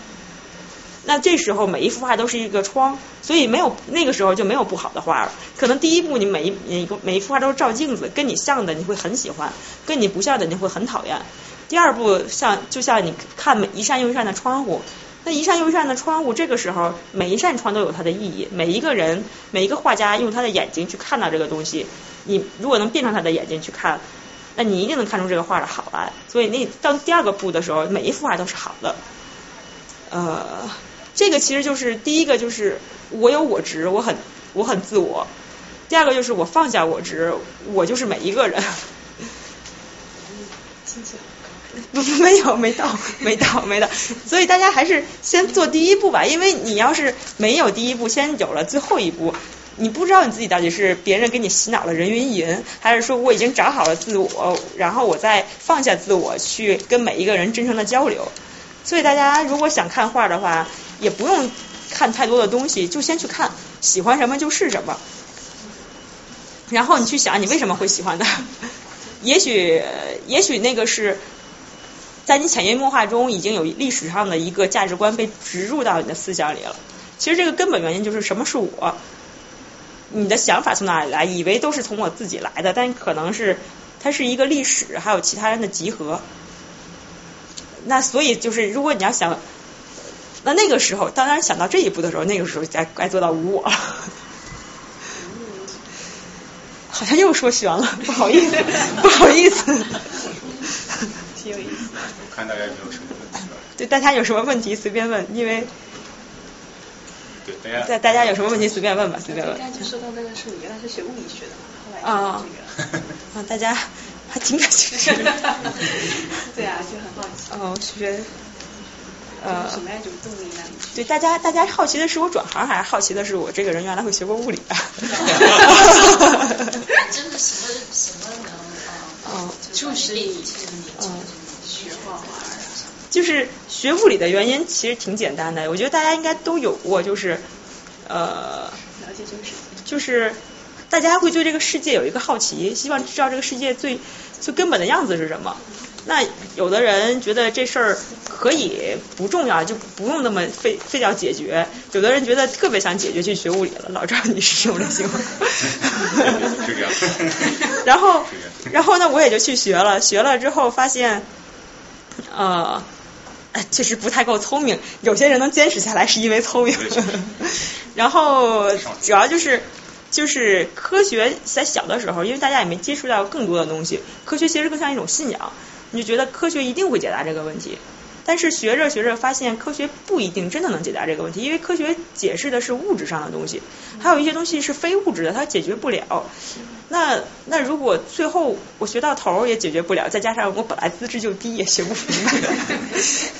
那这时候每一幅画都是一个窗，所以没有那个时候就没有不好的画了。可能第一步你每一每一个每一幅画都是照镜子，跟你像的你会很喜欢，跟你不像的你会很讨厌。第二步像就像你看每一扇又一扇的窗户，那一扇又一扇的窗户，这个时候每一扇窗都有它的意义。每一个人每一个画家用他的眼睛去看到这个东西，你如果能变成他的眼睛去看，那你一定能看出这个画的好来。所以那到第二个步的时候，每一幅画都是好的。呃，这个其实就是第一个就是我有我执，我很我很自我。第二个就是我放下我执，我就是每一个人。不不没有没到没到没到，所以大家还是先做第一步吧，因为你要是没有第一步，先有了最后一步，你不知道你自己到底是别人给你洗脑了人云亦云，还是说我已经找好了自我，然后我再放下自我去跟每一个人真诚的交流。所以大家如果想看画的话，也不用看太多的东西，就先去看，喜欢什么就是什么，然后你去想你为什么会喜欢它，<laughs> 也许也许那个是。在你潜移默化中，已经有历史上的一个价值观被植入到你的思想里了。其实这个根本原因就是什么是我？你的想法从哪里来？以为都是从我自己来的，但可能是它是一个历史，还有其他人的集合。那所以就是，如果你要想，那那个时候，当然想到这一步的时候，那个时候该该做到无我了。<laughs> 好像又说悬了，不好意思，不好意思。<laughs> 挺有意思。我看大家有没有什么问题？对，大家有什么问题随便问，因为对大家在大家有什么问题随便问吧，随便问。刚才就说到那个是你原来是学物理学的嘛，后来啊 <laughs> 啊，大家还挺感兴趣的。对啊，就很好奇。哦，学呃什么样一种动力让你去？对，大家大家好奇的是我转行，还是好奇的是我这个人原来会学过物理？<laughs> 真的什么什么能嗯，就是你嗯学画画就是学物理的原因其实挺简单的，我觉得大家应该都有过，就是呃，了解这个世界，就是大家会对这个世界有一个好奇，希望知道这个世界最最根本的样子是什么。那有的人觉得这事儿可以不重要，就不用那么非非要解决；有的人觉得特别想解决，去学物理了。老赵，你是什么类型吗？<laughs> 这样。<laughs> 然后，然后呢，我也就去学了。学了之后发现，呃，确实不太够聪明。有些人能坚持下来是因为聪明。<laughs> 然后主要就是。就是科学在小的时候，因为大家也没接触到更多的东西，科学其实更像一种信仰，你就觉得科学一定会解答这个问题。但是学着学着发现，科学不一定真的能解答这个问题，因为科学解释的是物质上的东西，还有一些东西是非物质的，它解决不了。那那如果最后我学到头也解决不了，再加上我本来资质就低，也学不明白，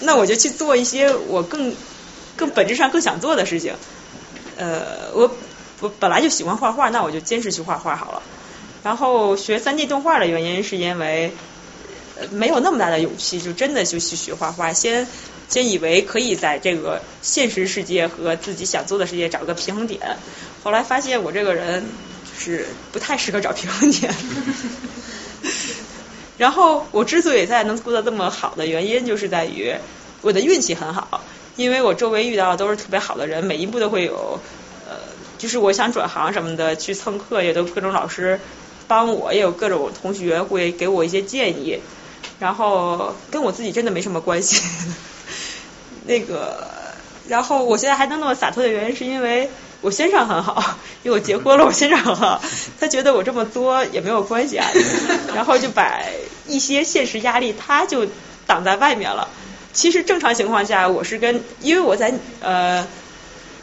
那我就去做一些我更更本质上更想做的事情。呃，我。我本来就喜欢画画，那我就坚持去画画好了。然后学三 D 动画的原因是因为没有那么大的勇气，就真的就去学画画。先先以为可以在这个现实世界和自己想做的世界找个平衡点，后来发现我这个人就是不太适合找平衡点。然后我之所以在能过得这么好的原因，就是在于我的运气很好，因为我周围遇到的都是特别好的人，每一步都会有呃。就是我想转行什么的，去蹭课也都各种老师帮我，也有各种同学会给我一些建议，然后跟我自己真的没什么关系。那个，然后我现在还能那么洒脱的原因，是因为我先生很好，因为我结婚了，我先生很好，他觉得我这么作也没有关系啊，<laughs> 然后就把一些现实压力他就挡在外面了。其实正常情况下，我是跟因为我在呃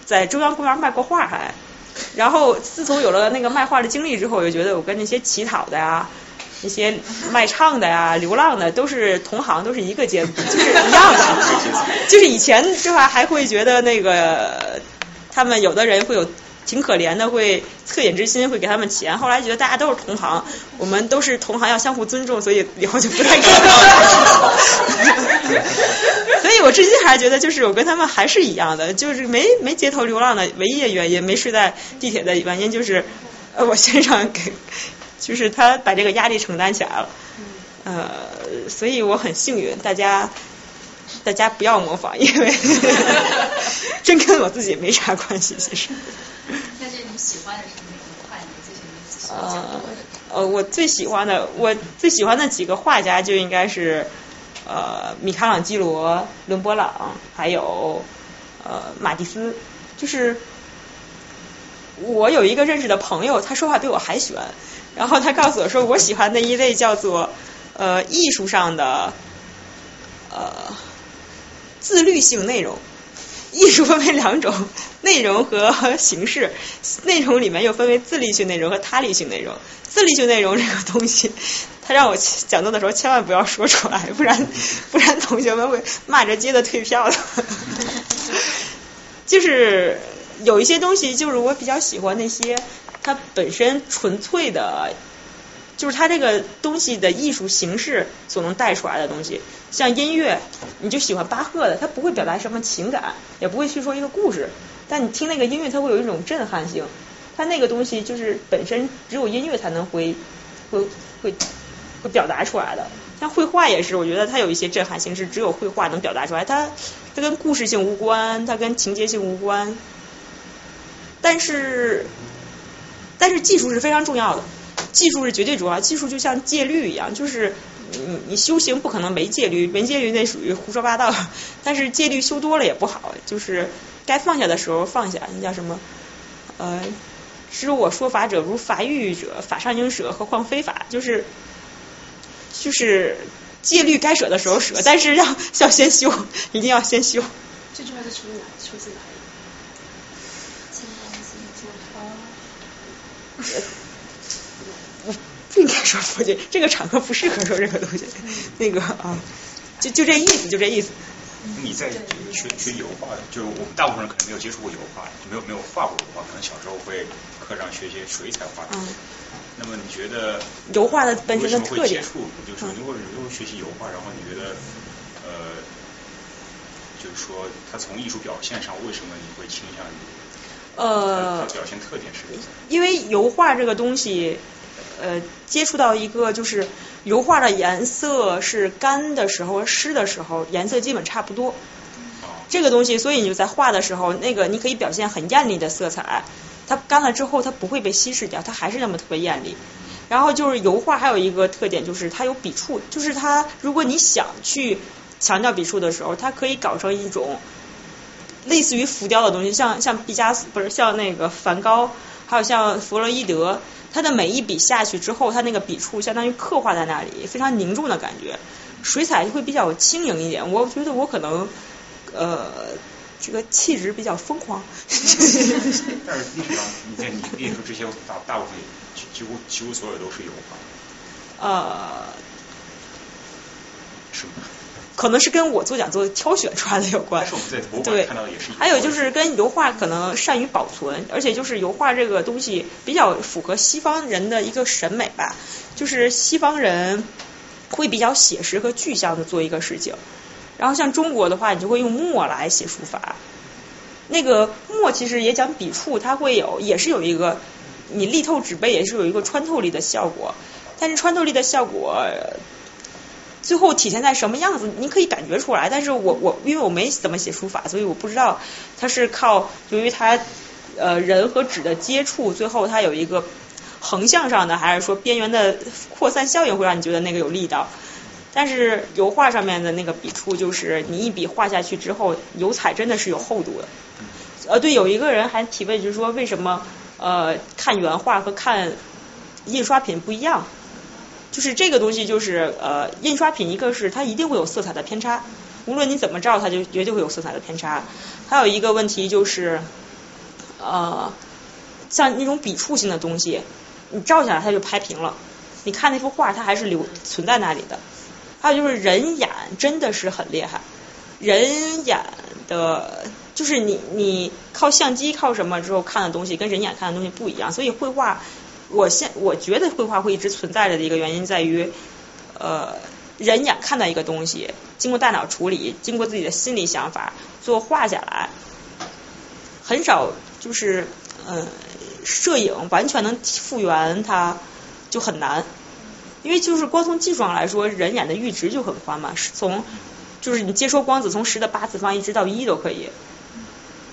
在中央公园卖过画还。然后自从有了那个卖画的经历之后，我就觉得我跟那些乞讨的呀、那些卖唱的呀、流浪的都是同行，都是一个阶，就是一样的。<laughs> 就是以前这话还会觉得那个他们有的人会有挺可怜的，会恻隐之心，会给他们钱。后来觉得大家都是同行，我们都是同行，要相互尊重，所以以后就不太给了。<laughs> 所以我至今还觉得，就是我跟他们还是一样的，就是没没街头流浪的唯一的原因，没睡在地铁的原因，就是呃我先生给，就是他把这个压力承担起来了，呃，所以我很幸运，大家大家不要模仿，因为 <laughs> 真跟我自己没啥关系，其实。那是你喜欢的是哪个画？你最喜欢呃呃，我最喜欢的，我最喜欢的几个画家就应该是。呃，米开朗基罗、伦勃朗，还有呃马蒂斯，就是我有一个认识的朋友，他说话比我还玄。然后他告诉我说，我喜欢的一类叫做呃艺术上的呃自律性内容。艺术分为两种，内容和形式。内容里面又分为自律性内容和他律性内容。自律性内容这个东西。他让我讲座的时候千万不要说出来，不然不然同学们会骂着街的退票的。就是有一些东西，就是我比较喜欢那些它本身纯粹的，就是它这个东西的艺术形式所能带出来的东西。像音乐，你就喜欢巴赫的，他不会表达什么情感，也不会去说一个故事，但你听那个音乐，它会有一种震撼性。它那个东西就是本身只有音乐才能会会会。会表达出来的，像绘画也是，我觉得它有一些震撼性，是只有绘画能表达出来。它它跟故事性无关，它跟情节性无关，但是但是技术是非常重要的，技术是绝对重要。技术就像戒律一样，就是你你修行不可能没戒律，没戒律那属于胡说八道。<laughs> 但是戒律修多了也不好，就是该放下的时候放下。那叫什么？呃，知我说法者如法欲者，法上应舍，何况非法？就是。就是戒律该舍的时候舍，但是要 <laughs> 要先修，一定要先修。这句话是出自哪？出自哪里？我不应该说佛经，这个场合不适合说这个东西。<laughs> 那个啊，就就这意思，就这意思。你在学学油画，就是我们大部分人可能没有接触过油画，没有没有画过油画，可能小时候会课上学些水彩画。嗯。那么你觉得油画的本身的特点？接触就是如果如果学习油画，然后你觉得呃，就是说它从艺术表现上，为什么你会倾向于呃表现特点是？因为油画这个东西，呃，接触到一个就是油画的颜色是干的时候、湿的时候颜色基本差不多。这个东西，所以你就在画的时候，那个你可以表现很艳丽的色彩，它干了之后它不会被稀释掉，它还是那么特别艳丽。然后就是油画还有一个特点就是它有笔触，就是它如果你想去强调笔触的时候，它可以搞成一种类似于浮雕的东西，像像毕加索不是像那个梵高，还有像弗洛伊德，他的每一笔下去之后，他那个笔触相当于刻画在那里，非常凝重的感觉。水彩会比较轻盈一点，我觉得我可能呃这个气质比较疯狂。<laughs> 但是历史上，你在你你说这些大大部分几几乎几乎所有都是油画。呃，是吗？可能是跟我做讲座挑选出来的有关对。还有就是跟油画可能善于保存，而且就是油画这个东西比较符合西方人的一个审美吧，就是西方人会比较写实和具象的做一个事情，然后像中国的话，你就会用墨来写书法。那个墨其实也讲笔触，它会有也是有一个你力透纸背也是有一个穿透力的效果，但是穿透力的效果。最后体现在什么样子，你可以感觉出来。但是我我因为我没怎么写书法，所以我不知道它是靠由于它呃人和纸的接触，最后它有一个横向上的，还是说边缘的扩散效应会让你觉得那个有力道。但是油画上面的那个笔触，就是你一笔画下去之后，油彩真的是有厚度的。呃，对，有一个人还提问，就是说为什么呃看原画和看印刷品不一样？就是这个东西，就是呃，印刷品一个是它一定会有色彩的偏差，无论你怎么照，它就绝对会有色彩的偏差。还有一个问题就是，呃，像那种笔触性的东西，你照下来它就拍平了，你看那幅画它还是留存在那里的。还有就是人眼真的是很厉害，人眼的，就是你你靠相机靠什么之后看的东西跟人眼看的东西不一样，所以绘画。我现我觉得绘画会一直存在着的一个原因在于，呃，人眼看到一个东西，经过大脑处理，经过自己的心理想法，最后画下来，很少就是呃，摄影完全能复原它就很难，因为就是光从技术上来说，人眼的阈值就很宽嘛，是从就是你接收光子从十的八次方一直到一都可以，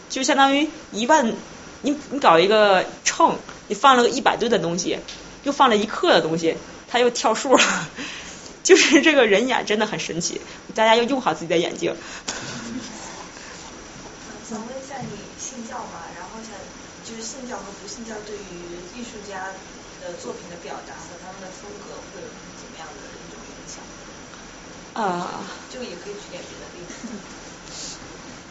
就相当于一万，你你搞一个秤。你放了个一百吨的东西，又放了一克的东西，它又跳数了。<laughs> 就是这个人眼真的很神奇，大家要用好自己的眼睛。<laughs> 想问一下你信教吗？然后想就是信教和不信教对于艺术家的作品的表达和他们的风格会有怎么样的一种影响？啊。这个也可以举点别的例子。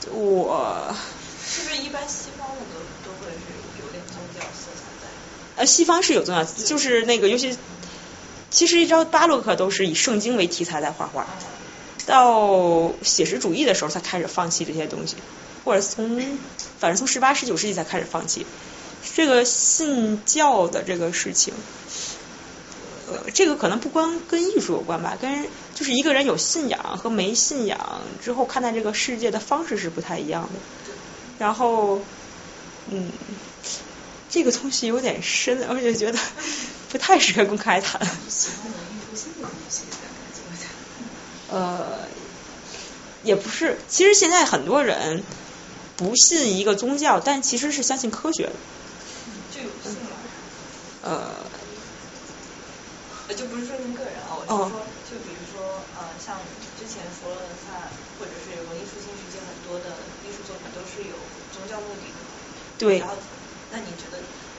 <laughs> 我。是不是一般西方的都都会是有点宗教色彩在？呃，西方是有宗教，就是那个尤其，其实一直到巴洛克都是以圣经为题材在画画，到写实主义的时候才开始放弃这些东西，或者从反正从十八十九世纪才开始放弃这个信教的这个事情。呃，这个可能不光跟艺术有关吧，跟就是一个人有信仰和没信仰之后看待这个世界的方式是不太一样的。然后，嗯，这个东西有点深，而且觉得不太适合公开谈。<laughs> 呃，也不是，其实现在很多人不信一个宗教，但其实是相信科学的。就有信吗？呃，就不是说您个人啊，我是说，就比如说呃，像之前佛罗伦萨或者是文艺复兴时期很多的艺术作品都是有宗教目的的。对。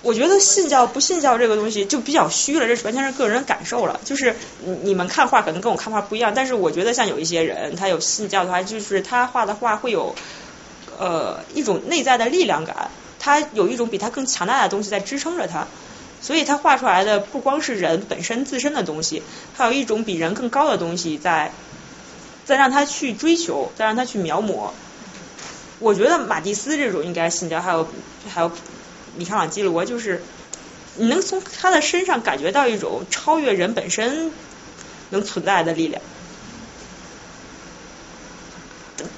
我觉得信教不信教这个东西就比较虚了，这是完全是个人感受了。就是你们看画可能跟我看画不一样，但是我觉得像有一些人他有信教的话，就是他画的画会有呃一种内在的力量感，他有一种比他更强大的东西在支撑着他，所以他画出来的不光是人本身自身的东西，还有一种比人更高的东西在在让他去追求，再让他去描摹。我觉得马蒂斯这种应该信教，还有还有。米开朗基罗就是，你能从他的身上感觉到一种超越人本身能存在的力量，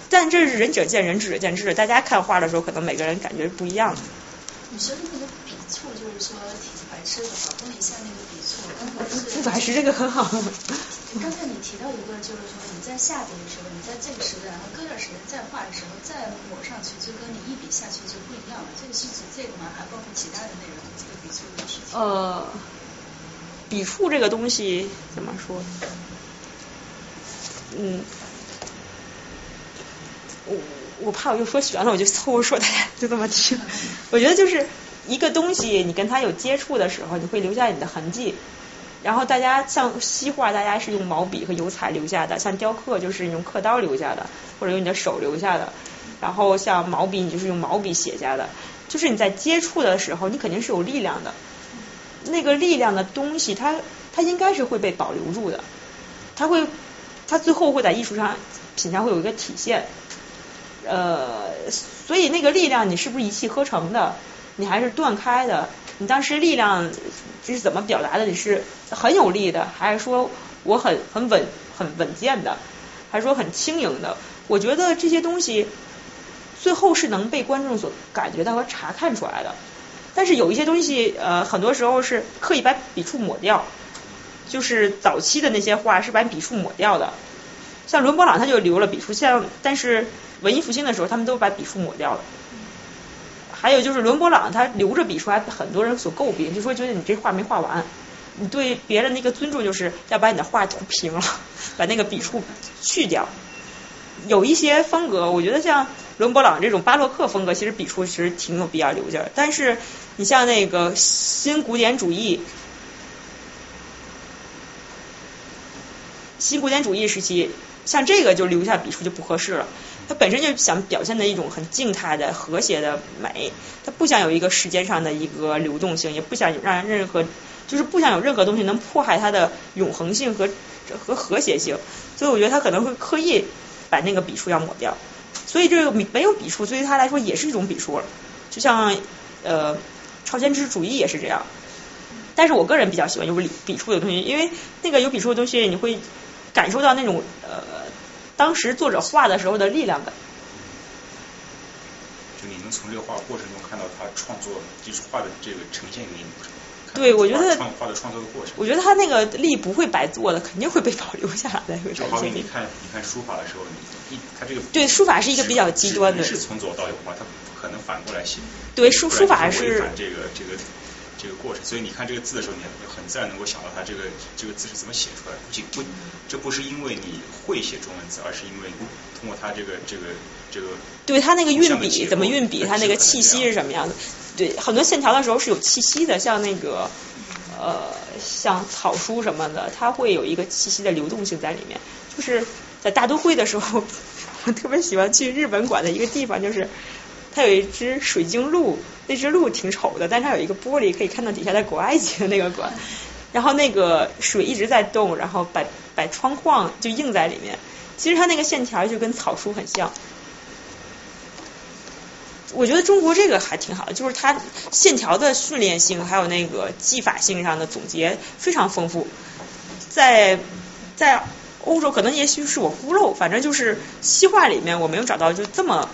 但这是仁者见仁，智者见智。大家看画的时候，可能每个人感觉不一样的。你说的那个笔触，就是说挺白痴的话，问一下那 <laughs> 个笔触，刚才是这个很好。刚才你提到一个，就是说你在下笔的时候，你在这个时段，然后隔段时间再画的时候再抹上去，就跟你一笔下去就不一样了。这个是指这个吗？还包括其他的内容？这个笔触的事情？呃，笔触这个东西怎么说？嗯，我我怕我又说悬了，我就凑合说，大家就这么听。我觉得就是一个东西，你跟它有接触的时候，你会留下你的痕迹。然后大家像西画，大家是用毛笔和油彩留下的；像雕刻，就是用刻刀留下的，或者用你的手留下的。然后像毛笔，你就是用毛笔写下的。就是你在接触的时候，你肯定是有力量的。那个力量的东西，它它应该是会被保留住的。它会，它最后会在艺术上品上会有一个体现。呃，所以那个力量，你是不是一气呵成的？你还是断开的？你当时力量这是怎么表达的？你是很有力的，还是说我很很稳很稳健的，还是说很轻盈的？我觉得这些东西最后是能被观众所感觉到和查看出来的。但是有一些东西，呃，很多时候是刻意把笔触抹掉，就是早期的那些画是把笔触抹掉的。像伦勃朗他就留了笔触，像但是文艺复兴的时候，他们都把笔触抹掉了。还有就是伦勃朗他留着笔触，还很多人所诟病，就说觉得你这画没画完，你对别人的一个尊重就是要把你的画涂平了，把那个笔触去掉。有一些风格，我觉得像伦勃朗这种巴洛克风格，其实笔触其实挺有必要留下。但是你像那个新古典主义，新古典主义时期，像这个就留下笔触就不合适了。它本身就想表现的一种很静态的和谐的美，它不想有一个时间上的一个流动性，也不想让任何就是不想有任何东西能迫害它的永恒性和和和谐性，所以我觉得他可能会刻意把那个笔触要抹掉，所以这个没有笔触，对于他来说也是一种笔触了，就像呃超前知识主义也是这样，但是我个人比较喜欢有笔笔触的东西，因为那个有笔触的东西你会感受到那种呃。当时作者画的时候的力量感，就你能从这个画过程中看到他创作就是画的这个呈现给你。对，我觉得画的创作的过程。我觉得他那个力不会白做的，肯定会被保留下来。就好比你看你看书法的时候，你一他这个对书法是一个比较极端的，是从左到右画，他不可能反过来写。对书书法是这个这个。这个过程，所以你看这个字的时候，你很自然能够想到它这个这个字是怎么写出来。不仅不，这不是因为你会写中文字，而是因为通过它这个这个这个。对它那个运笔怎么运笔，它那个气息是什么样的？对，很多线条的时候是有气息的，像那个呃像草书什么的，它会有一个气息的流动性在里面。就是在大都会的时候，我特别喜欢去日本馆的一个地方，就是它有一只水晶鹿。那只鹿挺丑的，但是它有一个玻璃可以看到底下的古埃及的那个馆，然后那个水一直在动，然后把把窗框就映在里面。其实它那个线条就跟草书很像。我觉得中国这个还挺好的，就是它线条的训练性还有那个技法性上的总结非常丰富。在在欧洲可能也许是我孤陋，反正就是西画里面我没有找到就这么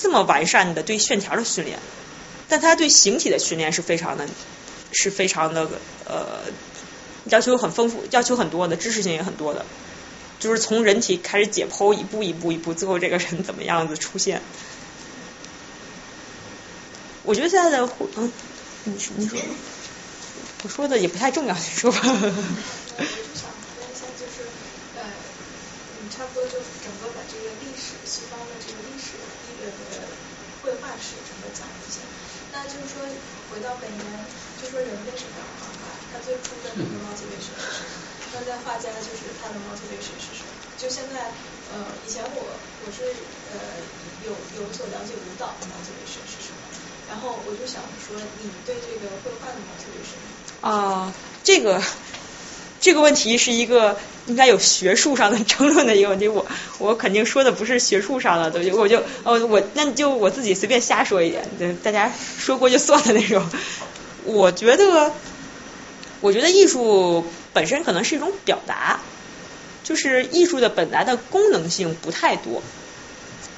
这么完善的对线条的训练。但他对形体的训练是非常的，是非常的呃要求很丰富，要求很多的知识性也很多的，就是从人体开始解剖，一步一步一步，最后这个人怎么样子出现。我觉得现在的嗯，你你说，我说的也不太重要，你说吧。我就想问一下，就是呃，你差不多就整个把这个历史，西方的这个历史呃绘画史整个讲一下。那就是说，回到本源，就说人为什么要画画？他最初的那个 motivation 是什么？那在画家就是他的 motivation 是什么？就现在，呃，以前我我是呃有有所了解舞蹈的 motivation 是什么？然后我就想说，你对这个绘画的 motivation？啊，这个。这个问题是一个应该有学术上的争论的一个问题，我我肯定说的不是学术上的东西，我就呃我那就我自己随便瞎说一点，大家说过就算的那种。我觉得，我觉得艺术本身可能是一种表达，就是艺术的本来的功能性不太多，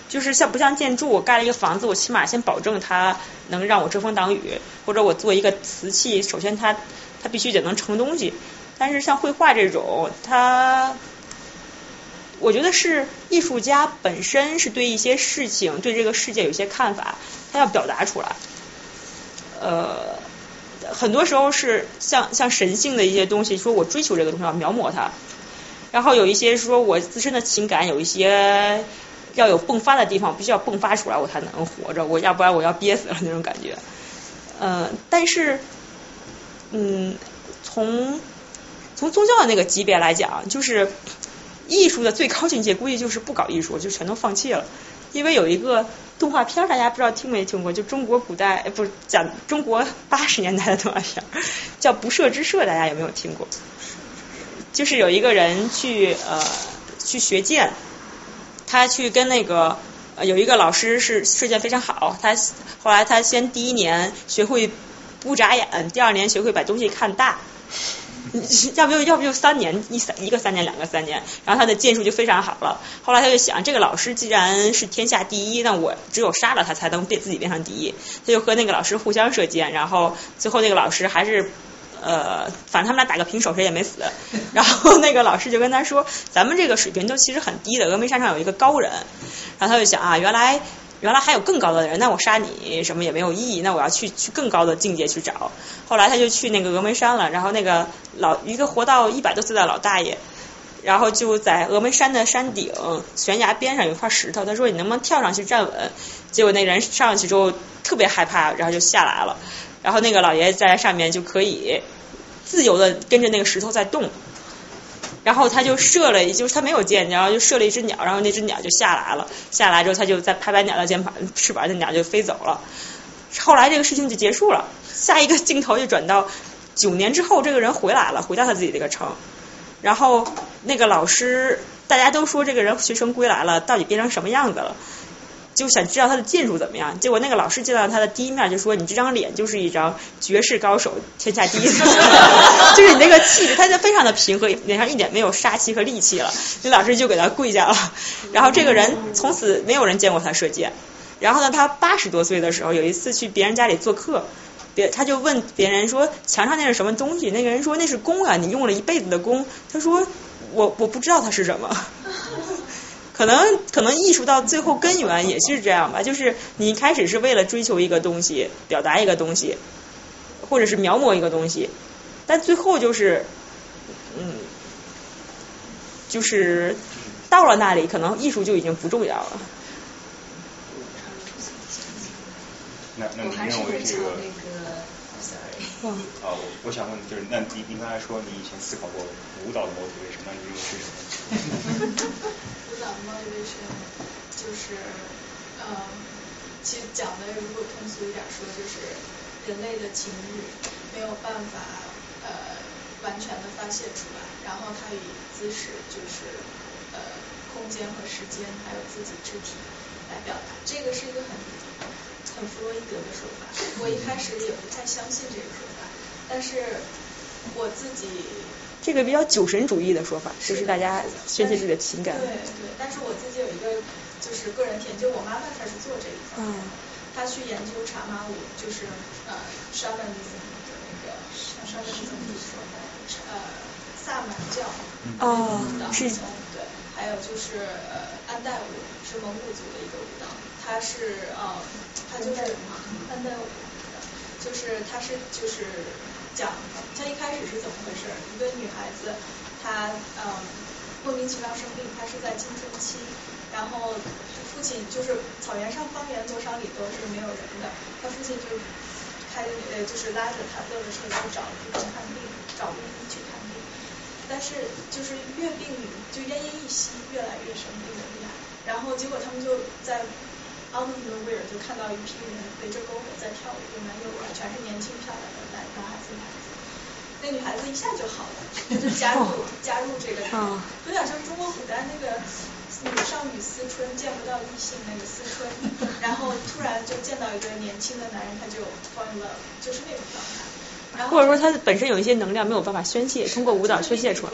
就是像不像建筑，我盖了一个房子，我起码先保证它能让我遮风挡雨，或者我做一个瓷器，首先它它必须得能盛东西。但是像绘画这种，它我觉得是艺术家本身是对一些事情、对这个世界有些看法，他要表达出来。呃，很多时候是像像神性的一些东西，说我追求这个东西，要描摹它。然后有一些说我自身的情感有一些要有迸发的地方，必须要迸发出来，我才能活着，我要不然我要憋死了那种感觉。呃，但是，嗯，从从宗教的那个级别来讲，就是艺术的最高境界，估计就是不搞艺术，就全都放弃了。因为有一个动画片，大家不知道听没听过，就中国古代不是讲中国八十年代的动画片，叫《不赦之射》，大家有没有听过？就是有一个人去呃去学剑，他去跟那个有一个老师是射箭非常好，他后来他先第一年学会不眨眼，第二年学会把东西看大。要不就要不就三年一三一个三年两个三年，然后他的剑术就非常好了。后来他就想，这个老师既然是天下第一，那我只有杀了他才能变自己变成第一。他就和那个老师互相射箭，然后最后那个老师还是呃，反正他们俩打个平手，谁也没死。然后那个老师就跟他说，咱们这个水平都其实很低的，峨眉山上有一个高人。然后他就想啊，原来。原来还有更高的人，那我杀你什么也没有意义，那我要去去更高的境界去找。后来他就去那个峨眉山了，然后那个老一个活到一百多岁的老大爷，然后就在峨眉山的山顶悬崖边上有一块石头，他说你能不能跳上去站稳？结果那人上去之后特别害怕，然后就下来了。然后那个老爷在上面就可以自由的跟着那个石头在动。然后他就射了，就是他没有箭，然后就射了一只鸟，然后那只鸟就下来了。下来之后，他就再拍拍鸟的肩膀，翅膀，那鸟就飞走了。后来这个事情就结束了。下一个镜头就转到九年之后，这个人回来了，回到他自己这个城。然后那个老师，大家都说这个人学成归来了，到底变成什么样子了？就想知道他的剑术怎么样，结果那个老师见到他的第一面就说：“你这张脸就是一张绝世高手，天下第一，<laughs> <laughs> 就是你那个气质，他就非常的平和，脸上一点没有杀气和戾气了。”那老师就给他跪下了。然后这个人从此没有人见过他射箭。然后呢，他八十多岁的时候，有一次去别人家里做客，别他就问别人说：“墙上那是什么东西？”那个人说：“那是弓啊，你用了一辈子的弓。”他说：“我我不知道它是什么。”可能可能艺术到最后根源也是这样吧，就是你一开始是为了追求一个东西，表达一个东西，或者是描摹一个东西，但最后就是嗯，就是到了那里，可能艺术就已经不重要了。那那你认为这个？<laughs> 啊，我我想问，就是那你你刚才说你以前思考过舞蹈的 motivation，那你认为是什么？<laughs> motivation 就是，嗯，其实讲的如果通俗一点说，就是人类的情欲没有办法呃完全的发泄出来，然后它以姿势就是呃空间和时间还有自己肢体来表达，这个是一个很很弗洛伊德的说法。我一开始也不太相信这个说法，但是我自己。这个比较酒神主义的说法，就是大家宣泄自己的情感。对对，但是我自己有一个就是个人体验，就我妈妈她是做这一块，她去研究茶马舞，就是呃，shamanism 的那个 shamanism 怎么说？呃，萨满教哦，是。对，还有就是呃，安代舞是蒙古族的一个舞蹈，它是呃，它就是安代舞，就是它是就是。讲，他一开始是怎么回事？一个女孩子，她嗯莫名其妙生病，她是在青春期，然后父亲就是草原上方圆多少里都是没有人的，她父亲就开呃就是拉着她坐着车去找医生看病，找中医去看病，但是就是越病就奄奄一息，越来越生病的厉害，然后结果他们就在。奥特曼威尔就看到一批人围着篝火在跳舞，有男有女，全是年轻漂亮的男男孩子、女孩子。那女孩子一下就好了，<laughs> 就加入加入这个，有点像中国古代那个女少女思春，见不到异性那个思春，然后突然就见到一个年轻的男人，他就 fall in love，就是那种状态。然后或者说他本身有一些能量没有办法宣泄，通过舞蹈宣泄出来。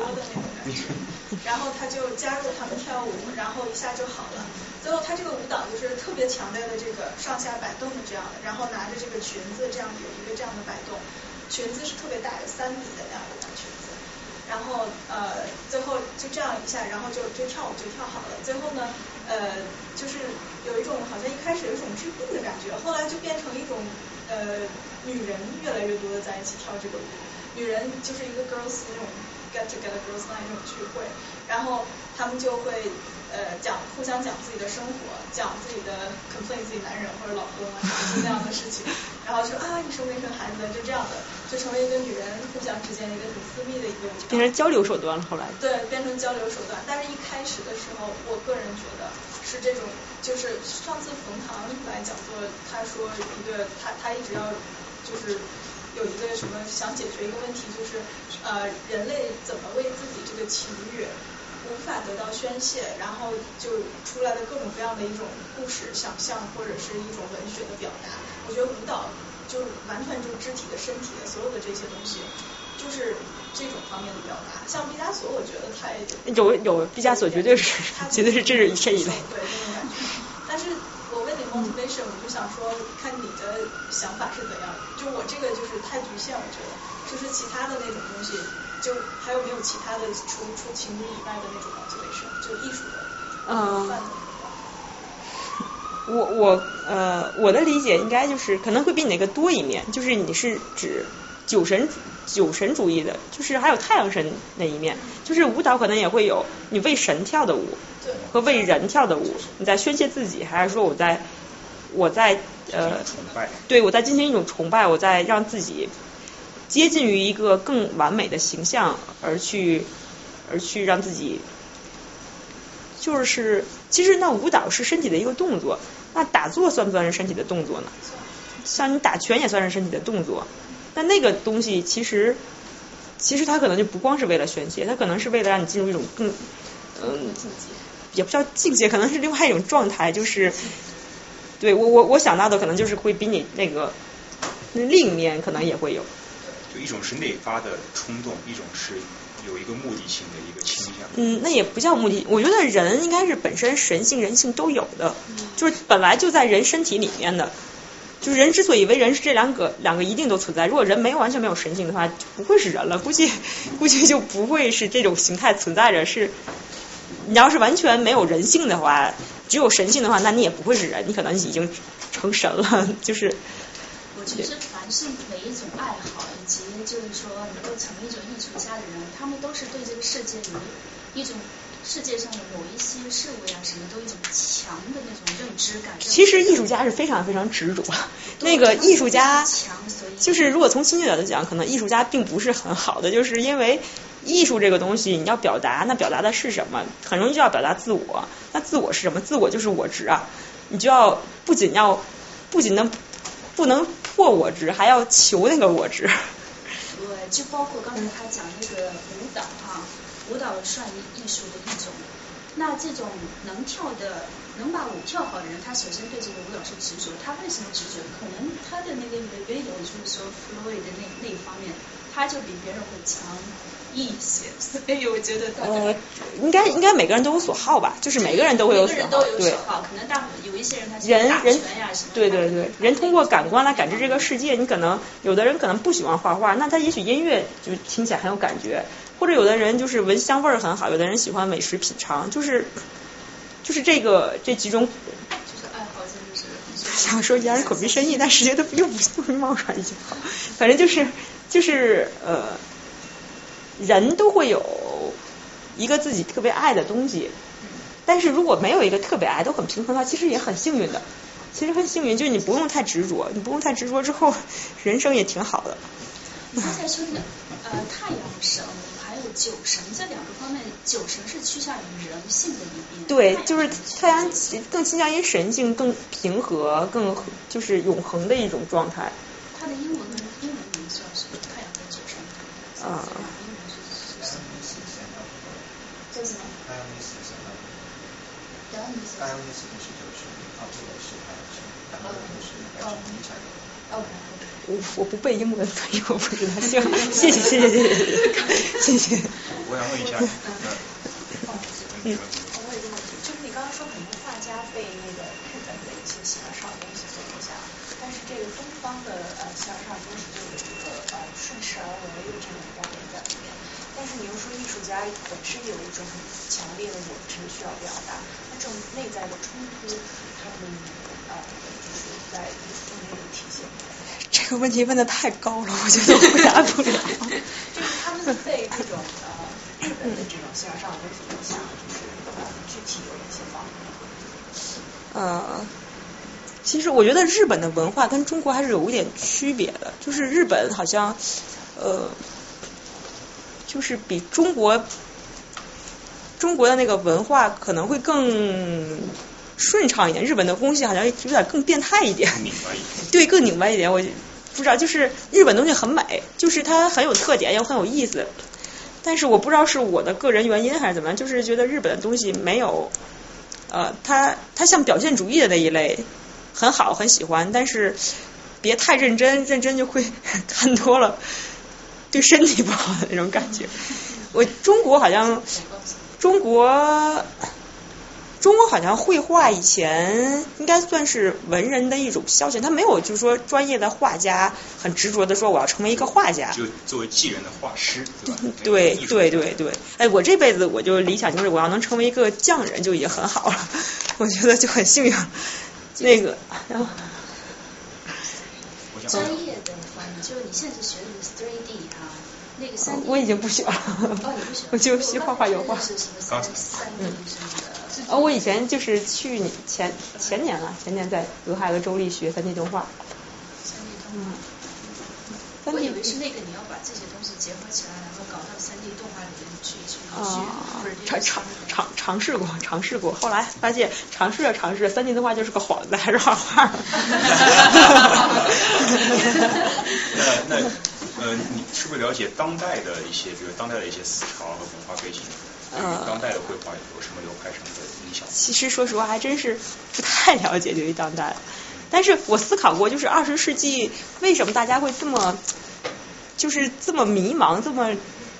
然后他就加入他们跳舞，然后一下就好了。最后他这个舞蹈就是特别强烈的这个上下摆动的这样的，然后拿着这个裙子这样有一个这样的摆动，裙子是特别大的三米的那样的大裙子。然后呃，最后就这样一下，然后就就跳舞就跳好了。最后呢，呃，就是有一种好像一开始有一种治病的感觉，后来就变成一种呃，女人越来越多的在一起跳这个舞，女人就是一个 girls 那种 get together girls night 那种聚会，然后他们就会呃讲互相讲自己的生活，讲自己的 complain 自己男人或者老公啊就这样的事情，<laughs> 然后就啊你生没生孩子，就这样的，就成为一个女人互相之间的一个很私密的一个。变成交流手段了。后来，对，变成交流手段。但是一开始的时候，我个人觉得是这种，就是上次冯唐来讲座，他说一个，他他一直要就是有一个什么想解决一个问题，就是呃人类怎么为自己这个情欲无法得到宣泄，然后就出来的各种各样的一种故事想象或者是一种文学的表达。我觉得舞蹈就完全就是肢体的身体的所有的这些东西，就是这种方面的表达。像毕加索，我觉得他有有毕加索绝对是他绝对是这是这一类。对这种感觉。但是我问你 motivation，我就想说，看你的想法是怎样。就我这个就是太局限，我觉得，就是其他的那种东西，就还有没有其他的除除情侣以外的那种 motivation，就艺术的嗯。我我呃我的理解应该就是可能会比你那个多一面，就是你是指酒神酒神主义的，就是还有太阳神那一面，就是舞蹈可能也会有你为神跳的舞对和为人跳的舞，你在宣泄自己，还是说我在我在呃崇拜。对我在进行一种崇拜，我在让自己接近于一个更完美的形象，而去而去让自己就是其实那舞蹈是身体的一个动作，那打坐算不算是身体的动作呢？像你打拳也算是身体的动作，但那个东西其实其实它可能就不光是为了宣泄，它可能是为了让你进入一种更嗯。也不叫境界，可能是另外一种状态，就是对我我我想到的可能就是会比你那个另一面可能也会有。就一种是内发的冲动，一种是有一个目的性的一个倾向。嗯，那也不叫目的。我觉得人应该是本身神性、人性都有的，就是本来就在人身体里面的。就是人之所以为人，是这两个两个一定都存在。如果人没有完全没有神性的话，就不会是人了。估计 <laughs> 估计就不会是这种形态存在着。是你要是完全没有人性的话，只有神性的话，那你也不会是人，你可能已经成神了。<laughs> 就是我觉得凡是每一种爱好，以及就是说能够成为一种艺术家的人，他们都是对这个世界有一种世界上的某一些事物呀，什么都有一种强的那种认知感。其实艺术家是非常非常执着，那个艺术家强，所以就是如果从心理角度讲，可能艺术家并不是很好的，就是因为艺术这个东西你要表达，那表达的是什么？很容易就要表达自我，那自我是什么？自我就是我执啊，你就要不仅要不仅能不能破我执，还要求那个我执。对，就包括刚才他讲那个舞蹈哈，舞蹈算艺术的一种。那这种能跳的、能把舞跳好的人，他首先对这个舞蹈是执着。他为什么执着？可能他的那个 libido，就是说 f l o y d 的那那一方面，他就比别人会强一些。<laughs> 所以我觉得呃，应该应该每个人都有所好吧，就是每个人都会有所好对。可能大有一些人他人人对对对，人通过感官来感知这个世界。你可能有的人可能不喜欢画画，那他也许音乐就听起来很有感觉，或者有的人就是闻香味儿很好，有的人喜欢美食品尝，就是就是这个这几种。就是爱好真的是想说言而口鼻生意，但是觉得又不不冒出来一句话，反正就是就是呃，人都会有一个自己特别爱的东西，但是如果没有一个特别爱，都很平衡的话，其实也很幸运的。其实很幸运，就是你不用太执着，你不用太执着之后，<laughs> 人生也挺好的。你刚才说的呃太阳神还有酒神这两个方面，酒神是趋向于人性的一边，对，就是太阳更倾向于神性、更平和、更就是永恒的一种状态。它的英文英文名叫什么？太阳跟酒神。啊这做什么？Bionics 是什 Ionesco 是就是啊，这个是它是然后就是白纸黑字的。哦，我我不背英文，所以我不知道。行，谢谢谢谢谢谢谢谢。我想问一下，嗯，我问一个问题，就是你刚刚说很多画家被那个日本的一些喜欢东西所影响，但是这个东方的呃喜欢少女东西就有一个呃顺势而为又这么一个但是你又说艺术家本身有一种很强烈的我执需要表达，那这种内在的冲突，他们呃就是在艺术中没有体现。这个问题问的太高了，我觉得回答不了。就是他们被这种呃日本的这种向上的东西影响，就是呃具体有哪些方面？呃，其实我觉得日本的文化跟中国还是有一点区别的，就是日本好像呃，就是比中国中国的那个文化可能会更顺畅一点，日本的东西好像有点更变态一点，拧巴一点。对，更拧巴一点。我不知道，就是日本东西很美，就是它很有特点，又很有意思。但是我不知道是我的个人原因还是怎么样，就是觉得日本的东西没有，呃，它它像表现主义的那一类，很好，很喜欢，但是别太认真，认真就会 <laughs> 看多了，对身体不好的那种感觉。我中国好像中国。中国好像绘画以前应该算是文人的一种消遣，他没有就是说专业的画家很执着的说我要成为一个画家。就作为艺人的画师，对吧？对对对对，哎，我这辈子我就理想就是我要能成为一个匠人就已经很好了，<laughs> 我觉得就很幸运。那个，然后专业的就是你现在是学的是 3D 啊，那个三 D。我已经不学了哦，你不学。我就学画画油画是什么三三 D 什么的。呃，我以前就是去年前前年了，前年在俄亥俄州立学三 D 动画。三 D 动画。三我 D 以为是那个你要把这些东西结合起来，然后搞到三 D 动画里面去去去尝尝尝尝试过，尝试过，后来发现尝试着尝试，三 D 动画就是个幌子，还是画画。<laughs> 那那呃，你是不是了解当代的一些，比如当代的一些思潮和文化背景？对于呃当代的绘画有什么流派上的影响？其实说实话，还真是不太了解对于当代。但是我思考过，就是二十世纪为什么大家会这么，就是这么迷茫，这么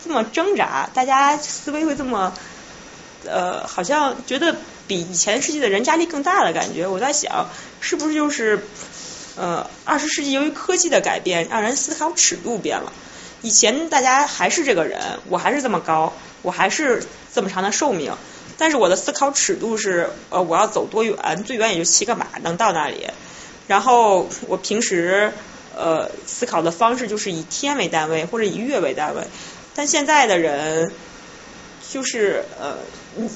这么挣扎，大家思维会这么，呃，好像觉得比以前世纪的人压力更大的感觉。我在想，是不是就是，呃，二十世纪由于科技的改变，让人思考尺度变了。以前大家还是这个人，我还是这么高，我还是这么长的寿命，但是我的思考尺度是，呃，我要走多远，最远也就骑个马能到那里。然后我平时呃思考的方式就是以天为单位或者以月为单位，但现在的人就是呃，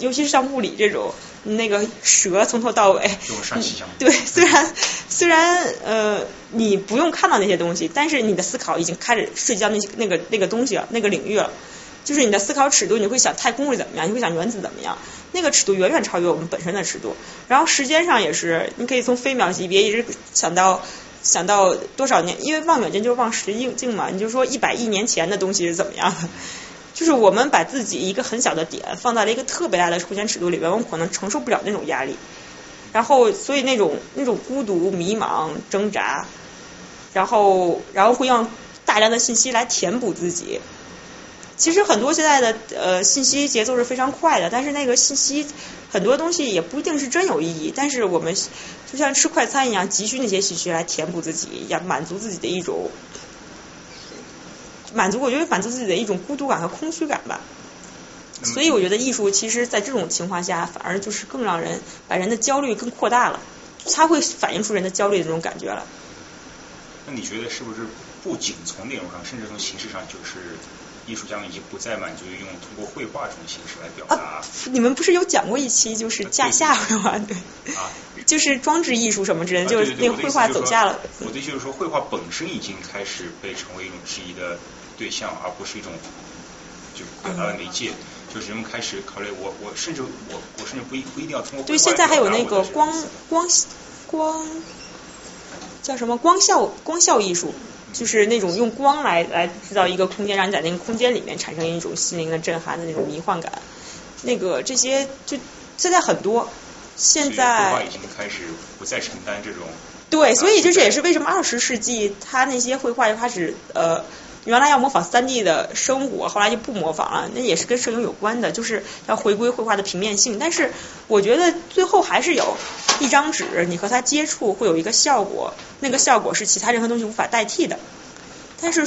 尤其是像物理这种，那个蛇从头到尾。对，虽然虽然呃你不用看到那些东西，但是你的思考已经开始涉及到那些那个那个东西了，那个领域了。就是你的思考尺度，你会想太空会怎么样，你会想原子怎么样，那个尺度远远超越我们本身的尺度。然后时间上也是，你可以从飞秒级别一直想到想到多少年，因为望远镜就是望实镜嘛，你就说一百亿年前的东西是怎么样的。就是我们把自己一个很小的点放在了一个特别大的空间尺度里边，我们可能承受不了那种压力。然后，所以那种那种孤独、迷茫、挣扎，然后然后会让大量的信息来填补自己。其实很多现在的呃信息节奏是非常快的，但是那个信息很多东西也不一定是真有意义。但是我们就像吃快餐一样，急需那些信息来填补自己，也满足自己的一种满足，我觉得满足自己的一种孤独感和空虚感吧。所以我觉得艺术其实在这种情况下，反而就是更让人把人的焦虑更扩大了，它会反映出人的焦虑的这种感觉了。那你觉得是不是不仅从内容上，甚至从形式上，就是艺术家们已经不再满足于用通过绘画这种形式来表达啊，你们不是有讲过一期就是架下绘画对，啊？<laughs> 就是装置艺术什么之类的，啊就是那个绘画走下了。我的意思就是说，绘画本身已经开始被成为一种质疑的对象，而不是一种就表达的媒介。就是人们开始考虑我，我甚至我我甚至不一不一定要通过对，现在还有那个光光光叫什么光效光效艺术，就是那种用光来来制造一个空间，让你在那个空间里面产生一种心灵的震撼的那种迷幻感。那个这些就现在很多，现所以绘画在已经开始不再承担这种对，所以这是也是为什么二十世纪他那些绘画又开始呃原来要模仿三 D 的生活，后来就不模仿了，那也是跟摄影有关的，就是要回归绘画的平面性。但是我觉得最后还是有一张纸，你和它接触会有一个效果，那个效果是其他任何东西无法代替的。但是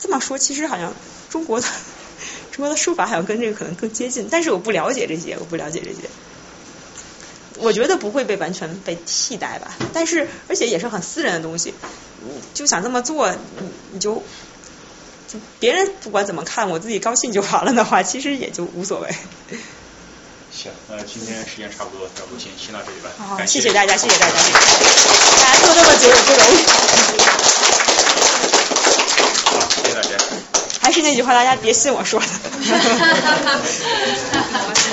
这么说，其实好像中国的 <laughs> 中国的书法好像跟这个可能更接近，但是我不了解这些，我不了解这些。我觉得不会被完全被替代吧，但是而且也是很私人的东西，就想这么做，你你就就别人不管怎么看，我自己高兴就完了的话，其实也就无所谓。行，那今天时间差不多，咱们先先到这里吧。好，感谢谢大家，谢谢大家，大家做这么久也不容易。好，谢谢大家。还是那句话，大家别信我说的。<laughs> <laughs> <laughs>